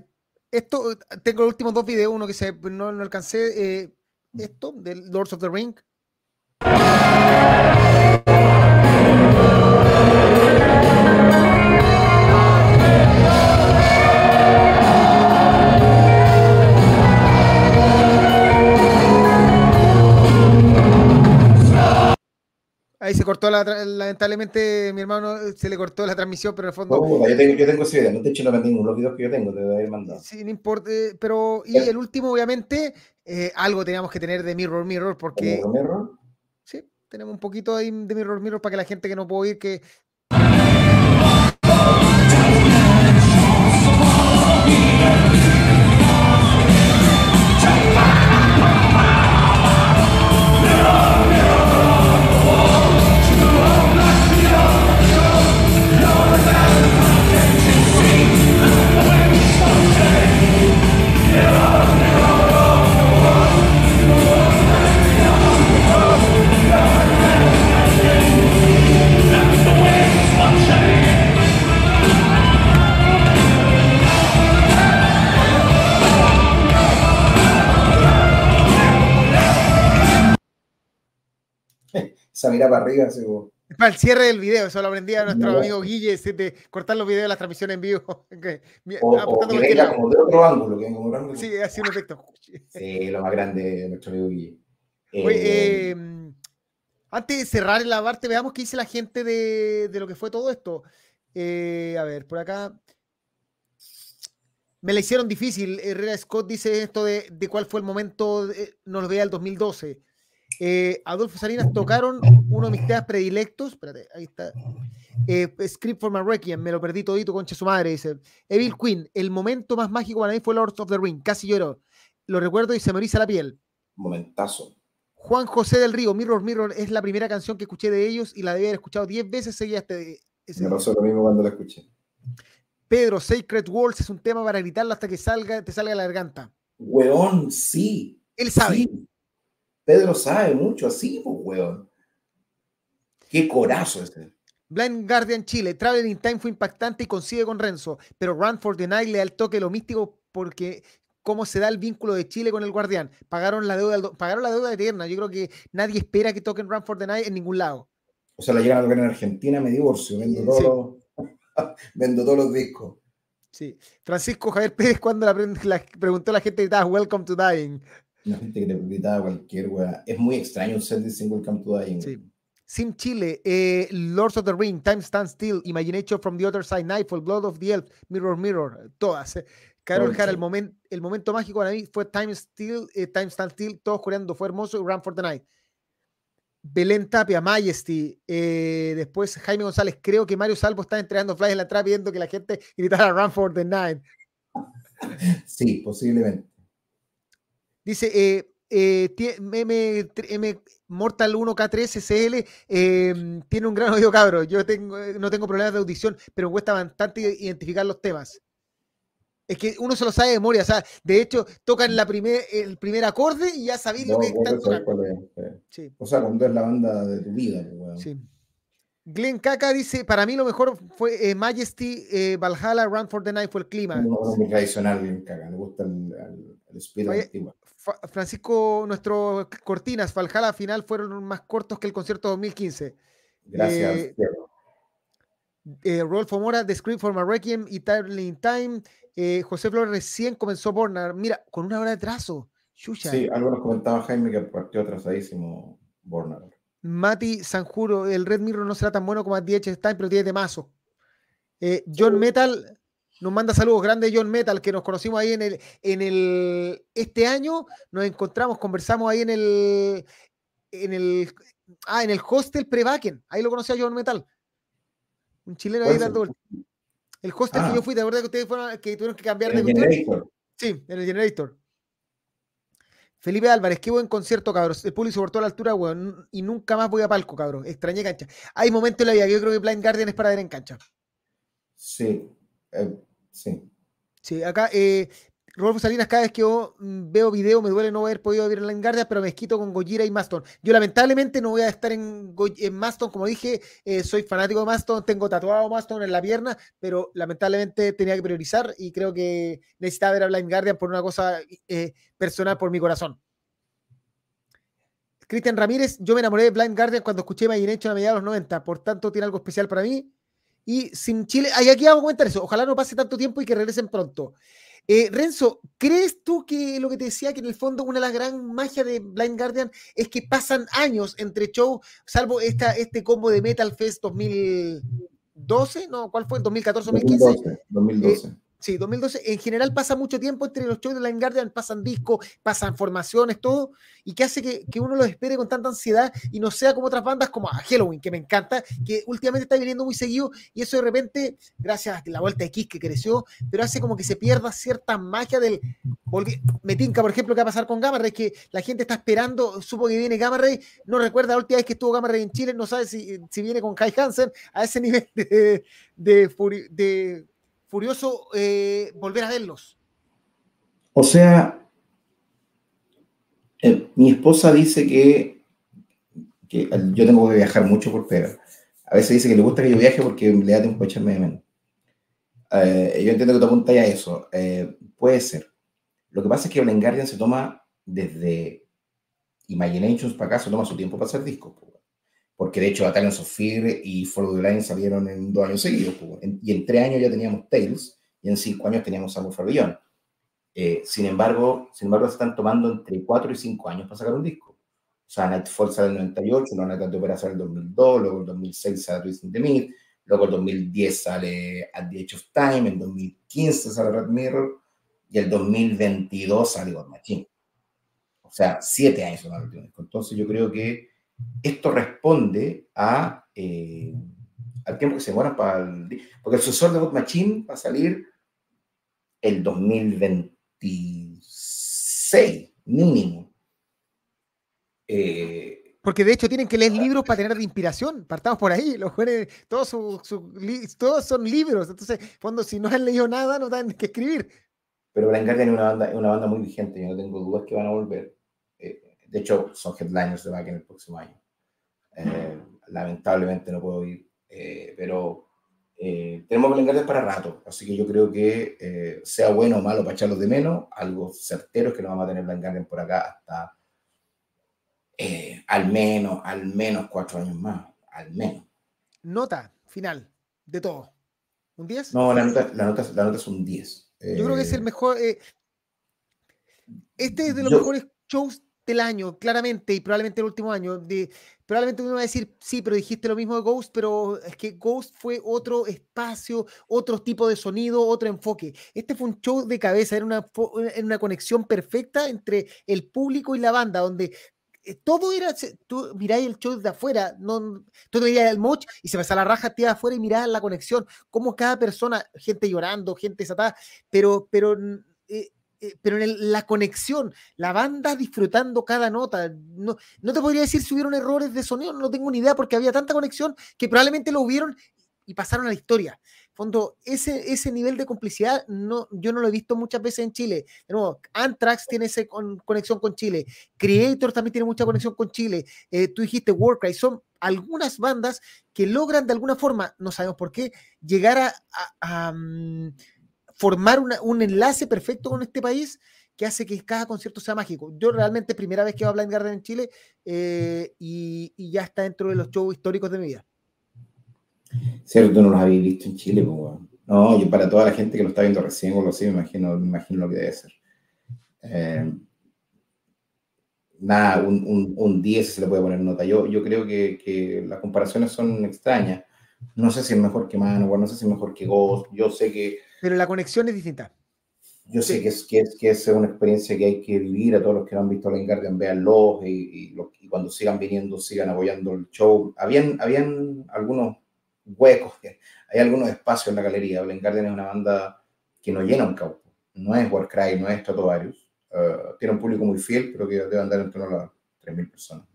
esto, tengo los últimos dos videos, uno que se, no, no alcancé. Eh, esto del Lords of the Ring. Ahí se cortó la, lamentablemente mi hermano se le cortó la transmisión, pero en el fondo. yo, tengo, yo tengo ese video, no te echo los videos que yo tengo, te voy a mandar. Sí, no importa, eh, pero y el último, obviamente, eh, algo teníamos que tener de Mirror Mirror, porque. ¿Mirror Mirror? Sí, tenemos un poquito ahí de Mirror Mirror para que la gente que no puede ir que Esa mira para arriba, así como- Para el cierre del video, eso lo aprendí a nuestro amigo Guille, de cortar los videos de las transmisiones en vivo. [LAUGHS] O, o apuntando que cualquier venga lado. como de otro ángulo, que venga como de otro ángulo. Sí, así un efecto. Sí, lo más grande de nuestro amigo Guille. Oye, Eh, eh, antes de cerrar la parte, veamos qué dice la gente de, de lo que fue todo esto. Eh, a ver, por acá. Me la hicieron difícil. Herrera Scott dice esto de, de cuál fue el momento, de- nos lo veía el 2012. Eh, Adolfo Salinas tocaron uno de mis temas predilectos. Espérate, ahí está. Eh, Script for my Requiem, me lo perdí todito, concha su madre. Dice Evil Queen, el momento más mágico para mí fue Lords of the Ring, casi lloró. Lo recuerdo y se me eriza la piel. momentazo. Juan José del Río, Mirror Mirror, es la primera canción que escuché de ellos y la debí haber escuchado 10 veces seguía este. ese Me pasó lo mismo cuando lo escuché. Pedro, Sacred Walls es un tema para gritarlo hasta que salga, te salga la garganta. Weón, sí. Él sabe. sí. Pedro sabe mucho así, pues, weón. Qué corazo ese. Blind Guardian Chile, Traveling in Time fue impactante y consigue con Renzo, pero Run for the Night le da el toque lo místico porque cómo se da el vínculo de Chile con el Guardián. Pagaron la deuda, pagaron la deuda eterna. Yo creo que nadie espera que toquen Run for the Night en ningún lado. O sea, la llegan a tocar en Argentina, me divorcio, vendo Sí. todos, los, [LAUGHS] vendo todos los discos. Sí. Francisco Javier Pérez, cuando la, pre- la- preguntó a la gente, Welcome to Dying. La gente que te gritaba cualquier weá. Es muy extraño un set de single Come to Dying. Sí. Sim Chile, eh, Lords of the Ring, Time Stand Still, Imagination from the Other Side, Nightfall, Blood of the Elf, Mirror Mirror, todas. eh. Carol Jara, el, el momento mágico para mí fue Time Still, eh, Time Stand Still, todos coreando, fue hermoso, y Run for the Night. Belén Tapia, Majesty, eh, después Jaime González, creo que Mario Salvo está entregando flyers en la trap viendo que la gente gritara Run for the Night. [LAUGHS] Sí, posiblemente. Dice, eh, eh, M, M- Mortal 1K3 SL eh, tiene un gran oído cabro. Yo tengo, eh, no tengo problemas de audición, pero me cuesta bastante identificar los temas. Es que uno se lo sabe de memoria, o sea, de hecho, tocan la primer, el primer acorde y ya sabéis lo que están tocando. es, eh. Sí, O sea, cuando es la banda de tu vida, pues, sí. Glenn Kaka dice, para mí lo mejor fue eh, Majesty, eh, Valhalla, Run for the Night fue el clima. Uno, uno muy tradicional, bien caga. Le gusta el, el, el espíritu antiguo. Francisco, nuestros cortinas, Valhalla final fueron más cortos que el concierto 2015. Gracias. eh, eh, Rodolfo Mora, The Script for My Requiem y Traveling Time. Eh, José Flores recién comenzó Borna. Mira, con una hora de trazo. Chucha. Sí, algo nos comentaba Jaime que partió atrasadísimo Borna. Mati Sanjuro, el Red Mirror no será tan bueno como DH Time, pero tiene temazo. Eh, John Metal nos manda saludos grandes, John Metal, que nos conocimos ahí en el, en el, este año, nos encontramos, conversamos ahí en el, en el, ah, en el hostel Prevaken, ahí lo conocí a John Metal. Un chileno ahí ¿Cuál es dando el-. El hostel que Ah. yo fui, ¿te acuerdas que ustedes fueron, que tuvieron que cambiar de El cuestión? Generator. Sí, en el Generator. Felipe Álvarez, qué buen concierto, cabros. El público por toda la altura, weón. Y nunca más voy a palco, cabrón. Extrañé cancha. Hay momentos en la vida que yo creo que Blind Guardian es para ver en cancha. Sí, eh, sí. Sí, acá, eh, Rodolfo Salinas, cada vez que yo mm, veo video me duele no haber podido ver Blind Guardian, pero me quito con Gojira y Maston. Yo lamentablemente no voy a estar en, en Maston, como dije, eh, soy fanático de Maston, tengo tatuado Maston en la pierna, pero lamentablemente tenía que priorizar y creo que necesitaba ver a Blind Guardian por una cosa eh, personal, por mi corazón. Cristian Ramírez, yo me enamoré de Blind Guardian cuando escuché Imagination a mediados de los 90, por tanto tiene algo especial para mí. Y sin Chile, ahí aquí vamos a comentar eso. Ojalá no pase tanto tiempo y que regresen pronto. Eh, Renzo, ¿crees tú que lo que te decía, que en el fondo una de las gran magias de Blind Guardian es que pasan años entre shows, salvo esta, este combo de Metal Fest 2012, ¿no? ¿Cuál fue? ¿2014, 2015? 2012. 2012. Sí, 2012. En general pasa mucho tiempo entre los shows de Blind Guardian, pasan discos, pasan formaciones, todo, y que hace que, que, uno los espere con tanta ansiedad y no sea como otras bandas como Halloween, que me encanta, que últimamente está viniendo muy seguido, y eso de repente, gracias a la vuelta X que creció, pero hace como que se pierda cierta magia del. Me tinca, por ejemplo, que va a pasar con Gamma Ray, que la gente está esperando, supo que viene Gamma Ray, no recuerda la última vez que estuvo Gamma Ray en Chile, no sabe si, si viene con Kai Hansen a ese [LAUGHS] nivel de, de furioso eh, volver a verlos. O sea, eh, mi esposa dice que, que, yo tengo que viajar mucho por pega. A veces dice que le gusta que yo viaje porque le da tiempo de echarme de menos. Eh, yo entiendo que tú apuntas a eso. puede ser. Lo que pasa es que Blind se toma desde Imaginations para acá, se toma su tiempo para hacer discos porque de hecho Battalions of Fear y For the Line salieron en dos años seguidos, y en tres años ya teníamos Tales, y en cinco años teníamos Algo for eh, sin embargo, sin embargo, se están tomando entre cuatro y cinco años para sacar un disco. O sea, Nightfall sale en el 98, No Night de Opera sale en el 2002, luego en 2006 sale Twisting the Meat, luego en 2010 sale At the Edge of Time, en 2015 sale Red Mirror, y el 2022 sale God Machine. O sea, siete años son los últimos Entonces yo creo que esto responde a, eh, al tiempo que se demora para el... Porque el sucesor de Bot Machine va a salir el 2026, mínimo. Eh, porque de hecho tienen que leer libros para tener de inspiración. Partamos por ahí. Los jóvenes, todos, todos son libros. Entonces, cuando si no han leído nada, no dan que escribir. Pero Blind Guardian es una banda, una banda muy vigente. Yo no tengo dudas que van a volver. Eh, de hecho, son headliners de Back en el próximo año. Eh, lamentablemente no puedo ir, eh, pero eh, tenemos que para rato. Así que yo creo que sea bueno o malo para echarlos de menos, algo certero es que no vamos a tener Blind por acá hasta al menos, al menos cuatro años más, al menos. Nota final de todo. ¿Un 10? No, la nota, la nota, la nota es un 10. Yo creo que es el mejor. este es de los mejores shows del año, claramente, y probablemente el último año. De, probablemente uno va a decir, sí, pero dijiste lo mismo de Ghost, pero es que Ghost fue otro espacio, otro tipo de sonido, otro enfoque. Este fue un show de cabeza, era una, una conexión perfecta entre el público y la banda, donde eh, todo era, tú miráis el show de afuera, no, tú veías el moch y se pasaba la raja tía afuera y mirabas la conexión, como cada persona, gente llorando, gente desatada, pero, pero eh, eh, pero en la conexión, la banda disfrutando cada nota. No, no te podría decir si hubieron errores de sonido, no tengo ni idea porque había tanta conexión que probablemente lo hubieron y pasaron a la historia. Fondo, ese, ese nivel de complicidad no, yo no lo he visto muchas veces en Chile. De nuevo, Anthrax tiene esa conexión con Chile, Creator también tiene mucha conexión con Chile, eh, tú dijiste Warcry, son algunas bandas que logran de alguna forma, no sabemos por qué, llegar a, mm, formar un enlace perfecto con este país que hace que cada concierto sea mágico. Yo realmente primera vez que voy a Blind Garden en Chile eh, y, ya está dentro de los shows históricos de mi vida. Cierto, no los habéis visto en Chile, no, yo para toda la gente que lo está viendo recién o lo sé, me imagino, me imagino lo que debe ser. Eh, nada, un, un, 10 se le puede poner nota. Yo, yo creo que, que las comparaciones son extrañas. No sé si es mejor que Manowar, no sé si es mejor que Ghost. Yo sé que pero la conexión es distinta. Yo sé que es, que, es, que es una experiencia que hay que vivir, a todos los que no han visto la Guardian, véanlo y, y, cuando sigan viniendo, sigan apoyando el show. Habían, habían algunos huecos, hay algunos espacios en la galería. Blind Guardian es una banda que no llena un campo, no es Warcry, no es Stratovarius. Uh, tiene un público muy fiel, pero que debe andar en torno a las 3.000 personas.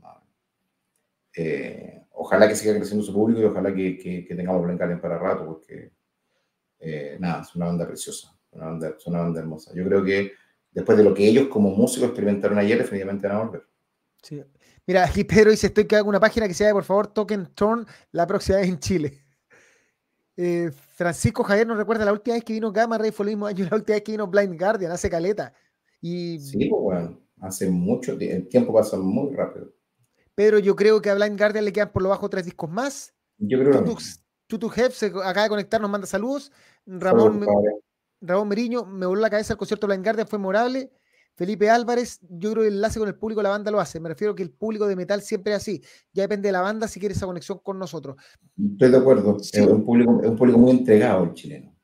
Eh, ojalá que siga creciendo su público y ojalá que, que, que tengamos para rato, porque eh, nada, es una banda preciosa, una banda, es una banda hermosa. Yo creo que después de lo que ellos como músicos experimentaron ayer, definitivamente van a volver. Sí. Mira, aquí Pedro dice, estoy que hago una página que se llame, por favor, Token Turn la próxima vez en Chile. Eh, Francisco Javier nos recuerda la última vez que vino Gamma Ray fue el mismo año, la última vez que vino Blind Guardian, hace caleta. Y... Sí, pues bueno, hace mucho tiempo, el tiempo pasa muy rápido. Pedro, yo creo que a Blind Guardian le quedan por lo bajo tres discos más. Yo creo que Tutu Hef se acaba de conectar, nos manda saludos. Ramón, Ramón Meriño, me voló la cabeza el concierto Blind Guardian, fue memorable. Felipe Álvarez, yo creo que el enlace con el público la banda lo hace. Me refiero que el público de metal siempre es así. Ya depende de la banda si quiere esa conexión con nosotros. Estoy de acuerdo. Es, un público, un público muy entregado el chileno.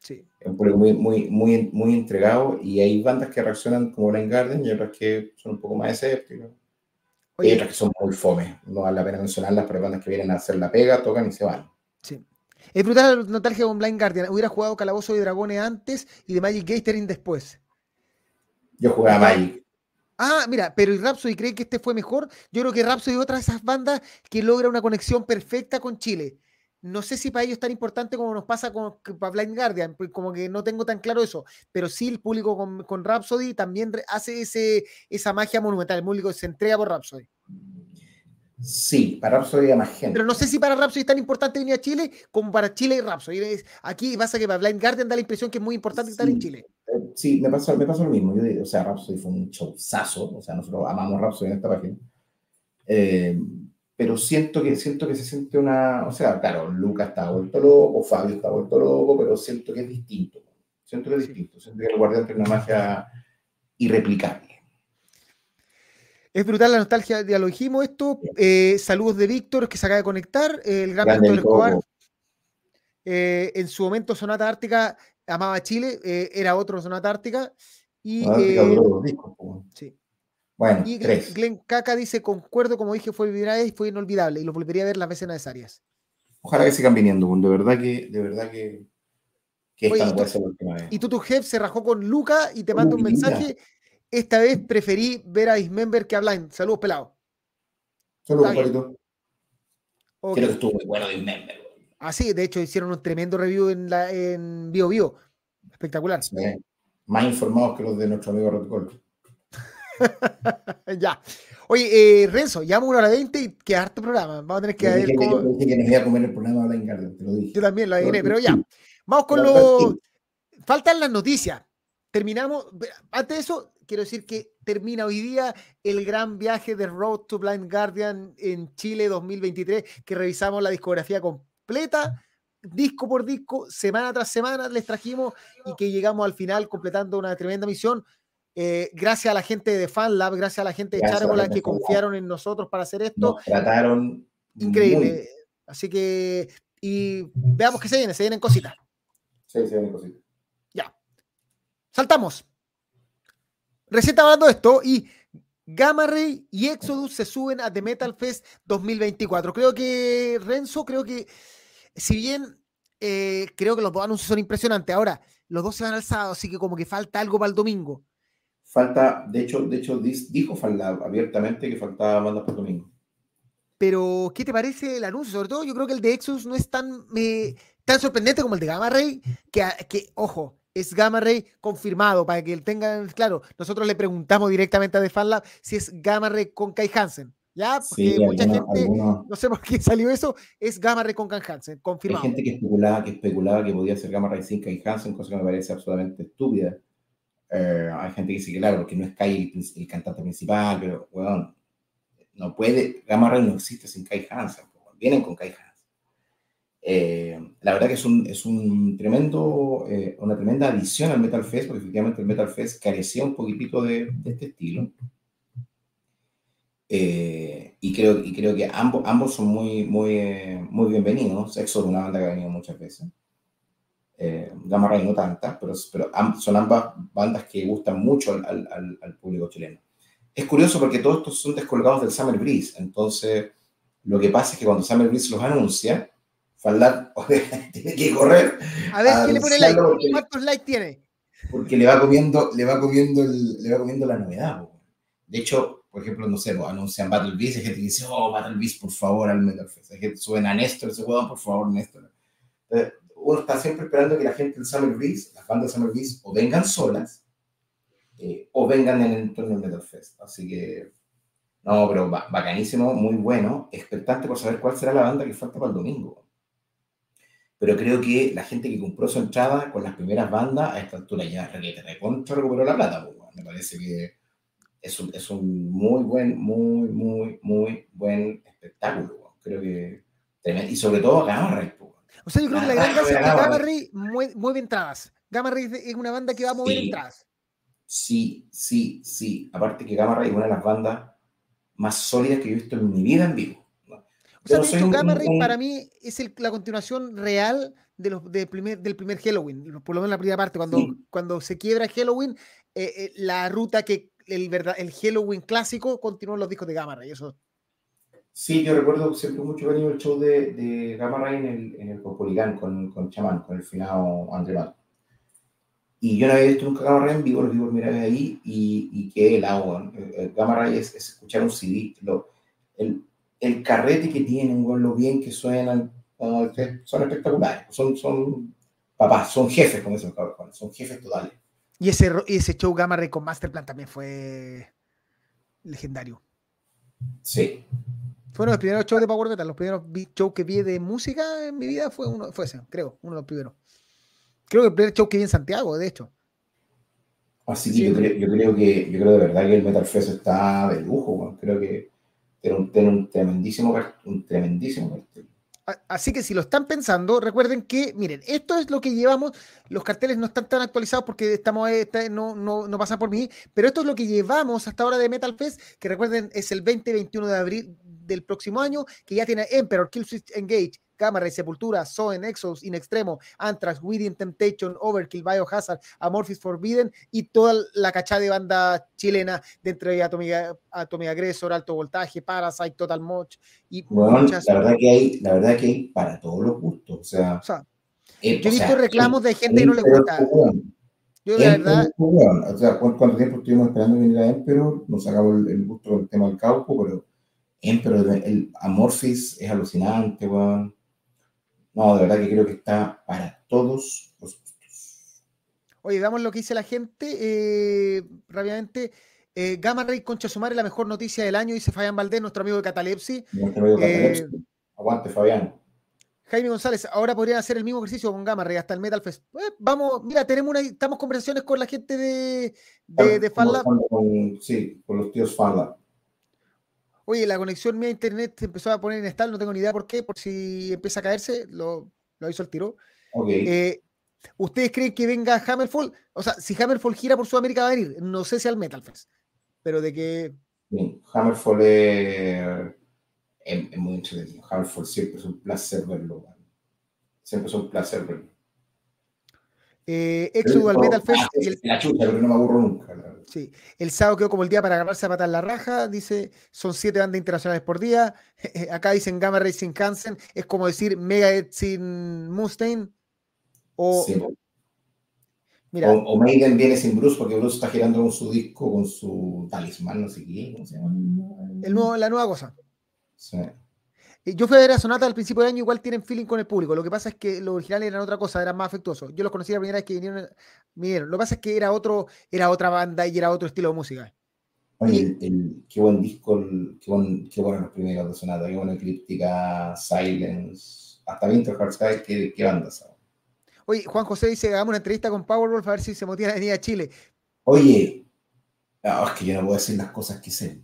Sí. Es un público muy, muy, muy, muy entregado y hay bandas que reaccionan como Blind Garden y otras que son un poco más escépticas. Y otras que son muy fome. No vale la pena mencionarlas, pero hay bandas que vienen a hacer la pega, tocan y se van. Es brutal la nostalgia con Blind Guardian. Hubiera jugado Calabozo de Dragones antes y de Magic Gathering después. Yo jugaba Magic. Ah, mira, pero el Rhapsody cree que este fue mejor. Yo creo que Rhapsody es otra de esas bandas que logra una conexión perfecta con Chile. No sé si para ellos es tan importante como nos pasa con, para Blind Guardian, pues como que no tengo tan claro eso, pero sí el público con, con Rhapsody también hace ese, esa magia monumental, el público se entrega por Rhapsody. Sí, para Rhapsody hay más gente. Pero no sé si para Rhapsody es tan importante venir a Chile como para Chile y Rhapsody. Aquí pasa que para Blind Guardian da la impresión que es muy importante estar en Chile. Eh, sí, me pasó, me pasó lo mismo. Yo o sea, Rhapsody fue un showzazo. O sea, nosotros amamos Rhapsody en esta página. Eh, pero siento que, siento que se siente una. O sea, claro, Lucas está vuelto loco, Fabio está vuelto loco, pero siento que es distinto. Siento que es distinto. Siento que el Guardián tiene una magia irreplicable. Es brutal la nostalgia, ya lo dijimos esto. Eh, saludos de Víctor, que se acaba de conectar. El gran Grande Víctor Escobar. Eh, en su momento, Sonata Ártica amaba Chile, eh, era otro Sonata Ártica. Y, sí. Bueno, y Glenn, Caca dice: Concuerdo, como dije, fue y fue inolvidable y lo volvería a ver las veces necesarias. Ojalá que sigan viniendo, de verdad que, de verdad que, que esta no puede ser la última vez. Y tú, tu jefe, se rajó con Luca y te manda un mensaje esta vez preferí ver a Dismember que a Blind. Saludos, pelado. Saludos, Palito. Creo que estuvo muy bueno Dismember. Ah, sí, de hecho hicieron un tremendo review en, la, en Bio Bio. Espectacular. Más informados que los de nuestro amigo Rotocol. [LAUGHS] ya. Oye, eh, Renzo, llamo una hora veinte y que harto programa. Vamos a tener que ver cómo. Yo dije que me iba a comer el programa de la te lo dije. Yo también lo adiviné, pero ya. Vamos con lo. Faltan las noticias. Terminamos. Antes de eso, quiero decir que termina hoy día el gran viaje de Road to Blind Guardian en Chile 2023, que revisamos la discografía completa, disco por disco, semana tras semana les trajimos y que llegamos al final completando una tremenda misión. Eh, gracias a la gente de FanLab, gracias a la gente de Charabola que confiaron en nosotros para hacer esto. Nos trataron increíble. Así que, y veamos qué se viene, se vienen cositas. Sí, se vienen cositas. Ya. Saltamos. Recién hablando de esto y Gamma Ray y Exodus se suben a The Metal Fest 2024. Creo que, Renzo, creo que, si bien eh, creo que los dos anuncios son impresionantes, ahora los dos se van al sábado, así que como que falta algo para el domingo. Falta, de hecho, de hecho dijo abiertamente que faltaba bandas para el domingo. Pero, ¿qué te parece el anuncio? Sobre todo, yo creo que el de Exodus no es tan, tan sorprendente como el de Gamma Ray, que, que ojo, es Gamma Ray confirmado, para que tengan claro. Nosotros le preguntamos directamente a The Fan Lab si es Gamma Ray con Kai Hansen. ¿Ya? Porque mucha gente, no sé por qué [LAUGHS] salió eso, es Gamma Ray con Kai Hansen, confirmado. Hay gente que especulaba, que especulaba que podía ser Gamma Ray sin Kai Hansen, cosa que me parece absolutamente estúpida. Eh, hay gente que dice que claro, porque no es Kai el, cantante principal, pero, bueno, no puede, Gamma Ray no existe sin Kai Hansen, vienen con Kai Hansen. Eh, la verdad que es, un, es un tremendo, eh, una tremenda adición al Metal Fest, porque efectivamente el Metal Fest carecía un poquitito de, de este estilo. Eh, y, creo, y creo que ambos, ambos son muy, muy, muy bienvenidos. Exo es una banda que ha venido muchas veces. Gamma Ray no tantas, pero, pero son ambas bandas que gustan mucho al, al, al, público chileno. Es curioso porque todos estos son descolgados del Summer Breeze. Entonces, lo que pasa es que cuando Summer Breeze los anuncia, Faldar [LAUGHS] tiene que correr. A ver, ¿quién le pone like? ¿Cuántos likes tiene? Porque le va comiendo, le va comiendo, el, le va comiendo la novedad. De hecho, por ejemplo, no sé, anuncian Battle Beast, hay gente que dice, oh, Battle Beast, por favor, al Metal Fest. Hay gente suben a Néstor, ese juego, por favor, Néstor. Entonces, uno está siempre esperando que la gente del Summer Beast, las bandas Summer Beast, o vengan solas, eh, o vengan en el entorno del Metal Fest. Así que, no, pero bacanísimo, muy bueno. Expectante por saber cuál será la banda que falta para el domingo pero creo que la gente que compró su entrada con las primeras bandas, a esta altura ya recontra recuperó la plata. Pues, me parece que es un, es un, muy buen, muy, muy, muy buen espectáculo. Creo que y sobre todo Gamma. Pues, o sea, yo creo que la gran gracia es que Gamma Ray mueve, entradas. Gamma Ray es una banda que va a mover entradas. Sí, sí, sí. Aparte que Gamma Ray es una de las bandas más sólidas que he visto en mi vida en vivo. O sea, de hecho, Gamma Ray para mí es la continuación real de los, primer, del primer Halloween, por lo menos la primera parte, cuando, cuando se quiebra Halloween, eh, eh, la ruta que el, verdad, el Halloween clásico continuó en los discos de Gamma Ray. Eso. Sí, yo recuerdo siempre mucho cariño el show de, de Gamma Ray en el, en el con, con Chamán, con el finado André Y yo no había visto nunca Gamma Ray en vivo, los vivos miraba ahí y, y el agua. Gamma Ray es, escuchar un CD. Lo, el, el carrete que tienen, lo bien que suenan, son espectaculares. Son, son papás, son jefes, como dicen son jefes totales. Y ese, ese show Gamma Ray con Masterplan también fue legendario. Sí. Fueron los primeros shows de Power Metal, los primeros shows que vi de música en mi vida fue uno, fue ese, creo, uno de los primeros. Creo que el primer show que vi en Santiago, de hecho. Así que yo, creo, que yo creo de verdad que el Metal Fest está de lujo, creo que tiene un, tremendísimo un tremendísimo cartel. Así que si lo están pensando, recuerden que, miren, esto es lo que llevamos. Los carteles no están tan actualizados porque estamos eh, no, no, no pasan por mí, pero esto es lo que llevamos hasta ahora de Metal Fest, que recuerden es el 20-21 de abril del próximo año, que ya tiene Emperor, Killswitch Engage, Cámara y Sepultura, Soen, Exos, In Extremo, Anthrax, Within Temptation, Overkill, Biohazard, Amorphis Forbidden y toda la cachada de banda chilena dentro de Atomic, Atomic Aggressor, Alto Voltaje, Parasite, Total Moch y muchas. La verdad, que hay, la verdad que hay para todos los gustos. O sea, eh, yo he visto reclamos de gente que no le gusta. Yo de verdad. O sea, ¿cuánto tiempo estuvimos esperando venir a Emperor? Nos sacamos el, gusto del tema del cauco, pero Emperor, el Amorphis es alucinante, weón. No, de verdad que creo que está para todos los gustos. Oye, veamos lo que dice la gente eh, rápidamente. Eh, Gamma Ray Concha Sumar es la mejor noticia del año, dice Fabián Valdés, nuestro amigo de Catalepsi. Eh, Aguante, Fabián. Jaime González, ahora podrían hacer el mismo ejercicio con Gamma Ray hasta el Metal Fest. Eh, vamos, mira, tenemos una, estamos conversaciones con la gente de, de, de sí, con los tíos Fan Oye, la conexión mía a internet se empezó a poner inestable, no tengo ni idea por qué, por si empieza a caerse, lo, lo hizo el tiro. Eh, ¿Ustedes creen que venga Hammerfall? O sea, si Hammerfall gira por Sudamérica va a venir, no sé si al Metal Fest, pero de que... Hammerfall es, es, muy entretenido. Hammerfall siempre es un placer verlo. Siempre es un placer verlo. Eh, Éxodo al Metal Fest. el, la chucha, pero no me aburro nunca. Sí, el sábado quedó como el día para agarrarse a patar la raja. Dice, son siete bandas internacionales por día. [LAUGHS] Acá dicen Gamma Ray sin Hansen. Es como decir Megadeth sin Mustaine. O, Mira, o, Maiden viene sin Bruce porque Bruce está girando con su disco, con su talismán, no sé qué. ¿cómo se llama? El nuevo, la nueva cosa. Sí. Eh, yo fui a ver a Sonata al principio del año, igual tienen feeling con el público. Lo que pasa es que los originales eran otra cosa, eran más afectuosos. Yo los conocí la primera vez que vinieron, vinieron. Lo que pasa es que era otro, era otra banda y era otro estilo de música. Oye, el, qué buen disco, qué, buen, qué bueno los primeros de Sonata, qué buena Eclíptica, Silence, hasta Winter Sky, qué, qué bandas. Oye, Juan José dice, hagamos una entrevista con Powerwolf a ver si se motiva a venir a Chile. Oye, es que yo no puedo decir las cosas que sé.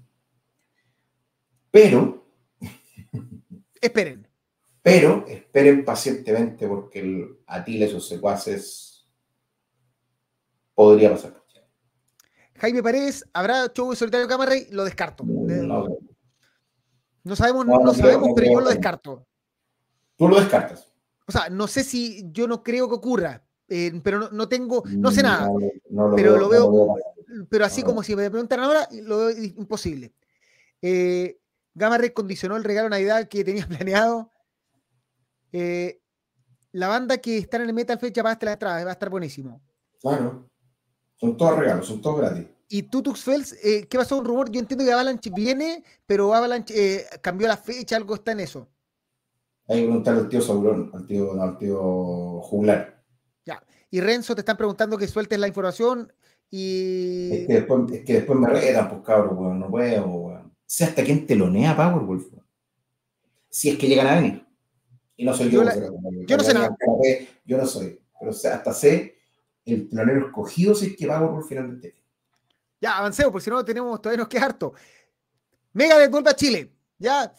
Pero Esperen. Pero esperen pacientemente porque el Atiles o secuaces podría pasar. Jaime Paredes, ¿habrá show de solitario Camarrey? Lo descarto. No, no sabemos, no, sabemos, pero yo lo descarto. Tú lo descartas. O sea, no sé si yo no creo que ocurra, eh, pero no, tengo, no sé nada. pero lo veo, pero así como si me preguntan ahora, lo veo imposible. Eh, Gamma Ray condicionó el regalo Navidad que tenía [LAUGHS] planeado. Eh, la banda que está en el Metal Fest ya pagaste la entrada, va a estar buenísimo. Claro. Son todos regalos, son todos gratis. Y Tutux Fels, eh, ¿qué pasó? Un rumor. Yo entiendo que Avalanche viene, pero Avalanche eh, cambió la fecha, algo está en eso. Hay que preguntarle al tío Saurón, al tío, al tío Juglar. Ya. Y Renzo, te están preguntando que sueltes la información y. Es que después, es que después me retan, pues cabrón, no puedo, sé hasta quién telonea Powerwolf. Si es que llegan a venir. Y no soy yo. Yo, no sé nada. Yo no soy. Pero hasta sé el telonero escogido si es que Powerwolf finalmente. Ya, avancemos, porque si no tenemos, todavía nos queda harto. Mega vuelve a Chile. Ya.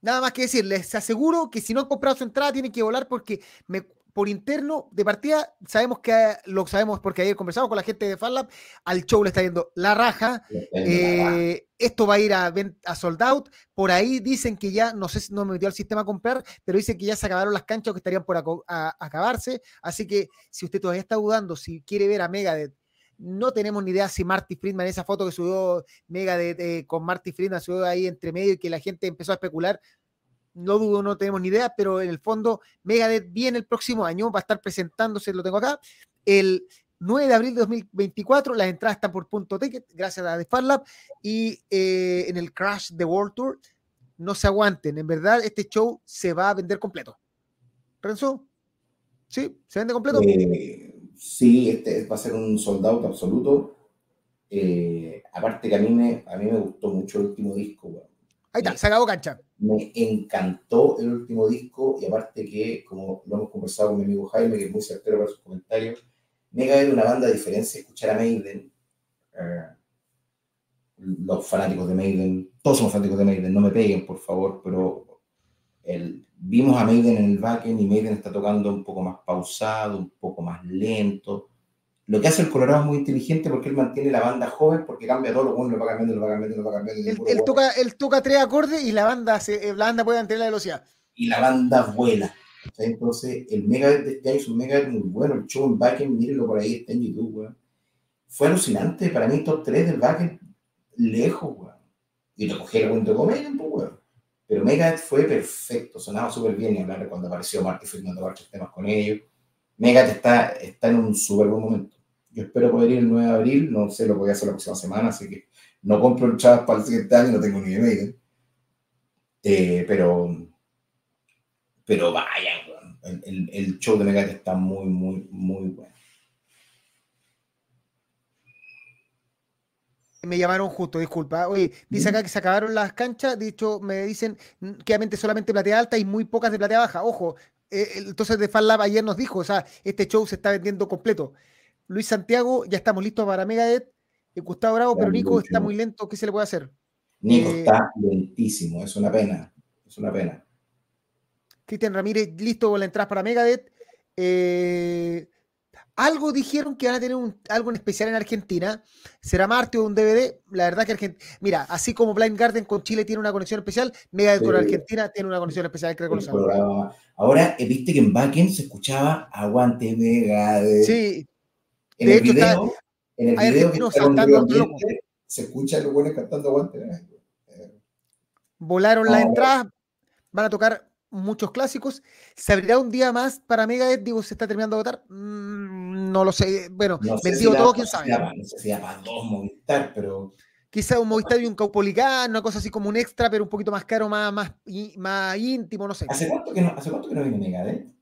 Nada más que decir, les aseguro que si no han comprado su entrada tienen que volar porque me, por interno, de partida, sabemos que lo sabemos porque ayer conversamos con la gente de FanLab, al show le está yendo la raja. Eh, esto va a ir a, a, sold out. Por ahí dicen que ya, no sé si no me metió al sistema a comprar, pero dicen que ya se acabaron las canchas que estarían por acabarse. Así que si usted todavía está dudando, si quiere ver a Megadeth, no tenemos ni idea si Marty Friedman, esa foto que subió Megadeth eh, con Marty Friedman, subió ahí entre medio y que la gente empezó a especular no dudo, no tenemos ni idea, pero en el fondo Megadeth viene el próximo año, va a estar presentándose, lo tengo acá, el 9 de abril de 2024, las entradas están por punto ticket, gracias a The Lab, y eh, en el Crash The World Tour, no se aguanten, en verdad este show se va a vender completo. ¿Renzo? ¿Sí? ¿Se vende completo? Eh, sí, este va a ser un soldado absoluto. Eh, aparte que a mí, me, a mí me gustó mucho el último disco, Ahí está, se acabó cancha. Me encantó el último disco y aparte que, como lo hemos conversado con mi amigo Jaime, que es muy certero para sus comentarios, Mega era una banda de diferencia escuchar a Maiden. Eh, los fanáticos de Maiden, todos somos fanáticos de Maiden, no me peguen por favor, pero vimos a Maiden en el backend y Maiden está tocando un poco más pausado, un poco más lento, lo que hace el Colorado es muy inteligente porque él mantiene la banda joven, porque cambia todo, lo bueno, lo va cambiando, lo va cambiando, lo va cambiando. Él, toca, él toca tres acordes y la banda, se, la banda puede mantener la velocidad. Y la banda vuela. Entonces, el mega de este año es un mega muy bueno. El show en backend, mírenlo por ahí, está en YouTube, Fue alucinante. Para mí, top 3 del backend, lejos, weón. Y lo cogí el cuento de comedia, pues, weón. Pero Megadeth fue perfecto, sonaba súper bien y hablar cuando apareció Marty Friedman a temas con ellos. Megadeth está, está en un súper buen momento. Yo espero poder ir el 9 de abril, no sé, lo voy a hacer la próxima semana, así que no compro el chat para el siguiente año, no tengo ni idea. Eh, pero, pero vaya, el, el, show de Megadeth está muy, muy, muy bueno. Me llamaron justo, disculpa. Oye, dice acá que se acabaron las canchas. Dicho, me dicen que solamente platea alta y muy pocas de platea baja. Ojo, eh, entonces de Fan Lab ayer nos dijo, o sea, este show se está vendiendo completo. Luis Santiago, ya estamos listos para Megadeth. Eh, Gustavo Bravo, pero Nico está muy lento. ¿Qué se le puede hacer? Nico eh, está lentísimo, es una pena. Es una pena. Cristian Ramírez, listo con la entrada para Megadeth. Eh, algo dijeron que van a tener algo en especial en Argentina. ¿Será Marte o un DVD? La verdad que Argentina. Mira, así como Blind Garden con Chile tiene una conexión especial, Megadeth con Argentina tiene una conexión especial. Que Ahora, viste que en Backend se escuchaba Aguante Megadeth. Sí, en el video, en el video que se escucha los buenos cantando aguante. Volaron la entrada, van a tocar muchos clásicos. ¿Se abrirá un día más para Megadeth? Digo, ¿se está terminando de votar? Mm, no lo sé. Bueno, no vendido todo, quién sabe. no sé si para dos Movistar, pero. Quizá un Movistar y un Caupolicán, una cosa así como un extra, pero un poquito más caro, más, más, más íntimo, no sé. ¿Hace cuánto que no, ¿hace cuánto que no viene Megadeth?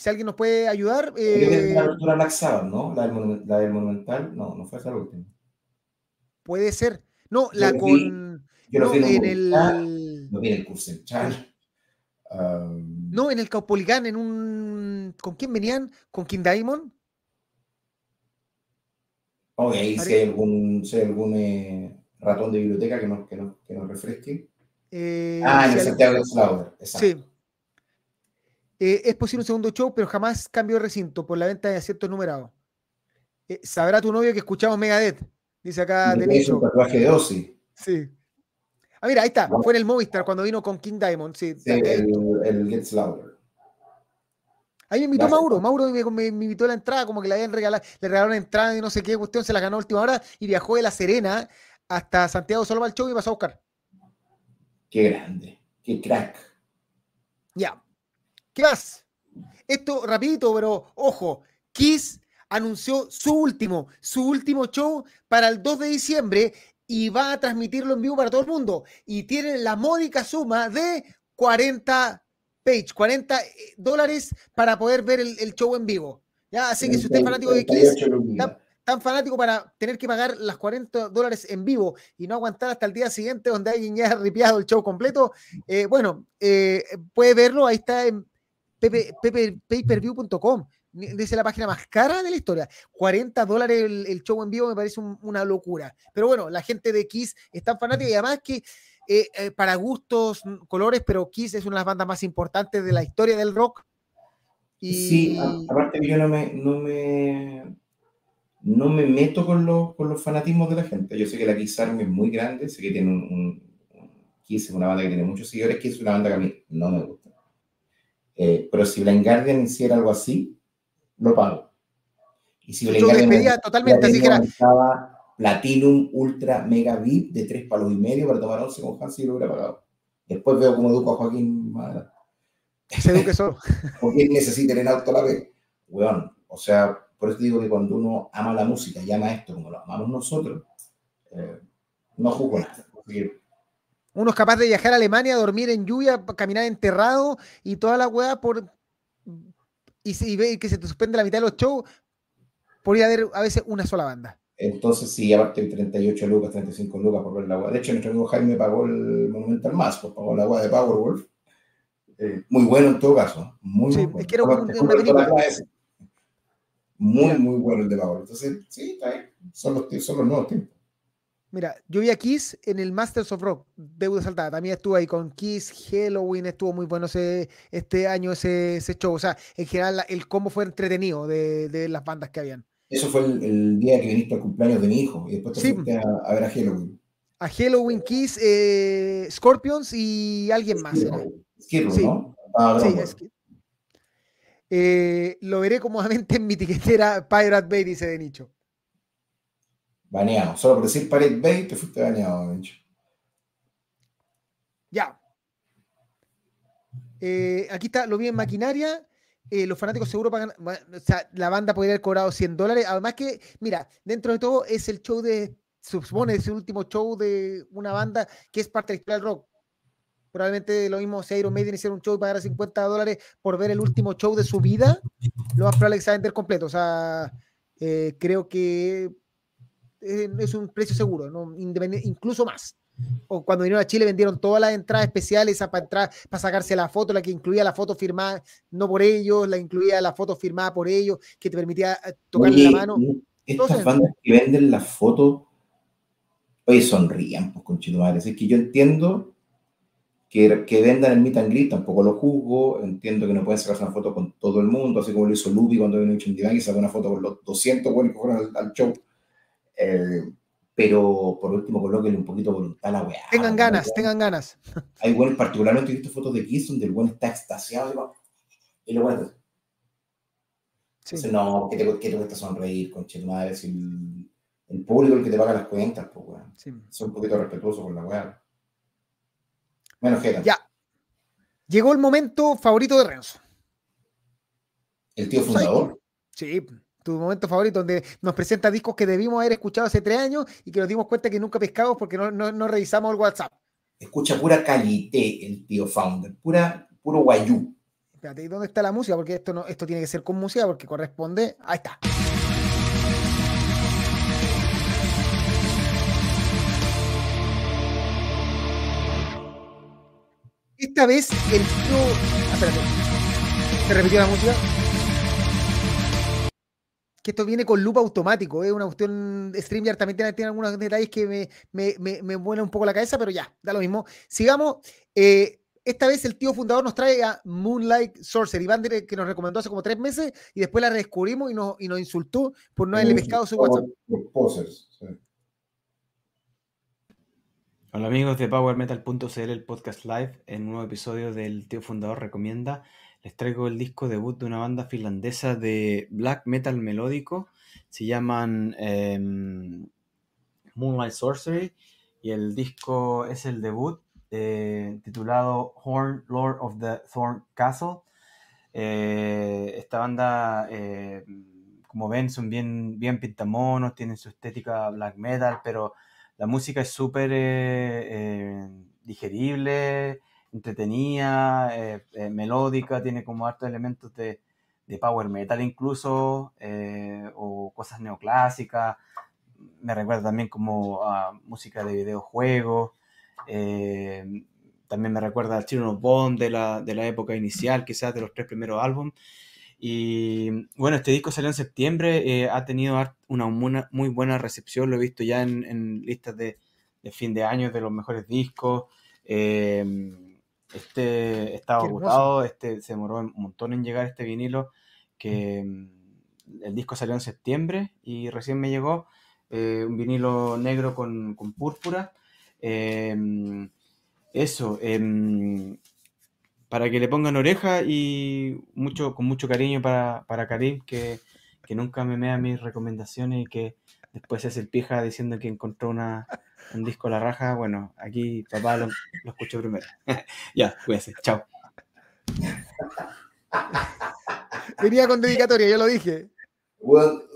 Si alguien nos puede ayudar. Eh, la apertura ¿no? La del, la del, Monumental, no, no fue esa la última. Puede ser. No, la con. yo no, en el. No viene el curso um, no, en el Caupolicán, en un. ¿Con quién venían? ¿Con King Diamond? Ok, ahí si hay algún, si hay algún eh, ratón de biblioteca que nos, que nos, que nos refresque. Eh, ah, en el Santiago de Slaughter, exacto. Sí. Eh, es posible un segundo show, pero jamás cambio de recinto por la venta de asientos numerados. Eh, sabrá tu novio que escuchamos Megadeth, dice acá Es un tatuaje de Ozzy. Sí. Ah, mira, ahí está. Fue en el Movistar cuando vino con King Diamond. Sí, el, el Gets Louder. Ahí me invitó Mauro. Mauro me, invitó a la entrada, como que le habían regalado, le regalaron la entrada y no sé qué cuestión, se la ganó a última hora y viajó de La Serena hasta Santiago solo el show y pasó a buscar. Qué grande, qué crack. Ya. ¿Qué más? Esto rapidito, pero ojo, Kiss anunció su último, su último show para el 2 de diciembre y va a transmitirlo en vivo para todo el mundo. Y tiene la módica suma de 40 page, 40 eh, dólares para poder ver el, show en vivo. ¿Ya? Así que si usted es fanático de Kiss, tan, fanático para tener que pagar las 40 dólares en vivo y no aguantar hasta el día siguiente donde alguien ya ha ripiado el show completo, eh, bueno, eh, puede verlo, ahí está en payperview.com. Dice la página más cara de la historia. 40 dólares el, show en vivo me parece una locura. Pero bueno, la gente de Kiss es tan fanática y además que eh, eh, para gustos, colores, pero Kiss es una de las bandas más importantes de la historia del rock. Sí, aparte que yo no me, no me, no me meto con los, con los fanatismos de la gente. Yo sé que la Kiss Army es muy grande, sé que tiene un, Kiss es una banda que tiene muchos seguidores, Kiss es una banda que a mí no me gusta. Eh, pero si Blind Guardian hiciera algo así, lo pago. Y si Blind Guardian totalmente, así que era... Platinum Ultra Mega VIP de tres palos y medio para tomar once con Hans y lo hubiera pagado. Después veo cómo educo a Joaquín Se eduque solo. [LAUGHS] Porque él necesita el auto la vez. Weón, o sea, por eso digo que cuando uno ama la música y ama esto como lo amamos nosotros, eh, no juzgo nada. Uno es capaz de viajar a Alemania, dormir en lluvia, caminar enterrado y toda la weá por. Y, si ve que se te suspende la mitad de los shows, por ir a ver a veces una sola banda. Entonces, sí, aparte de 38 lucas, 35 lucas por ver la agua. De hecho, nuestro amigo Jaime pagó el Monumental Más, pues pagó la agua de Powerwolf. Eh, muy bueno en todo caso. Muy, sí, bueno. Es que era un, Muy, muy bueno el de Powerwolf. Entonces, sí, está ahí. Son los, son los nuevos tiempos. Mira, yo vi a Kiss en el Masters of Rock, deuda saltada. También estuve ahí con Kiss, Halloween, estuvo muy bueno ese, este año ese, ese show. O sea, en general, el combo fue entretenido de, de las bandas que habían. Eso fue el, día que viniste al cumpleaños de mi hijo y después te fuiste a, ver a Halloween. A Halloween Kiss, eh, Scorpions y alguien más. Sí. ¿no? Ah, sí, es que, eh, lo veré cómodamente en mi tiquetera Pirate Bay, dice de nicho. Baneado. Solo por decir Pirate Bay te fuiste baneado, de nicho. Ya. Eh, aquí está, lo vi en maquinaria. Eh, los fanáticos seguro pagan, o sea, la banda podría haber cobrado 100 dólares. Además que, mira, dentro de todo es el show de, se supone, es el último show de una banda que es parte del del rock. Probablemente lo mismo si Iron Maiden hiciera un show y pagara 50 dólares por ver el último show de su vida, lo más probable es que se completo. O sea, eh, creo que es un precio seguro, ¿no? incluso más o cuando vinieron a Chile vendieron todas las entradas especiales para entrar, para sacarse la foto, la que incluía la foto firmada no por ellos, la incluía la foto firmada por ellos, que te permitía eh, tocarle la mano. Estas bandas que venden las fotos, oye, sonrían, pues con madre. Es que yo entiendo que, que vendan el meet and greet, tampoco lo juzgo, entiendo que no pueden sacarse una foto con todo el mundo, así como lo hizo Lupi cuando vino a y sacó una foto con los 200 buenos que fueron al, show. Eh, pero por último colóquenle un poquito voluntad a la weá. Tengan ganas, tengan ganas. Hay buenos, particularmente he visto fotos de Kiss donde el buen está extasiado y lo bueno. Sí. Entonces, no, ¿qué te, cuesta sonreír, con madre? Si el, el, público el que te paga las cuentas, pues weón. Sí. Son un poquito respetuosos con la weá. Bueno, Jera. Ya. Llegó el momento favorito de Renzo. ¿El tío fundador? Sí tu momento favorito, donde nos presenta discos que debimos haber escuchado hace tres años y que nos dimos cuenta que nunca pescamos porque no, no, revisamos el WhatsApp. Escucha pura calité el tío Founder, pura, puro guayú. Espérate, ¿y dónde está la música? Porque esto, no, esto tiene que ser con música porque corresponde. Ahí está. Esta vez el tío. Ah, espérate. ¿Se repitió la música? Que esto viene con loop automático, es una cuestión, StreamYard también tiene, tiene, algunos detalles que me, me, me, me vuelan un poco la cabeza, pero ya, da lo mismo. Sigamos, eh, esta vez el tío fundador nos trae a Moonlight Sorcery, banda que nos recomendó hace como tres meses y después la redescubrimos y nos, y nos insultó por no haberle pescado su WhatsApp. Hola amigos de PowerMetal.cl, el podcast live, en un nuevo episodio del Tío Fundador Recomienda les traigo el disco debut de una banda finlandesa de black metal melódico. Se llaman em, Moonlight Sorcery y el disco es el debut eh, titulado Horn Lord of the Thorn Castle. Eh, esta banda, eh, como ven, son bien, bien pintamonos, tienen su estética black metal, pero la música es súper digerible entretenida, eh, eh, melódica, tiene como hartos elementos de, power metal incluso, eh, o cosas neoclásicas. Me recuerda también como música de videojuegos. también me recuerda al Children of Bond de la, de la época inicial, quizás de los tres primeros álbumes. Y bueno, este disco salió en septiembre, ha tenido una, muy buena recepción, lo he visto ya en, listas de, fin de año de los mejores discos Este estaba agotado, este se demoró un montón en llegar este vinilo, que mm, el disco salió en septiembre y recién me llegó eh, un vinilo negro con, púrpura. Em, eso, em, para que le pongan oreja y mucho, con mucho cariño para, para Karim, que, que nunca me mea mis recomendaciones y que después es el pija diciendo que encontró una, un disco a la raja. Bueno, aquí papá lo, lo escuchó primero. [LAUGHS] ya, cuídese, chao. [LAUGHS] Venía con dedicatoria, yo lo dije.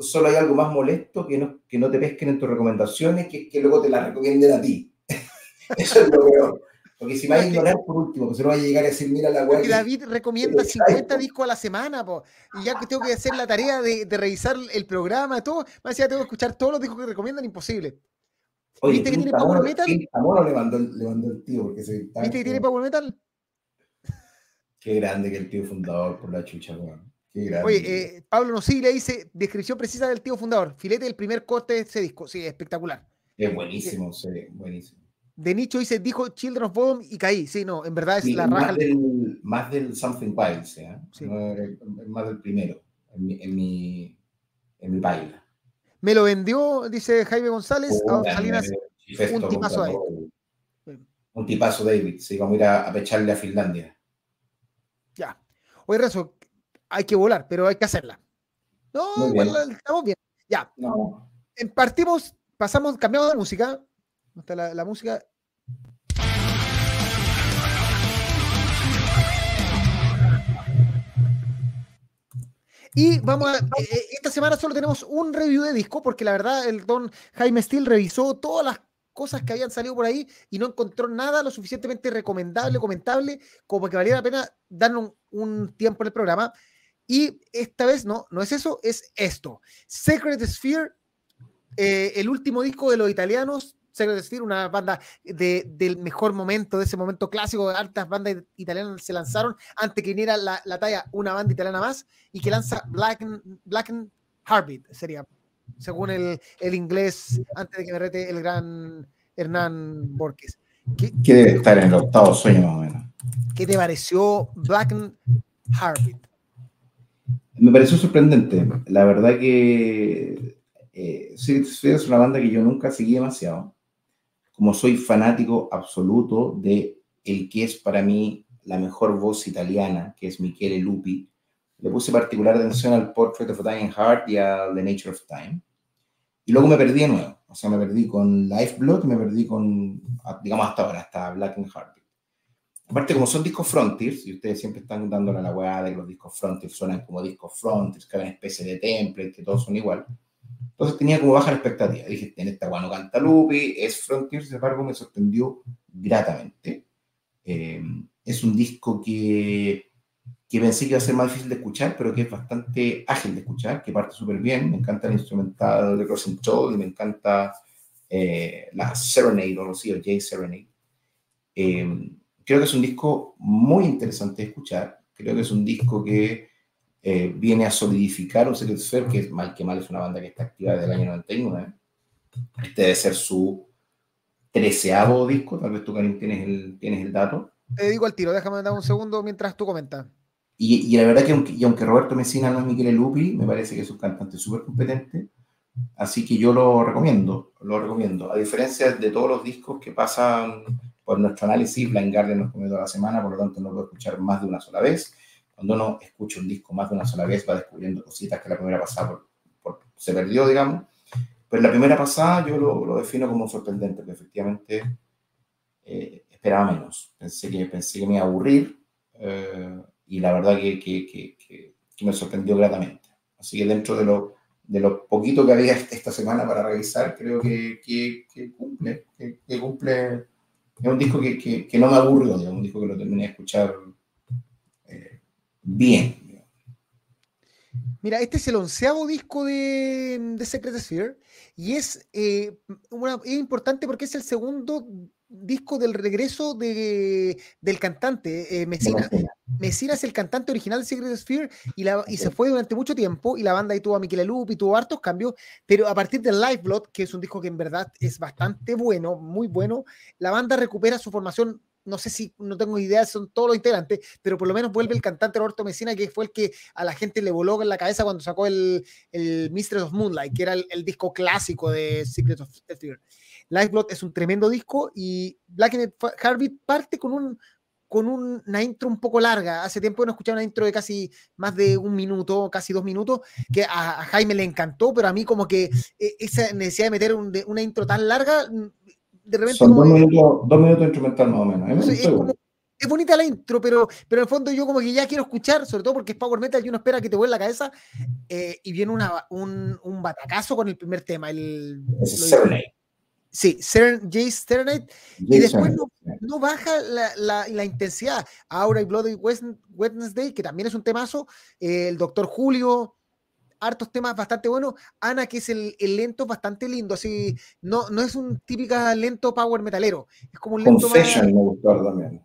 solo hay algo más molesto que no, que no te pesquen en tus recomendaciones, que que luego te las recomienden a ti. [LAUGHS] Eso es lo peor. Porque si me vas a ignorar por último, que se no vaya a llegar a decir, mira la web. David recomienda 50 discos a la semana, po, y ya que tengo que hacer la tarea de, de revisar el programa, todo, más allá tengo que escuchar todos los discos que recomiendan, imposible. Oye, ¿Viste que tiene Power Metal? le mandó, le mandó el tío. Porque se ¿Viste que tiene Power Metal? Qué grande que el tío fundador por la chucha, weón. Qué grande. Oye, eh, Pablo le dice, descripción precisa del tío fundador. Filete del primer corte de ese disco. Sí, espectacular. Es buenísimo, sí, buenísimo. De nicho dice, dijo Children of Bodom y caí. Sí, no, en verdad es la raja. Más del, más del Something Wild, ¿sí? sí. más del primero, en mi, en mi, en mi baila. Me lo vendió, dice Jaime González, a Salinas, un tipazo ahí. Un tipazo David, sí, vamos a ir a, pecharle a Finlandia. Ya. Oye, Rezo, hay que volar, pero hay que hacerla. No, estamos bien. Ya. No. Partimos, pasamos, cambiamos de música está la, música? Y vamos a, eh, eh, esta semana solo tenemos un review de disco, porque la verdad el don Jaime Steele revisó todas las cosas que habían salido por ahí y no encontró nada lo suficientemente recomendable, comentable, como que valiera la pena darnos un, tiempo en el programa. Y esta vez no, no es eso, es esto. Secret Sphere, eh, el último disco de los italianos, Secret decir, una banda de, del mejor momento, de ese momento clásico, altas bandas italianas se lanzaron antes que viniera la, la talla una banda italiana más y que lanza Black, Black Heartbeat, sería, según el, el, inglés, antes de que me rete el gran Hernán Borges. ¿Qué, debe estar en el octavo sueño más o menos? ¿Qué te pareció Black Heartbeat? Me pareció sorprendente. La verdad que eh, sí, es una banda que yo nunca seguí demasiado como soy fanático absoluto de el que es para mí la mejor voz italiana, que es Michele Lupi, le puse particular atención al Portrait of a Dying Heart y a The Nature of Time. Y luego me perdí de nuevo. O sea, me perdí con Lifeblood, me perdí con, digamos, hasta ahora, hasta Black and Heart. Aparte, como son discos Frontiers, y ustedes siempre están dándole la hueá de que los discos Frontiers suenan como discos Frontiers, que hay una especie de template, que todos son igual. Entonces tenía como baja la expectativa. Dije, en esta guano canta Lupi, es Frontier, sin embargo me sorprendió gratamente. Eh, es un disco que, que pensé que iba a ser más difícil de escuchar, pero que es bastante ágil de escuchar, que parte súper bien. Me encanta el instrumental de Crossing Toad y me encanta eh, la Serenade, o sí, o J Serenade. Eh, creo que es un disco muy interesante de escuchar. Creo que es un disco que eh, viene a solidificar un Secret Sphere, que mal que mal es una banda que está activa desde el año 99. Este debe ser su treceavo disco, tal vez tú, Karim, tienes el, tienes el dato. Te digo al tiro, déjame dar un segundo mientras tú comentas. Y, y, la verdad que aunque, y aunque Roberto Messina no es Michele Lupi, me parece que es un cantante súper competente, así que yo lo recomiendo, lo recomiendo. A diferencia de todos los discos que pasan por nuestro análisis, Blind Guardian nos comió toda la semana, por lo tanto no lo puedo escuchar más de una sola vez cuando uno escucha un disco más de una sola vez, va descubriendo cositas que la primera pasada se perdió, digamos. Pero la primera pasada yo lo, defino como sorprendente, porque efectivamente eh, esperaba menos. Pensé que, pensé que me iba a aburrir eh, y la verdad que, que, que, me sorprendió gratamente. Así que dentro de lo, de lo poquito que había esta semana para revisar, creo que, cumple, que, cumple. Es un disco que, no me aburrió, es un disco que lo terminé de escuchar bien. Mira, este es el onceavo disco de, de Secret Sphere y es, eh, es importante porque es el segundo disco del regreso de, del cantante eh, Messina. Messina es el cantante original de Secret Sphere y, la, y se fue durante mucho tiempo y la banda ahí tuvo a Michele Lupi, tuvo hartos cambios, pero a partir de Live Blood, que es un disco que en verdad es bastante bueno, muy bueno, la banda recupera su formación no sé si, no tengo idea, son todos los integrantes, pero por lo menos vuelve el cantante Roberto Messina, que fue el que a la gente le voló en la cabeza cuando sacó el, el Mistress of Moonlight, que era el, disco clásico de Secret of Fear. Lifeblood es un tremendo disco y Black Heartbeat parte con un con una intro un poco larga. Hace tiempo no escuchaba una intro de casi más de un minuto, casi dos minutos, que a, Jaime le encantó, pero a mí como que eh, esa necesidad de meter una intro tan larga, de repente... Son dos, minutos, dos minutos instrumental más o menos. es, bonita la intro, pero, pero en el fondo yo como que ya quiero escuchar, sobre todo porque es Power Metal y uno espera que te vuelva la cabeza, eh, y viene una, un, un, batacazo con el primer tema, el... Sí, Jay Serenade. Y después no, baja la, la, intensidad. Aura y Bloody Wednesday, que también es un temazo. Eh, el Doctor Julio, hartos temas bastante buenos. Ana, que es el, lento bastante lindo. Así, no, no es un típica lento power metalero. Es como un lento Confession me gustó también.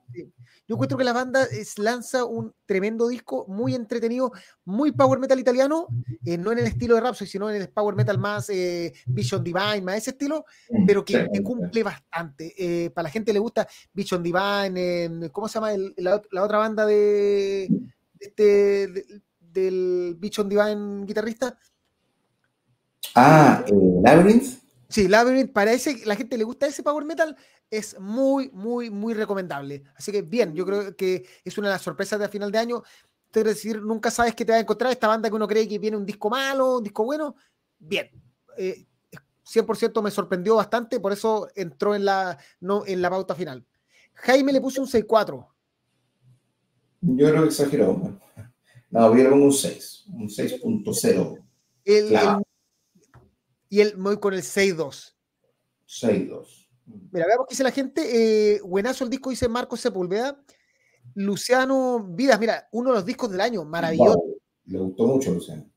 Yo encuentro que la banda lanza un tremendo disco, muy entretenido, muy power metal italiano, eh, no en el estilo de Rhapsody, sino en el power metal más eh, Vision Divine, más ese estilo, mm, pero que, cumple bastante. Eh, para la gente le gusta Vision Divine, ¿cómo se llama la, otra banda de, este, del Vision Divine guitarrista? Ah, Labyrinth. Sí, Labyrinth, para ese, la gente le gusta ese power metal, es muy, muy, muy recomendable. Así que bien, yo creo que es una de las sorpresas de final de año. Es decir, nunca sabes qué te va a encontrar esta banda que uno cree que viene un disco malo, un disco bueno. Bien, 100% eh, me sorprendió bastante, por eso entró en la, no, en la pauta final. Jaime le puse un 6-4. Yo creo que exageró. No, yo un 6, un 6.0. Y él voy con el 6-2. 6-2. Mira, veamos qué dice la gente. Eh, buenazo el disco, dice Marcos Sepúlveda. Luciano Vidas, mira, uno de los discos del año, maravilloso. le gustó mucho, Luciano.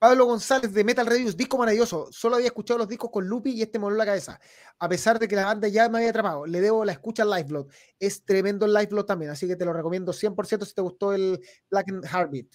Pablo González de Metal Reviews, disco maravilloso. Solo había escuchado los discos con Lupi y este moló la cabeza. A pesar de que la banda ya me había atrapado, le debo la escucha al Lifeblood. Es tremendo el Lifeblood también, así que te lo recomiendo 100% si te gustó el Black Heartbeat.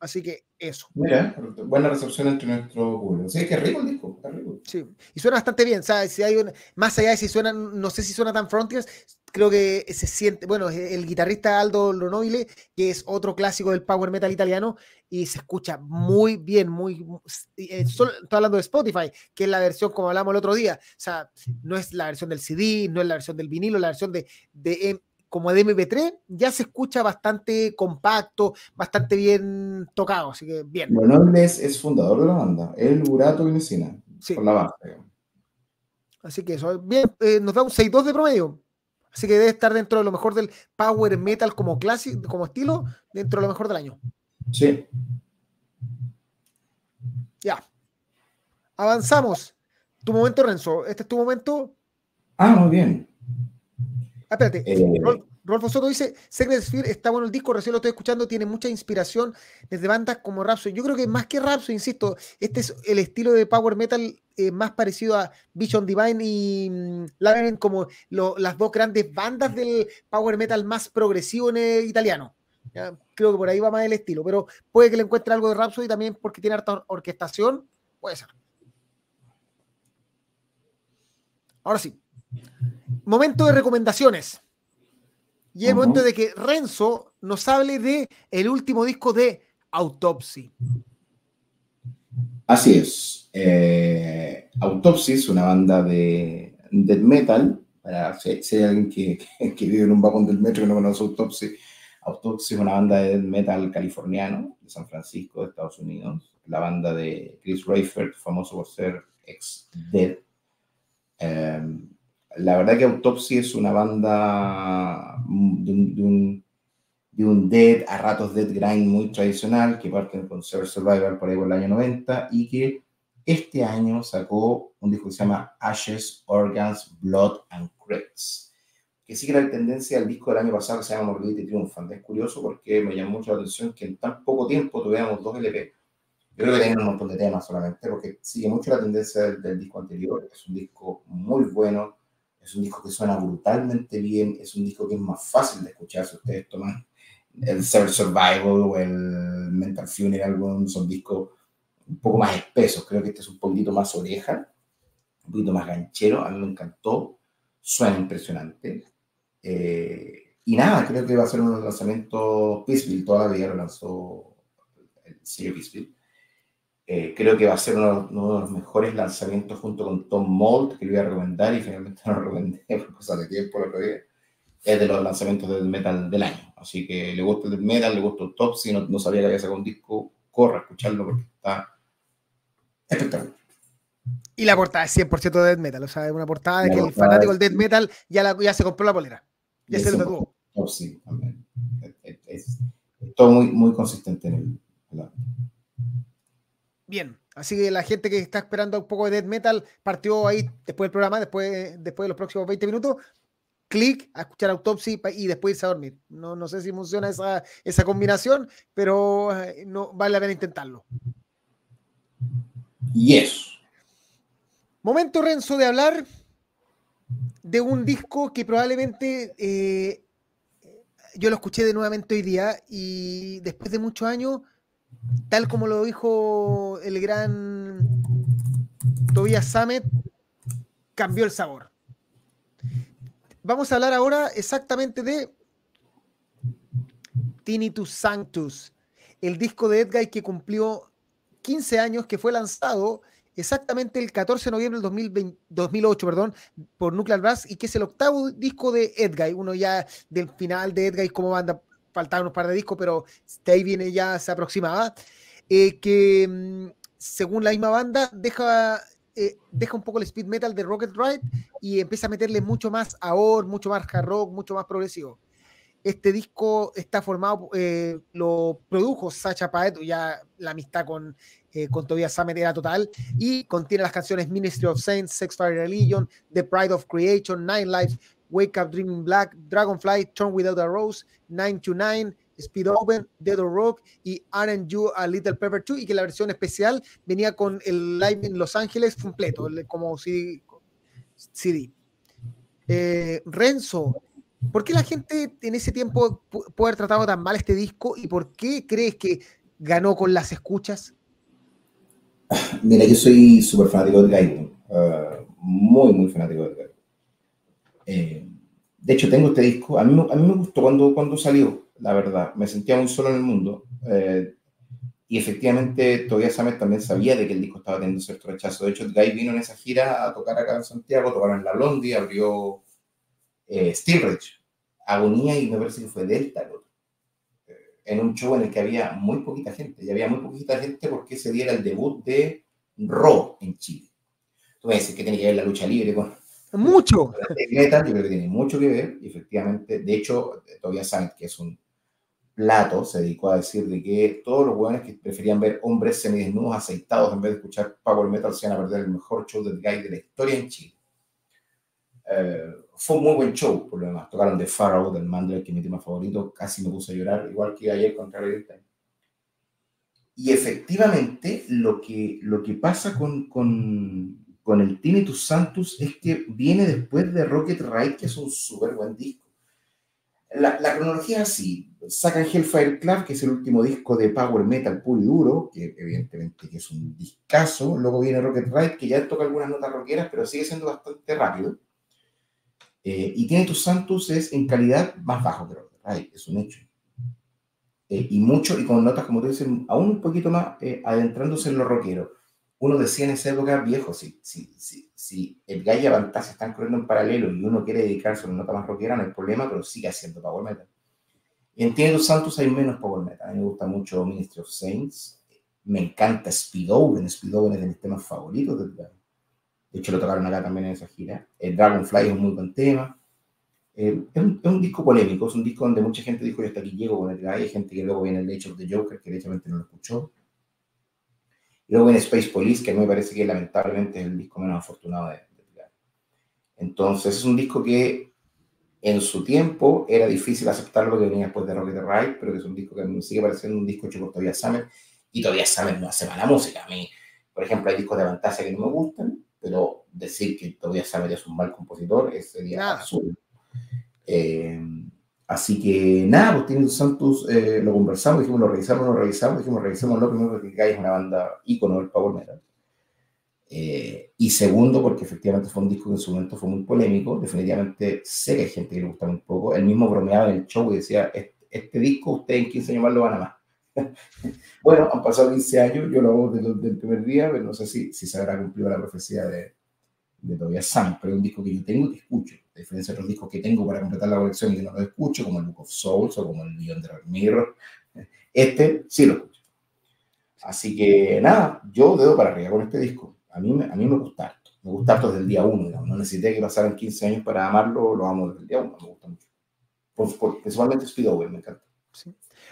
Así que eso. Mira, buena recepción entre nuestro público. Sí, que rico el disco, rico. Sí, y suena bastante bien, ¿sabes? Si hay un, más allá de si suena, no sé si suena tan Frontiers, creo que se siente, bueno, el guitarrista Aldo Lonobile, que es otro clásico del power metal italiano, y se escucha muy bien, muy, eh, estoy hablando de Spotify, que es la versión como hablamos el otro día, o sea, no es la versión del CD, no es la versión del vinilo, la versión de, de como de MP3, ya se escucha bastante compacto, bastante bien tocado, así que bien. Bueno, es, es fundador de la banda, el Burato Vecina, sí. con la base. Así que eso, bien, eh, nos da un 6-2 de promedio. Así que debe estar dentro de lo mejor del power metal como clásico, como estilo, dentro de lo mejor del año. Sí. Ya. Avanzamos. Tu momento, Renzo. Este es tu momento. Ah, muy bien. Ah, espérate. Eh, Rolfo Soto dice, Secret Sphere está bueno el disco, recién lo estoy escuchando, tiene mucha inspiración desde bandas como Rhapsody. Yo creo que más que Rhapsody, insisto, este es el estilo de power metal eh, más parecido a Vision Divine y mm, Labyrinth como las dos grandes bandas del power metal más progresivo en el italiano. Creo que por ahí va más el estilo, pero puede que le encuentre algo de Rhapsody también porque tiene harta orquestación, puede ser. Ahora sí, momento de recomendaciones. Y el momento de que Renzo nos hable de el último disco de Autopsy. Así es. Eh, Autopsy es una banda de death metal. Para, si, hay alguien que, [LAUGHS] que, vive en un vagón del metro y no conoce Autopsy, Autopsy es una banda de metal californiano de San Francisco, de Estados Unidos. La banda de Chris Rayford, famoso por ser ex Dead. Em, la verdad que Autopsy es una banda de un, de un, dead, a ratos dead grind muy tradicional, que parte con Server Survival por ahí por el año 90 y que este año sacó un disco que se llama Ashes, Organs, Blood and Crits, que sigue la tendencia al disco del año pasado que se llama Morbidity Triumphant. Es curioso porque me llamó mucho la atención que en tan poco tiempo tuviéramos dos LP. Yo creo que tienen un montón de temas solamente, porque sigue mucho la tendencia del, del disco anterior. Es un disco muy bueno, es un disco que suena brutalmente bien, es un disco que es más fácil de escuchar si ustedes toman el Survival o el Mental Funeral, son discos un poco más espesos, creo que este es un poquito más oreja, un poquito más ganchero, a mí me encantó, suena impresionante. Eh, y nada, creo que va a ser uno de los lanzamientos Peaceville, todavía lo lanzó el sello Peaceville. Eh, creo que va a ser uno, uno, de los mejores lanzamientos junto con Tom Mold, que le voy a recomendar y finalmente [LAUGHS] no lo recomendé por cosas de tiempo lo que Es de los lanzamientos del metal del año. Así que le gusta el metal, le gusta el top. Si no, no sabía que había sacado un disco, corra a escucharlo porque está espectacular. Y la portada es 100% de death metal, o sea, es una portada de que el fanático del death metal ya, la, ya se compró la polera. Ya se lo tatuó. Oh, sí, también. Es, es, todo muy, muy consistente en el. La... Bien, así que la gente que está esperando un poco de death metal partió ahí después del programa, después, después de los próximos 20 minutos. Clic a escuchar Autopsy y después irse a dormir. No, no sé si funciona esa, esa combinación, pero eh, no, vale la pena intentarlo. Yes. Momento, Renzo, de hablar de un disco que probablemente eh, yo lo escuché de nuevamente hoy día y después de muchos años, tal como lo dijo el gran Tobias Samet, cambió el sabor. Vamos a hablar ahora exactamente de Tinnitus Sanctus, el disco de Edguy que cumplió 15 años, que fue lanzado exactamente el 14 de noviembre del 2008 perdón, por Nuclear Blast y que es el octavo disco de Edguy, uno ya del final de Edguy como banda, faltaban unos par de discos, pero de ahí viene ya, se aproximaba, eh, que mm, según la misma banda deja, eh, deja un poco el speed metal de Rocket Ride y empieza a meterle mucho más ahora, mucho más hard rock, mucho más progresivo. Este disco está formado, eh, lo produjo Sacha Paeto, ya la amistad con eh, con Tobias Sammet era total, y contiene las canciones Ministry of Saints, Sex Fire Religion, The Pride of Creation, Nine Lives, Wake Up Dreaming Black, Dragonfly, Turn Without a Rose, Nine to Nine, Speed Open, Dead or Rock y Aren't You a Little Pepper 2 y que la versión especial venía con el live en Los Ángeles completo, como CD. CD. Eh, Renzo, ¿por qué la gente en ese tiempo puede haber tratado tan mal este disco y por qué crees que ganó con las escuchas? Mira, yo soy súper fanático del Gaito, uh, muy, muy fanático del Gaito. Eh, de hecho, tengo este disco, a mí, a mí me gustó cuando, cuando salió, la verdad, me sentía muy solo en el mundo. Eh, y efectivamente, todavía también sabía de que el disco estaba teniendo cierto rechazo. De hecho, Guy vino en esa gira a tocar acá en Santiago, tocaron en La Blondie, abrió eh, Steel Ridge, Agonía y me parece que fue Delta, en un show en el que había muy poquita gente. Y había muy poquita gente porque se diera el debut de Raw en Chile. Tú me dices que tiene que ver la lucha libre. Mucho. Metal, yo creo que tiene mucho que ver, y efectivamente. De hecho, todavía saben que es un plato, se dedicó a decir de que todos los jóvenes que preferían ver hombres semidesnudos aceitados en vez de escuchar power metal se iban a perder el mejor show del guy de la historia en Chile. Eh, fue un muy buen show, por lo demás. Tocaron The Pharaoh, del Mandel, que es mi tema favorito. Casi me puse a llorar, igual que ayer contra el. Y efectivamente, lo que, lo que pasa con, con, con el Tinnitus Santos es que viene después de Rocket Ride, que es un súper buen disco. La, cronología es así. Sacan Hellfire Club, que es el último disco de Power Metal puro y duro, que evidentemente que es un discazo. Luego viene Rocket Ride, que ya toca algunas notas rockeras, pero sigue siendo bastante rápido. Eh, y tiene tus Santos es en calidad más bajo que Rocket es un hecho. Eh, y mucho, y con notas, como tú dices, aún un poquito más eh, adentrándose en lo rockero. Uno decía en esa época, viejo, si, si, si, si el Gaia y Avantas están corriendo en paralelo y uno quiere dedicarse a una nota más rockera, no hay problema, pero sigue haciendo Power Metal. Y en Santos hay menos Power Metal. A mí me gusta mucho Ministry of Saints. Me encanta Speed Owen. Speed Owen es de mis temas favoritos Gaia. De hecho, lo tocaron acá también en esa gira. El Dragonfly es un muy buen tema. Eh, es, un, es, un, disco polémico, es un disco donde mucha gente dijo, yo hasta aquí llego con el Guy, hay gente que luego viene el Age of the Joker, que derechamente no lo escuchó. Luego viene Space Police, que a mí me parece que lamentablemente es el disco menos afortunado de, de Guy. Entonces, es un disco que en su tiempo era difícil aceptarlo que venía después de Rocket Ride, pero que es un disco que me sigue pareciendo un disco hecho por todavía Summer, y todavía Summer no hace mala música. A mí, por ejemplo, hay discos de Fantasia que no me gustan, pero decir que todavía Samet es un mal compositor sería absurdo. Eh, así que nada, pues Tiene Santos eh, lo conversamos, dijimos lo revisamos, lo revisamos, dijimos revisamos lo primero que es una banda ícono del Power Metal. Eh, y segundo, porque efectivamente fue un disco que en su momento fue muy polémico. Definitivamente sé que hay gente que le gusta muy poco. Él mismo bromeaba en el show y decía: Este, disco, ustedes en 15 años más lo van a amar. [LAUGHS] bueno, han pasado 15 años, yo lo hago desde, el primer día, pero no sé si, si se habrá cumplido la profecía de, de Tobias Sam, pero es un disco que yo tengo y que escucho, diferencia de otros discos que tengo para completar la colección y que no lo escucho, como el Book of Souls o como el Beyond the Mirror. Este sí lo escucho. Así que nada, yo dedo para arriba con este disco. A mí, a mí me gusta harto. Me gusta harto desde el día uno. No necesité que pasaran 15 años para amarlo, lo amo desde el día uno. Me gusta mucho. Por, principalmente Speedway, me encanta.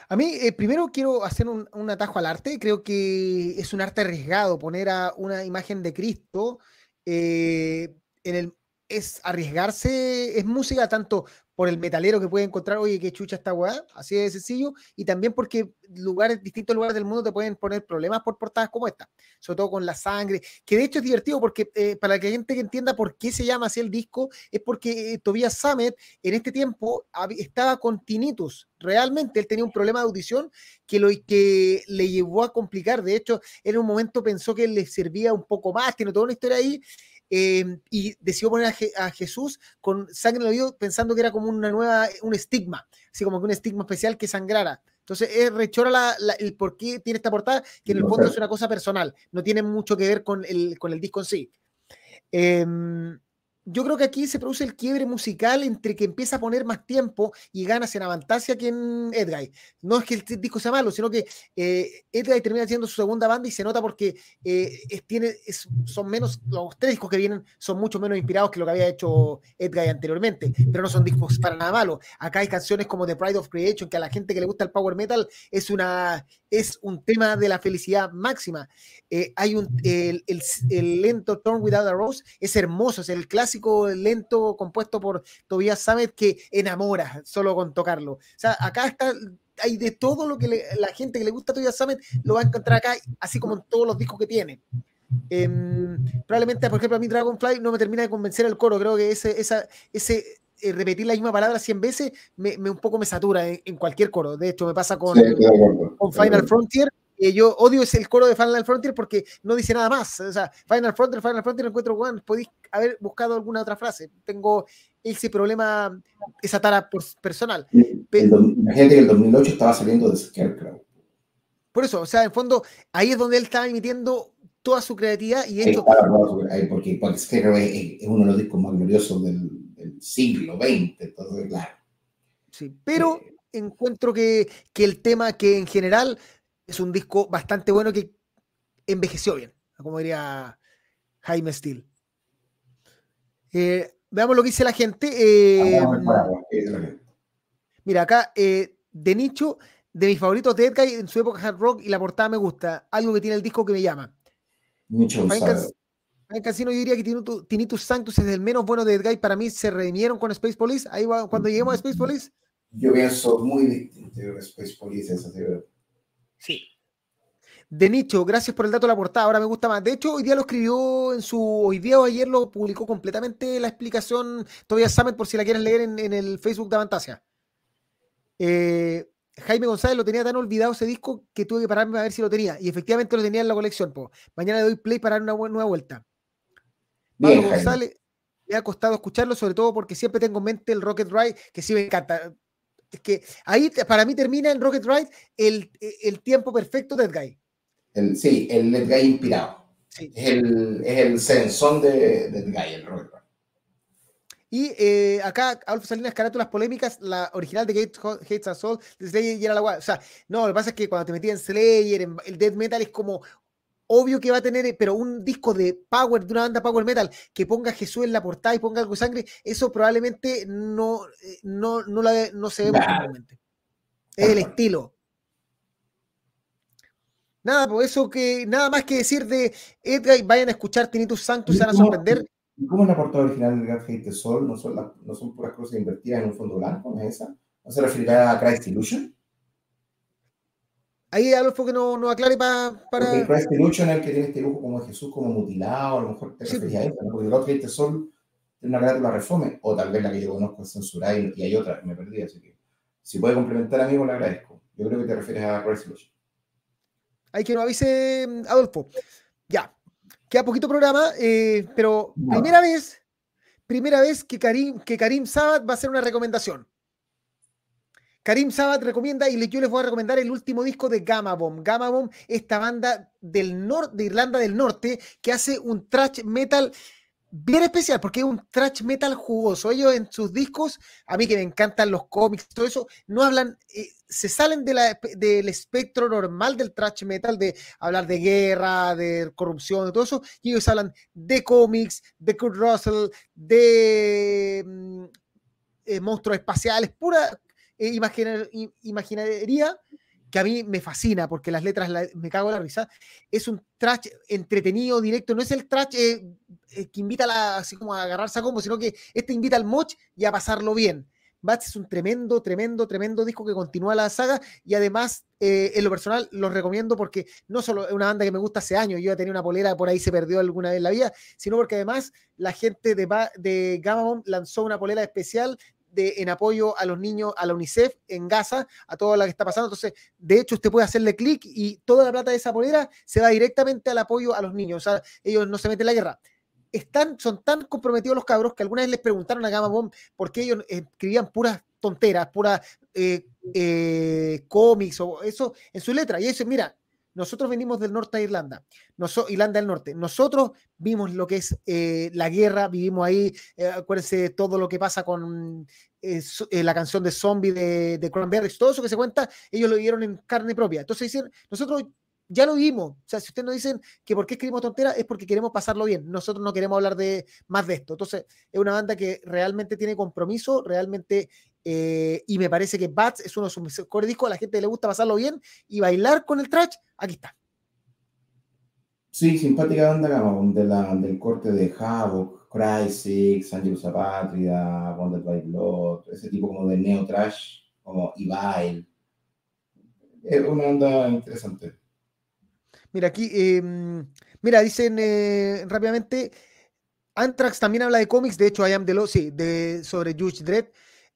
A mí, eh, primero quiero hacer un, un, atajo al arte. Creo que es un arte arriesgado poner a una imagen de Cristo eh, en el, es arriesgarse, es música tanto por el metalero que puede encontrar, oye, qué chucha esta weá, así de sencillo, y también porque lugares, distintos lugares del mundo te pueden poner problemas por portadas como esta, sobre todo con la sangre, que de hecho es divertido porque eh, para que la gente que entienda por qué se llama así el disco, es porque eh, Tobias Summit en este tiempo estaba con tinnitus, realmente él tenía un problema de audición que, lo, que le llevó a complicar, de hecho, en un momento pensó que le servía un poco más, tiene toda una historia ahí, Em, y decidió poner a, Jesús con sangre en el oído pensando que era como una nueva, un estigma, así como que un estigma especial que sangrara. Entonces es rechora el por qué tiene esta portada, que en el fondo es una cosa personal, no tiene mucho que ver con el, con el disco en sí. Em, yo creo que aquí se produce el quiebre musical entre que empieza a poner más tiempo y ganas en Avantasia que en Edguy. No es que el disco sea malo, sino que eh, Edguy termina siendo su segunda banda y se nota porque eh, tiene, son menos, los tres discos que vienen son mucho menos inspirados que lo que había hecho Edguy anteriormente, pero no son discos para nada malos. Acá hay canciones como The Pride of Creation, que a la gente que le gusta el power metal es, una, es un tema de la felicidad máxima. Eh, hay un, el, el, lento Torn Without a Rose es hermoso, es el clásico lento compuesto por Tobias Sammet que enamora solo con tocarlo. O sea, acá está hay de todo lo que la gente que le gusta a Tobias Sammet lo va a encontrar acá, así como en todos los discos que tiene. Em, probablemente, por ejemplo, a mí Dragonfly no me termina de convencer el coro. Creo que ese, esa, ese eh, repetir la misma palabra 100 veces me, un poco me satura en, cualquier coro. De hecho, me pasa con, con Final Frontier yo odio ese, el coro de Final Frontier porque no dice nada más. O sea, Final Frontier, Final Frontier, encuentro, bueno, podéis haber buscado alguna otra frase. Tengo ese problema, esa tara personal. Imagínate que el 2008 estaba saliendo de Scarecrow. Por eso, o sea, en fondo, ahí es donde él estaba emitiendo toda su creatividad y hecho. porque, porque Scarecrow es, uno de los discos más gloriosos del, siglo XX, entonces, claro. Sí, pero eh, encuentro que, que el tema que en general es un disco bastante bueno que envejeció bien, como diría Jaime Steele. Eh, veamos lo que dice la gente. Eh, mira, acá, eh, de nicho, de mis favoritos de Edguy en su época hard rock y la portada me gusta. Algo que tiene el disco que me llama. Nicho, en Casino yo diría que Tinnitus Sanctus es el menos bueno de Edguy. Para mí se redimieron con Space Police. Ahí va, cuando lleguemos a Space Police. Yo pienso muy distinto de Space Police. Sí. De nicho, gracias por el dato de la portada, ahora me gusta más. De hecho, hoy día lo escribió en su, hoy día o ayer lo publicó completamente la explicación, todavía Samet, por si la quieren leer en, el Facebook de Avantasia. Eh, Jaime González lo tenía tan olvidado ese disco que tuve que pararme a ver si lo tenía. Y efectivamente lo tenía en la colección. Mañana le doy play para dar una nueva vuelta. Pablo González, me ha costado escucharlo, sobre todo porque siempre tengo en mente el Rocket Ride, que sí me encanta. Es que ahí para mí termina en Rocket Ride el, el tiempo perfecto de Guy. El, sí, el Led Guy inspirado. Es el, es el sensón de, de Guy, el Robert Y eh, acá, Adolfo Salinas, carátulas polémicas, la original de Gates Hates and Soul, de Slayer y era la O sea, no, lo que pasa es que cuando te metías en Slayer, en el death metal, es como obvio que va a tener, pero un disco de power, de una banda power metal, que ponga a Jesús en la portada y ponga algo de sangre, eso probablemente no, eh, no, no, la, no se ve normalmente. Es el estilo. Nada, por pues eso que nada más que decir de Edgar, vayan a escuchar Tinitus Sanctus, se van a sorprender. ¿Cómo es la portada original de God Hate Sol? ¿No son, ¿No son puras cosas invertidas en un fondo blanco? ¿No es esa? ¿No se referirá a Christ Illusion? Ahí Adolfo que no, no aclare para... Porque Christ Illusion es el que tiene este dibujo como Jesús como mutilado, a lo mejor te sí. referís a eso, ¿no? Porque God Hate Sol tiene una carátula reforme, o tal vez la que yo conozco es censurada y, y hay otra que me perdí, así que si puede complementar a mí, le agradezco. Yo creo que te refieres a Christ Illusion. Hay que nos avise, mm, Adolfo. Ya. Queda poquito programa, eh, pero No. primera vez, primera vez que Karim, que Karim Sabat va a hacer una recomendación. Karim Sabat recomienda y yo les voy a recomendar el último disco de Gamma Bomb. Gamma Bomb, esta banda del norte, de Irlanda del Norte, que hace un thrash metal bien especial, porque es un thrash metal jugoso. Ellos en sus discos, a mí que me encantan los cómics, todo eso, no hablan, eh, se salen del espectro normal del thrash metal, de hablar de guerra, de corrupción, de todo eso, y ellos hablan de cómics, de Kurt Russell, de mm, eh, monstruos espaciales, pura eh, imaginar- i- imaginería que a mí me fascina porque las letras me cago en la risa. Es un trash entretenido, directo, no es el trash eh, eh, que invita a la- así como a agarrarse a combo, sino que este invita al moch y a pasarlo bien. Bats es un tremendo, tremendo, tremendo disco que continúa la saga y además, en lo personal, los recomiendo porque no solo es una banda que me gusta hace años, yo ya tenía una polera, por ahí se perdió alguna vez en la vida, sino porque además la gente de, Ba- de Gamma Bomb lanzó una polera especial de, en apoyo a los niños, a la UNICEF en Gaza, a todo lo que está pasando. Entonces, de hecho, usted puede hacerle clic y toda la plata de esa polera se va directamente al apoyo a los niños. O sea, ellos no se meten en la guerra. Están, son tan comprometidos los cabros que alguna vez les preguntaron a Gamma Bomb por qué ellos eh, escribían puras tonteras, puras eh, eh, cómics o eso en su letra. Y eso, mira, nosotros venimos del norte de Irlanda, Irlanda del Norte. Nosotros vimos lo que es eh, la guerra, vivimos ahí, eh, acuérdense de todo lo que pasa con eh, la canción de Zombie de, de Cranberries, todo eso que se cuenta, ellos lo vivieron en carne propia. Entonces dicen, nosotros ya lo vimos. O sea, si ustedes nos dicen que por qué escribimos tonteras, es porque queremos pasarlo bien. Nosotros no queremos hablar de más de esto. Entonces, es una banda que realmente tiene compromiso, realmente, eh, y me parece que Bats es uno de sus mejores discos, a la gente le gusta pasarlo bien y bailar con el trash, aquí está. Sí, simpática banda de la, del corte de Havoc, Crysis, Angelus Apatria, Bonded by Blood, ese tipo como de neo trash, como Evil. Es una banda interesante. Mira, aquí, eh, mira, dicen eh, rápidamente, Anthrax también habla de cómics, de hecho, I Am the Law, sí, de, sobre Judge Dredd.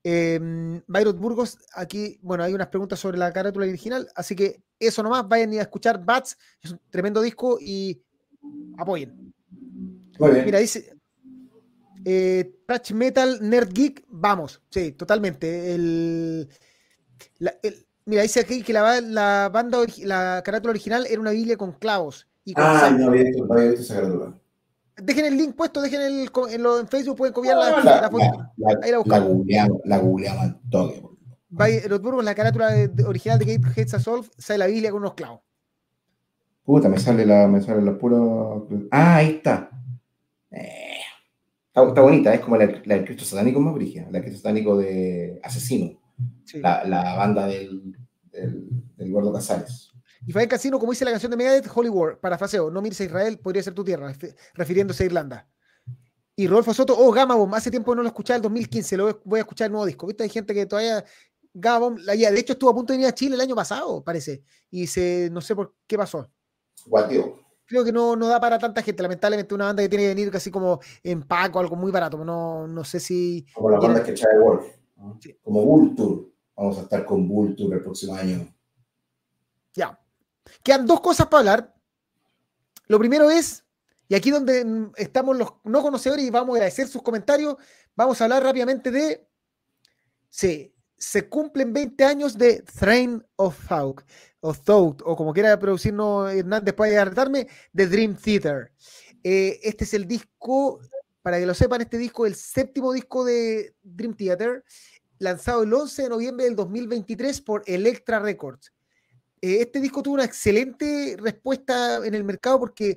Eh, Byron Burgos, aquí, bueno, hay unas preguntas sobre la carátula original, así que eso nomás, vayan a escuchar Bats, es un tremendo disco y apoyen. Muy bien. Mira, dice eh, Thrash Metal Nerd Geek, vamos, sí, totalmente. El, la- el- mira, dice aquí que la, la banda, la carátula original era una Biblia con clavos y con ah, sangre. no había visto, no había visto esa carátula. Dejen el link puesto, dejen el, en, lo- en Facebook, pueden copiar la, la la, foto. la, Ahí la buscamos. googleamos, la googleamos al toque. Vaya- Los Burgos, la carátula de- de- original de Gate Heads Assault, sale la Biblia con unos clavos. Puta, me sale la, me sale la pura. Ah, ahí está. Eh, está, está bonita, es como la, la del Cristo Satánico más brígida, la del Cristo Satánico de Asesino, Sí. la, la banda del, del, del Gordo Casares. Y Fabián Casino, como dice la canción de Megadeth, Holy War, parafraseo, no mires a Israel, podría ser tu tierra, ref- refiriéndose a Irlanda. Y Rodolfo Soto, oh, Gamma Bomb, hace tiempo no lo escuchaba, el 2015, lo voy a escuchar el nuevo disco. ¿Viste? Hay gente que todavía, Gamma Bomb, la- de hecho estuvo a punto de venir a Chile el año pasado, parece, y se, no sé por qué pasó. Guateo. Creo que no, no da para tanta gente, lamentablemente una banda que tiene que venir casi como en Paco, algo muy barato, no, no sé si... Como las bandas que trae Wolf. ¿no? Sí. Como Vulture. Vamos a estar con Vulture el próximo año. Quedan dos cosas para hablar. Lo primero es, y aquí donde mm, estamos los no conocedores y vamos a agradecer sus comentarios, vamos a hablar rápidamente de. Sí, se cumplen 20 años de Train of Thought, o Thought, o como quiera producirnos Hernán después de retarme, de Dream Theater. Eh, este es el disco, para que lo sepan, este disco el séptimo disco de Dream Theater, lanzado el 11 de noviembre del 2023 por Electra Records. Eh, este disco tuvo una excelente respuesta en el mercado porque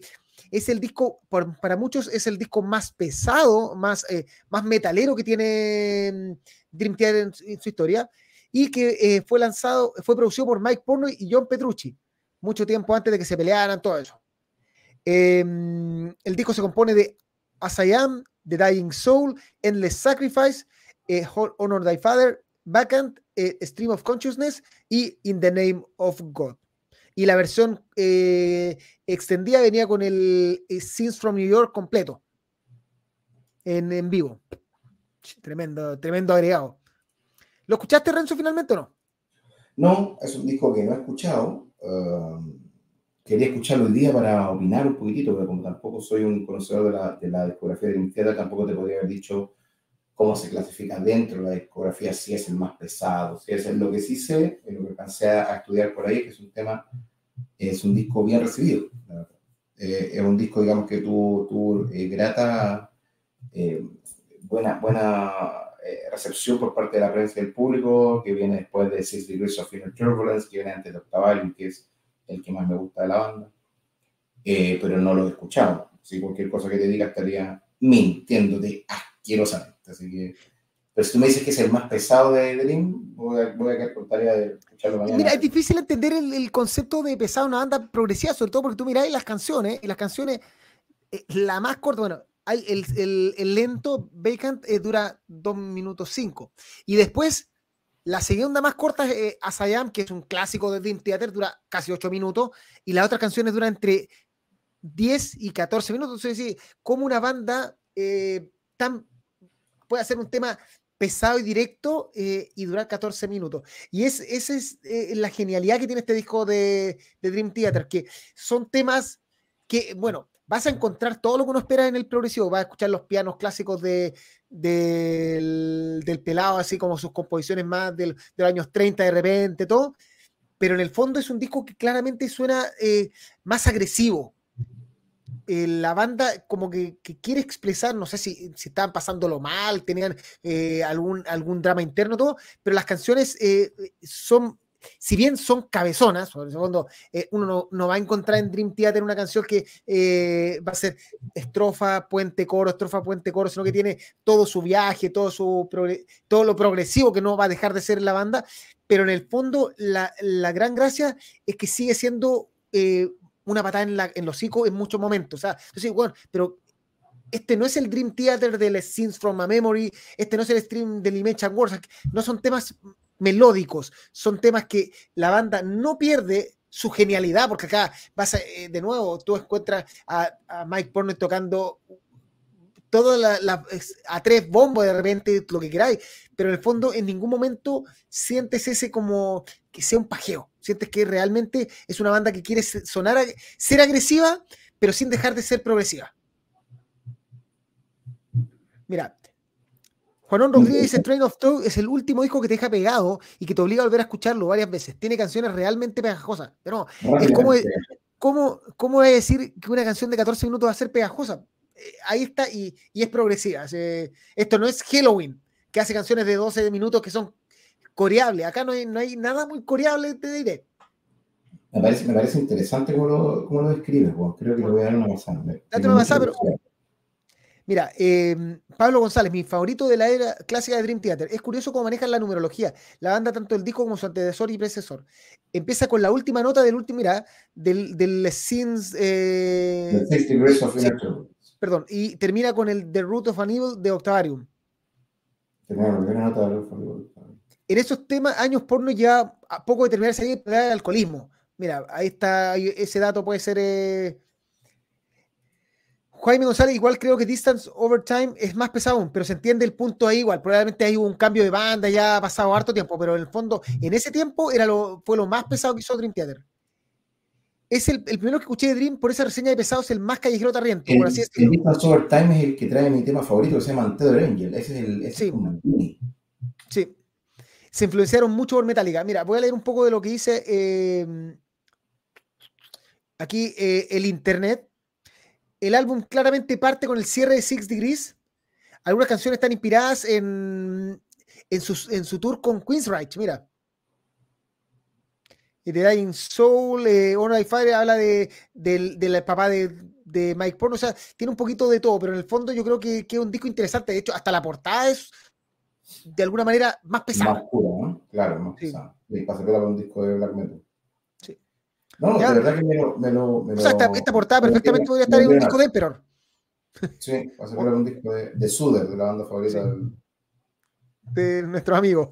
es el disco, para muchos es el disco más pesado, más, eh, más metalero que tiene mm, Dream Theater en, su- historia y que eh, fue lanzado, fue producido por Mike Pornoy y John Petrucci, mucho tiempo antes de que se pelearan, todo eso. Em, el disco se compone de As I Am, The Dying Soul, Endless Sacrifice, Hon- Honor Thy Father, Vacant, eh, Stream of Consciousness y In the Name of God. Y la versión eh, extendida venía con el eh, Scenes from New York completo. En, en vivo. Tremendo, tremendo agregado. ¿Lo escuchaste, Renzo, finalmente o no? No, es un disco que no he escuchado. quería escucharlo hoy día para opinar un poquitito, pero como tampoco soy un conocedor de la, de la discografía de Dream tampoco te podría haber dicho cómo se clasifica dentro de la discografía, si es el más pesado, si es lo que sí sé, lo que alcancé a estudiar por ahí, que es un tema, es un disco bien recibido. Eh, es un disco, digamos, que tuvo, tuvo eh, grata, eh, buena, buena recepción por parte de la prensa y del público, que viene después de Six Degrees of Inner Turbulence, que viene antes de Octavarium, que es el que más me gusta de la banda, pero no lo he escuchado. Si cualquier cosa que te diga estaría mintiéndote asquerosamente. Así que, pero si tú me dices que es el más pesado de Dream, voy a, voy a quedar con tarea de escucharlo mañana. Mira, es difícil entender el, concepto de pesado una banda progresiva, sobre todo porque tú miráis las canciones, y las canciones, eh, la más corta, bueno, hay el, el, el lento Vacant eh, dura 2 minutos 5. Y después, la segunda más corta es eh, Asayam, que es un clásico de Dream Theater, dura casi 8 minutos. Y las otras canciones duran entre 10 y 14 minutos. Entonces, sí, como una banda eh, tan puede hacer un tema pesado y directo eh, y durar 14 minutos. Y es, esa es eh, la genialidad que tiene este disco de, Dream Theater, que son temas que, bueno, vas a encontrar todo lo que uno espera en el progresivo, vas a escuchar los pianos clásicos de, del, pelado, así como sus composiciones más del, de los años 30 de repente, todo, pero en el fondo es un disco que claramente suena eh, más agresivo, eh, la banda como que, quiere expresar, no sé si, si estaban pasándolo mal, tenían eh, algún, algún drama interno, todo, pero las canciones eh, son, si bien son cabezonas, por segundo, uno no, va a encontrar en Dream Theater una canción que va a ser estrofa, puente, coro, estrofa, puente, coro, sino que tiene todo su viaje, todo, su todo lo progresivo que no va a dejar de ser la banda, pero en el fondo la, la gran gracia es que sigue siendo una patada en, la, los hocico en muchos momentos. O sea, bueno, pero este no es el Dream Theater de Les Scenes from a Memory, este no es el stream del Image Wars, no son temas melódicos, son temas que la banda no pierde su genialidad, porque acá vas a, eh, de nuevo, tú encuentras a, Mike Portnoy tocando todo la, a tres bombos de repente, lo que queráis, pero en el fondo en ningún momento sientes ese como que sea un pajeo, sientes que realmente es una banda que quiere sonar, ser agresiva, pero sin dejar de ser progresiva. Mira, Juanón Rodríguez dice Train of Thought es el último disco que te deja pegado y que te obliga a volver a escucharlo varias veces. Tiene canciones realmente pegajosas. Pero no, es como, ¿cómo, ¿cómo es decir que una canción de 14 minutos va a ser pegajosa? Eh, ahí está y, es progresiva. esto no es Halloween, que hace canciones de 12 minutos que son coreables. Acá no hay, no hay nada muy coreable, te diré. Me parece, me parece interesante cómo lo, cómo lo describes, Creo que le voy a dar una pasada. Date una pasada, pero. Mira, em, Pablo González, mi favorito de la era clásica de Dream Theater. Es curioso cómo manejan la numerología. La banda, tanto el disco como su antecesor y predecesor. Empieza con la última nota del último, mira, del, del Scenes. Eh, perdón, y termina con el The Root of an Evil de Octavarium. En esos temas, años porno ya a poco de terminar de salir el alcoholismo. Mira, ahí está, ese dato puede ser. Eh... Jaime González, igual creo que Distance Over Time es más pesado pero se entiende el punto ahí igual. Probablemente hay un cambio de banda, ya ha pasado harto tiempo, pero en el fondo, en ese tiempo era lo, fue lo más pesado que hizo Dream Theater es el, el, primero que escuché de Dream por esa reseña de pesados, el más callejero tarriento, el, por así decirlo. El Time es el que trae mi tema favorito, que se llama Antedo Angel. Ese es el. Ese sí. sí. Se influenciaron mucho por Metallica. Mira, voy a leer un poco de lo que dice eh, aquí eh, el internet. El álbum claramente parte con el cierre de Six Degrees. Algunas canciones están inspiradas en, en, sus, en su tour con Queensryche. Mira y The Dying Soul, eh, Honor Fire habla de, del, papá de, de, Mike Porno, o sea, tiene un poquito de todo, pero en el fondo yo creo que, que, es un disco interesante, de hecho, hasta la portada es de alguna manera más pesada. Claro, más sí. pesada. Y pasa que un disco de black metal. Sí. No, de verdad que me lo... Me lo, me o sea, esta, esta portada perfectamente podría estar en un disco de Emperor. [LAUGHS] Sí, que era un disco de, de Suder, de la banda favorita sí. del... de nuestros amigos.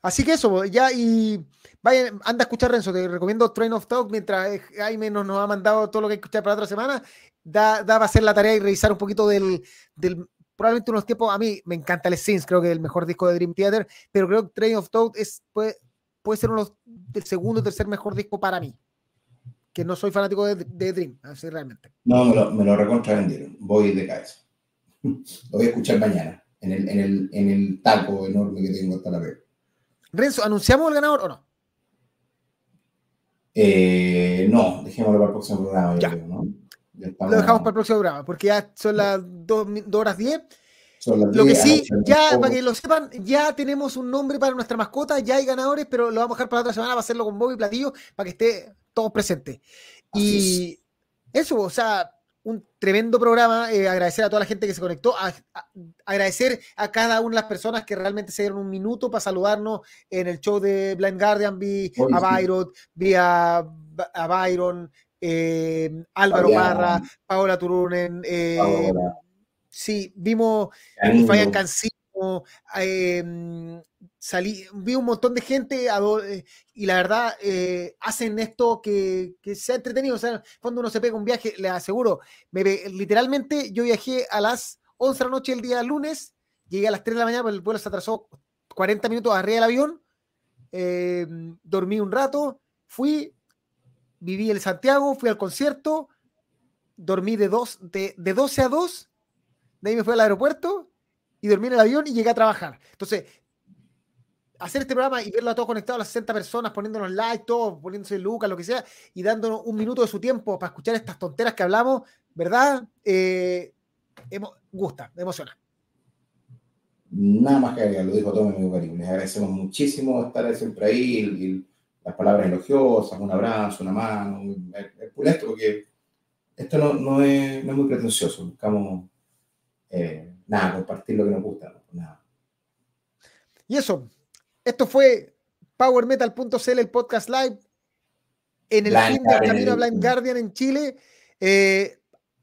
Así que eso, ya y Vayan, anda a escuchar Renzo, te recomiendo Train of Talk mientras Jaime nos, nos ha mandado todo lo que hay que escuchar para otra semana. Da, da a hacer la tarea y revisar un poquito del, del probablemente unos tiempos. A mí me encanta el Sins, creo que es el mejor disco de Dream Theater, pero creo que Train of Talk es, puede, puede ser uno del segundo o tercer mejor disco para mí. que no soy fanático de, de Dream, así realmente. No, me lo, me lo recontra vendieron. Voy de cabeza. [LAUGHS] Lo voy a escuchar mañana, en el, en el, en el taco enorme que tengo hasta la vez. Renzo, ¿anunciamos el ganador o no? Eh, no, dejémoslo para el próximo programa, yo Ya. creo, ¿no? Lo dejamos para el próximo programa, porque ya son las 2 horas 10. son las Lo que 10, sí, ya para que lo sepan, ya tenemos un nombre para nuestra mascota, ya hay ganadores, pero lo vamos a dejar para la otra semana, va a hacerlo con Bobby Platillo, para que esté todos presentes. Y eso, o sea, un tremendo programa, eh, agradecer a toda la gente que se conectó, a- a- agradecer a cada una de las personas que realmente se dieron un minuto para saludarnos en el show de Blind Guardian, vi Oye, a sí. Byron, vi a, a Byron, eh, Álvaro Fabián. Parra, Paola Turunen, eh, Paola. sí, vimos. Fabián Cancino, eh, salí, vi un montón de gente eh, y la verdad eh, hacen esto que, que sea entretenido. O sea, cuando uno se pega un viaje, le aseguro, me literalmente yo viajé a las 11 de la noche el día lunes, llegué a las 3 de la mañana, pero el vuelo se atrasó 40 minutos arriba del avión, dormí un rato, fui, viví en Santiago, fui al concierto, dormí de, dos, de, de 12 a 2, de ahí me fui al aeropuerto y dormí en el avión y llegué a trabajar. Entonces, hacer este programa y verlo a todos conectados, las 60 personas, poniéndonos like, todos, poniéndose Lucas, lo que sea, y dándonos un minuto de su tiempo para escuchar estas tonteras que hablamos, ¿verdad? Eh, emo- gusta, emociona. Nada más que agregar, lo dijo todo mi amigo Karim. Les agradecemos muchísimo estar siempre ahí, las palabras elogiosas, un abrazo, una mano, es, es pulesto porque esto no, no, es, no es muy pretencioso, buscamos eh, nada, compartir lo que nos gusta, nada. Y eso, esto fue PowerMetal.cl, el podcast live, en el Blind fin del camino a Blind Guardian en Chile. Eh,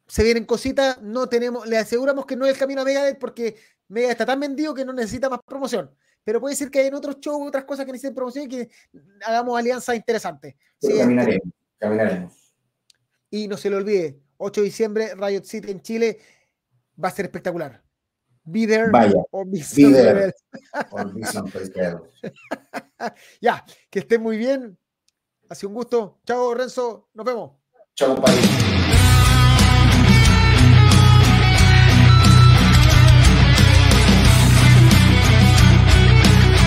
se vienen cositas, no tenemos, le aseguramos que no es el camino a Megadeth porque Megadeth está tan vendido que no necesita más promoción. Pero puede ser que hay en otros shows otras cosas que necesiten promoción y que hagamos alianzas interesantes. Sí, caminaremos, caminaremos. y no se le olvide, 8 de diciembre, Riot City en Chile, va a ser espectacular. Be there Vaya, or be be there. or be. [LAUGHS] Ya, que estén muy bien. Ha sido un gusto. Chao, Renzo. Nos vemos. Chao, compadre.